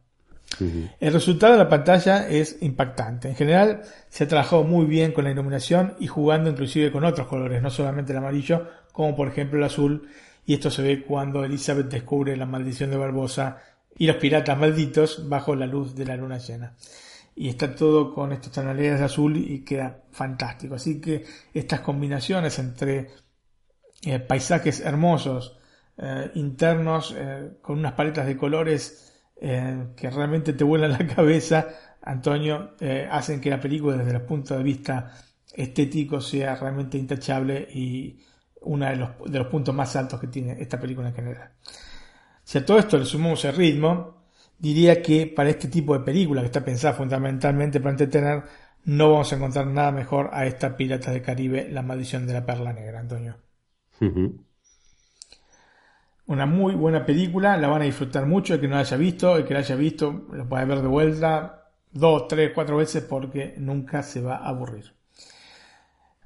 El resultado de la pantalla es impactante. En general se ha trabajado muy bien con la iluminación y jugando inclusive con otros colores, no solamente el amarillo, como por ejemplo el azul, y esto se ve cuando Elizabeth descubre la maldición de Barbosa y los piratas malditos bajo la luz de la luna llena. Y está todo con estos tonalidades de azul y queda fantástico. Así que estas combinaciones entre eh, paisajes hermosos, eh, internos, eh, con unas paletas de colores que realmente te vuelan la cabeza, Antonio, hacen que la película desde el punto de vista estético sea realmente intachable y uno de los, de los puntos más altos que tiene esta película en general. Si a todo esto le sumamos el ritmo, diría que para este tipo de película, que está pensada fundamentalmente para entretener, no vamos a encontrar nada mejor a esta Piratas del Caribe, La Maldición de la Perla Negra, Antonio. Una muy buena película, la van a disfrutar mucho, el que no la haya visto, el que la haya visto lo puede ver de vuelta dos, tres, cuatro veces porque nunca se va a aburrir.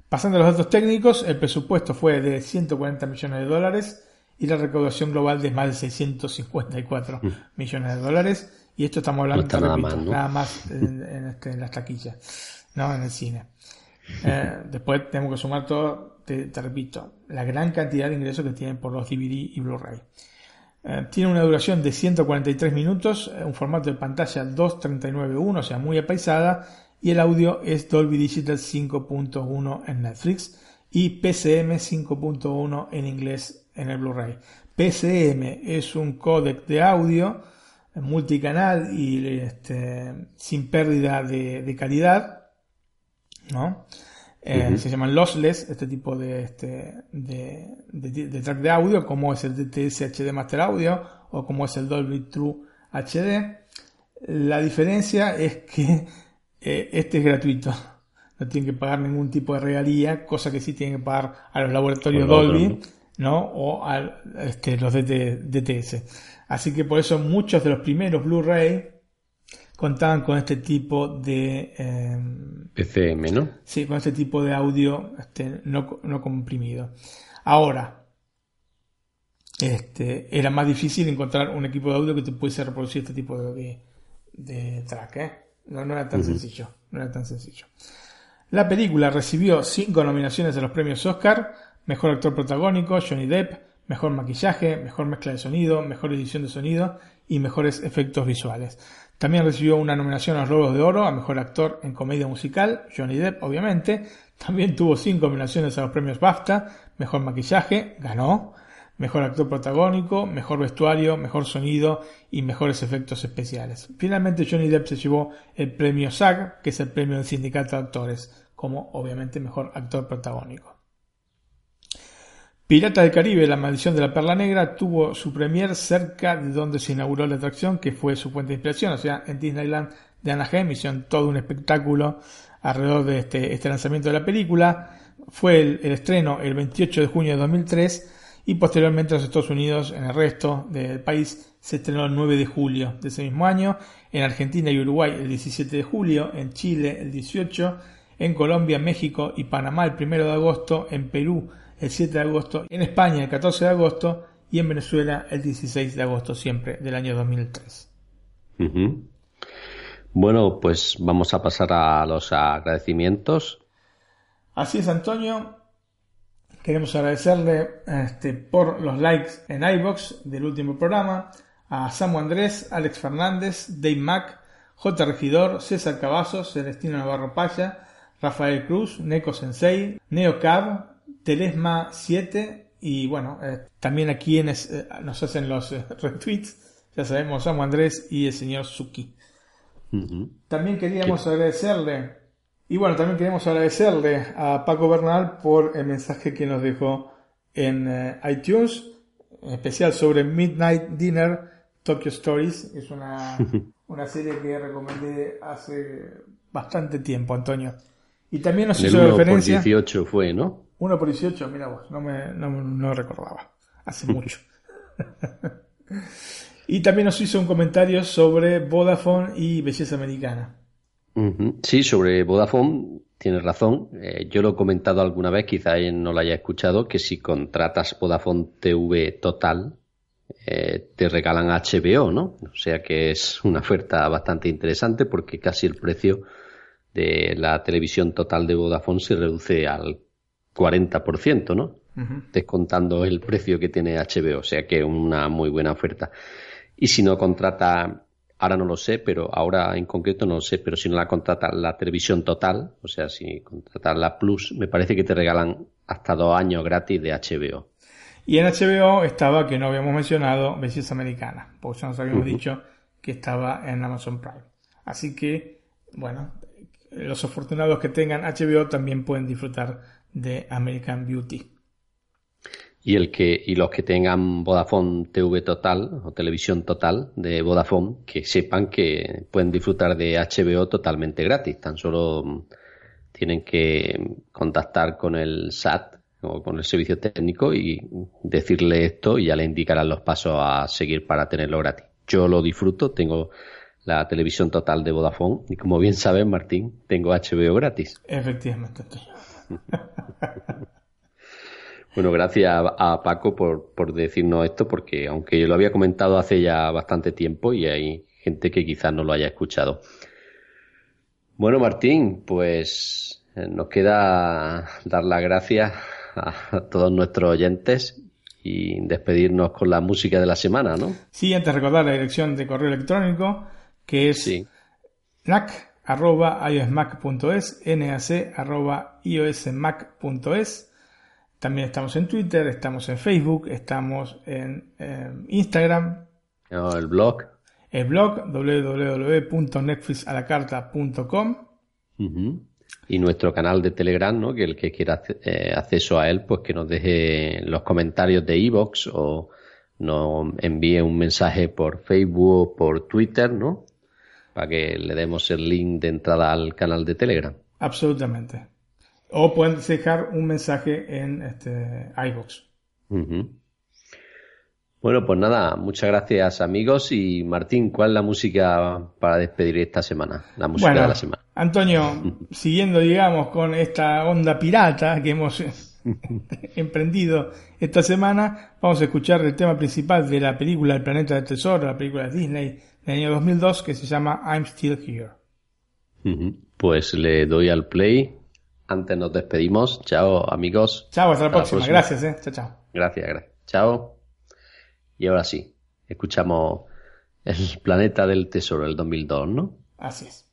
Pasando a los datos técnicos, el presupuesto fue de 140 millones de dólares, y la recaudación global de más de 654 mm. millones de dólares. Y esto estamos hablando nada, más, este, en, las taquillas, no en el cine. Eh, después tenemos que sumar todo, te, repito, la gran cantidad de ingresos que tienen por los DVD y Blu-ray. Eh, tiene una duración de 143 minutos, eh, un formato de pantalla 2.39.1, o sea, muy apaisada, y el audio es Dolby Digital 5.1 en Netflix y PCM 5.1 en inglés en el Blu-ray. PCM es un códec de audio multicanal y este, sin pérdida de, calidad, ¿no? Eh, se llaman lossless, este tipo de, este, de, track de audio, como es el DTS HD Master Audio o como es el Dolby True HD. La diferencia es que eh, este es gratuito, no tienen que pagar ningún tipo de regalía, cosa que sí tienen que pagar a los laboratorios Dolby ¿no? O a este, los DTS. Así que por eso muchos de los primeros Blu-ray contaban con este tipo de... PCM, ¿no? Sí, con este tipo de audio este, no, no, comprimido. Ahora, este, era más difícil encontrar un equipo de audio que te pudiese reproducir este tipo de, de, track, ¿eh? No, no era tan sencillo, no era tan sencillo. La película recibió cinco nominaciones a los premios Oscar, Mejor actor protagónico, Johnny Depp, mejor maquillaje, mejor mezcla de sonido, mejor edición de sonido y mejores efectos visuales. También recibió una nominación a los Globos de Oro a mejor actor en comedia musical, Johnny Depp, obviamente. También tuvo cinco nominaciones a los premios BAFTA, mejor maquillaje, ganó, mejor actor protagónico, mejor vestuario, mejor sonido y mejores efectos especiales. Finalmente Johnny Depp se llevó el premio SAG, que es el premio del sindicato de actores, como obviamente mejor actor protagónico. Pirata del Caribe, La Maldición de la Perla Negra, tuvo su premier cerca de donde se inauguró la atracción, que fue su fuente de inspiración, o sea, en Disneyland de Anaheim, hicieron todo un espectáculo alrededor de este, este lanzamiento de la película. Fue el, estreno el 28 de junio de 2003 y posteriormente en los Estados Unidos, en el resto del país, se estrenó el 9 de julio de ese mismo año, en Argentina y Uruguay el 17 de julio, en Chile el 18, en Colombia, México y Panamá el 1 de agosto, en Perú el 7 de agosto, en España el 14 de agosto y en Venezuela el 16 de agosto siempre del año 2003. Bueno, pues vamos a pasar a los agradecimientos. Así es, Antonio. Queremos agradecerle este, por los likes en iBox del último programa a Samu Andrés, Alex Fernández, Dave Mac, J. Regidor, César Cavazos, Celestino Navarro Paya, Rafael Cruz, Neko Sensei, Neo Cab, Telesma 7 y bueno, eh, también a quienes eh, nos hacen los eh, retweets, ya sabemos, Samu Andrés y el señor Suki. También queríamos agradecerle, y bueno, también queremos agradecerle a Paco Bernal por el mensaje que nos dejó en iTunes, especial sobre Midnight Dinner Tokyo Stories. Es una, una serie que recomendé hace bastante tiempo, Antonio. Y también nos hizo referencia. 18 fue, ¿no? 1 por 18, mira vos, no me no, recordaba. Hace mucho. y también nos hizo un comentario sobre Vodafone y belleza americana. Sí, sobre Vodafone tienes razón. Eh, yo lo he comentado alguna vez, quizá no lo haya escuchado, que si contratas Vodafone TV Total, eh, te regalan HBO, ¿no? O sea que es una oferta bastante interesante porque casi el precio de la televisión total de Vodafone se reduce al 40%, ¿no? Descontando el precio que tiene HBO, o sea que es una muy buena oferta. Y si no contrata, ahora no lo sé, pero ahora en concreto no lo sé, pero si no la contrata la televisión total, o sea, si contratas la Plus, me parece que te regalan hasta dos años gratis de HBO. Y en HBO estaba, que no habíamos mencionado, Belleza Americana, porque ya nos habíamos dicho que estaba en Amazon Prime. Así que, bueno, los afortunados que tengan HBO también pueden disfrutar de American Beauty. Y, el que, y los que tengan Vodafone TV Total o Televisión Total de Vodafone, que sepan que pueden disfrutar de HBO totalmente gratis. Tan solo mm, tienen que contactar con el SAT o con el servicio técnico y decirle esto y ya le indicarán los pasos a seguir para tenerlo gratis. Yo lo disfruto, tengo la televisión total de Vodafone y como bien sabes Martín, tengo HBO gratis. Efectivamente. Bueno, gracias a Paco por, por decirnos esto, porque aunque yo lo había comentado hace ya bastante tiempo y hay gente que quizás no lo haya escuchado. Bueno, Martín, pues eh, nos queda dar las gracias a todos nuestros oyentes y despedirnos con la música de la semana, ¿no? Sí, antes de recordar la dirección de correo electrónico, que es sí. nac.iosmac.es, nac.iosmac.es también estamos en Twitter, estamos en Facebook, estamos en, Instagram. el blog. El blog www.netflixalacarta.com. Y nuestro canal de Telegram, ¿no? Que el que quiera eh, acceso a él, pues que nos deje los comentarios de iVoox o nos envíe un mensaje por Facebook o por Twitter, ¿no? Para que le demos el link de entrada al canal de Telegram. Absolutamente. O pueden dejar un mensaje en este, iBox. Bueno, pues nada, muchas gracias amigos. Y Martín, ¿cuál es la música para despedir esta semana? La música de la semana. Antonio, siguiendo, digamos, con esta onda pirata que hemos emprendido esta semana, vamos a escuchar el tema principal de la película El planeta del tesoro, la película de Disney del año 2002, que se llama I'm Still Here. Pues le doy al play antes nos despedimos. Chao, amigos. Chao, hasta la, próxima. Gracias, eh. Chao, chao. Gracias, gracias. Chao. Y ahora sí, escuchamos El planeta del tesoro, el 2002, ¿no? Así es.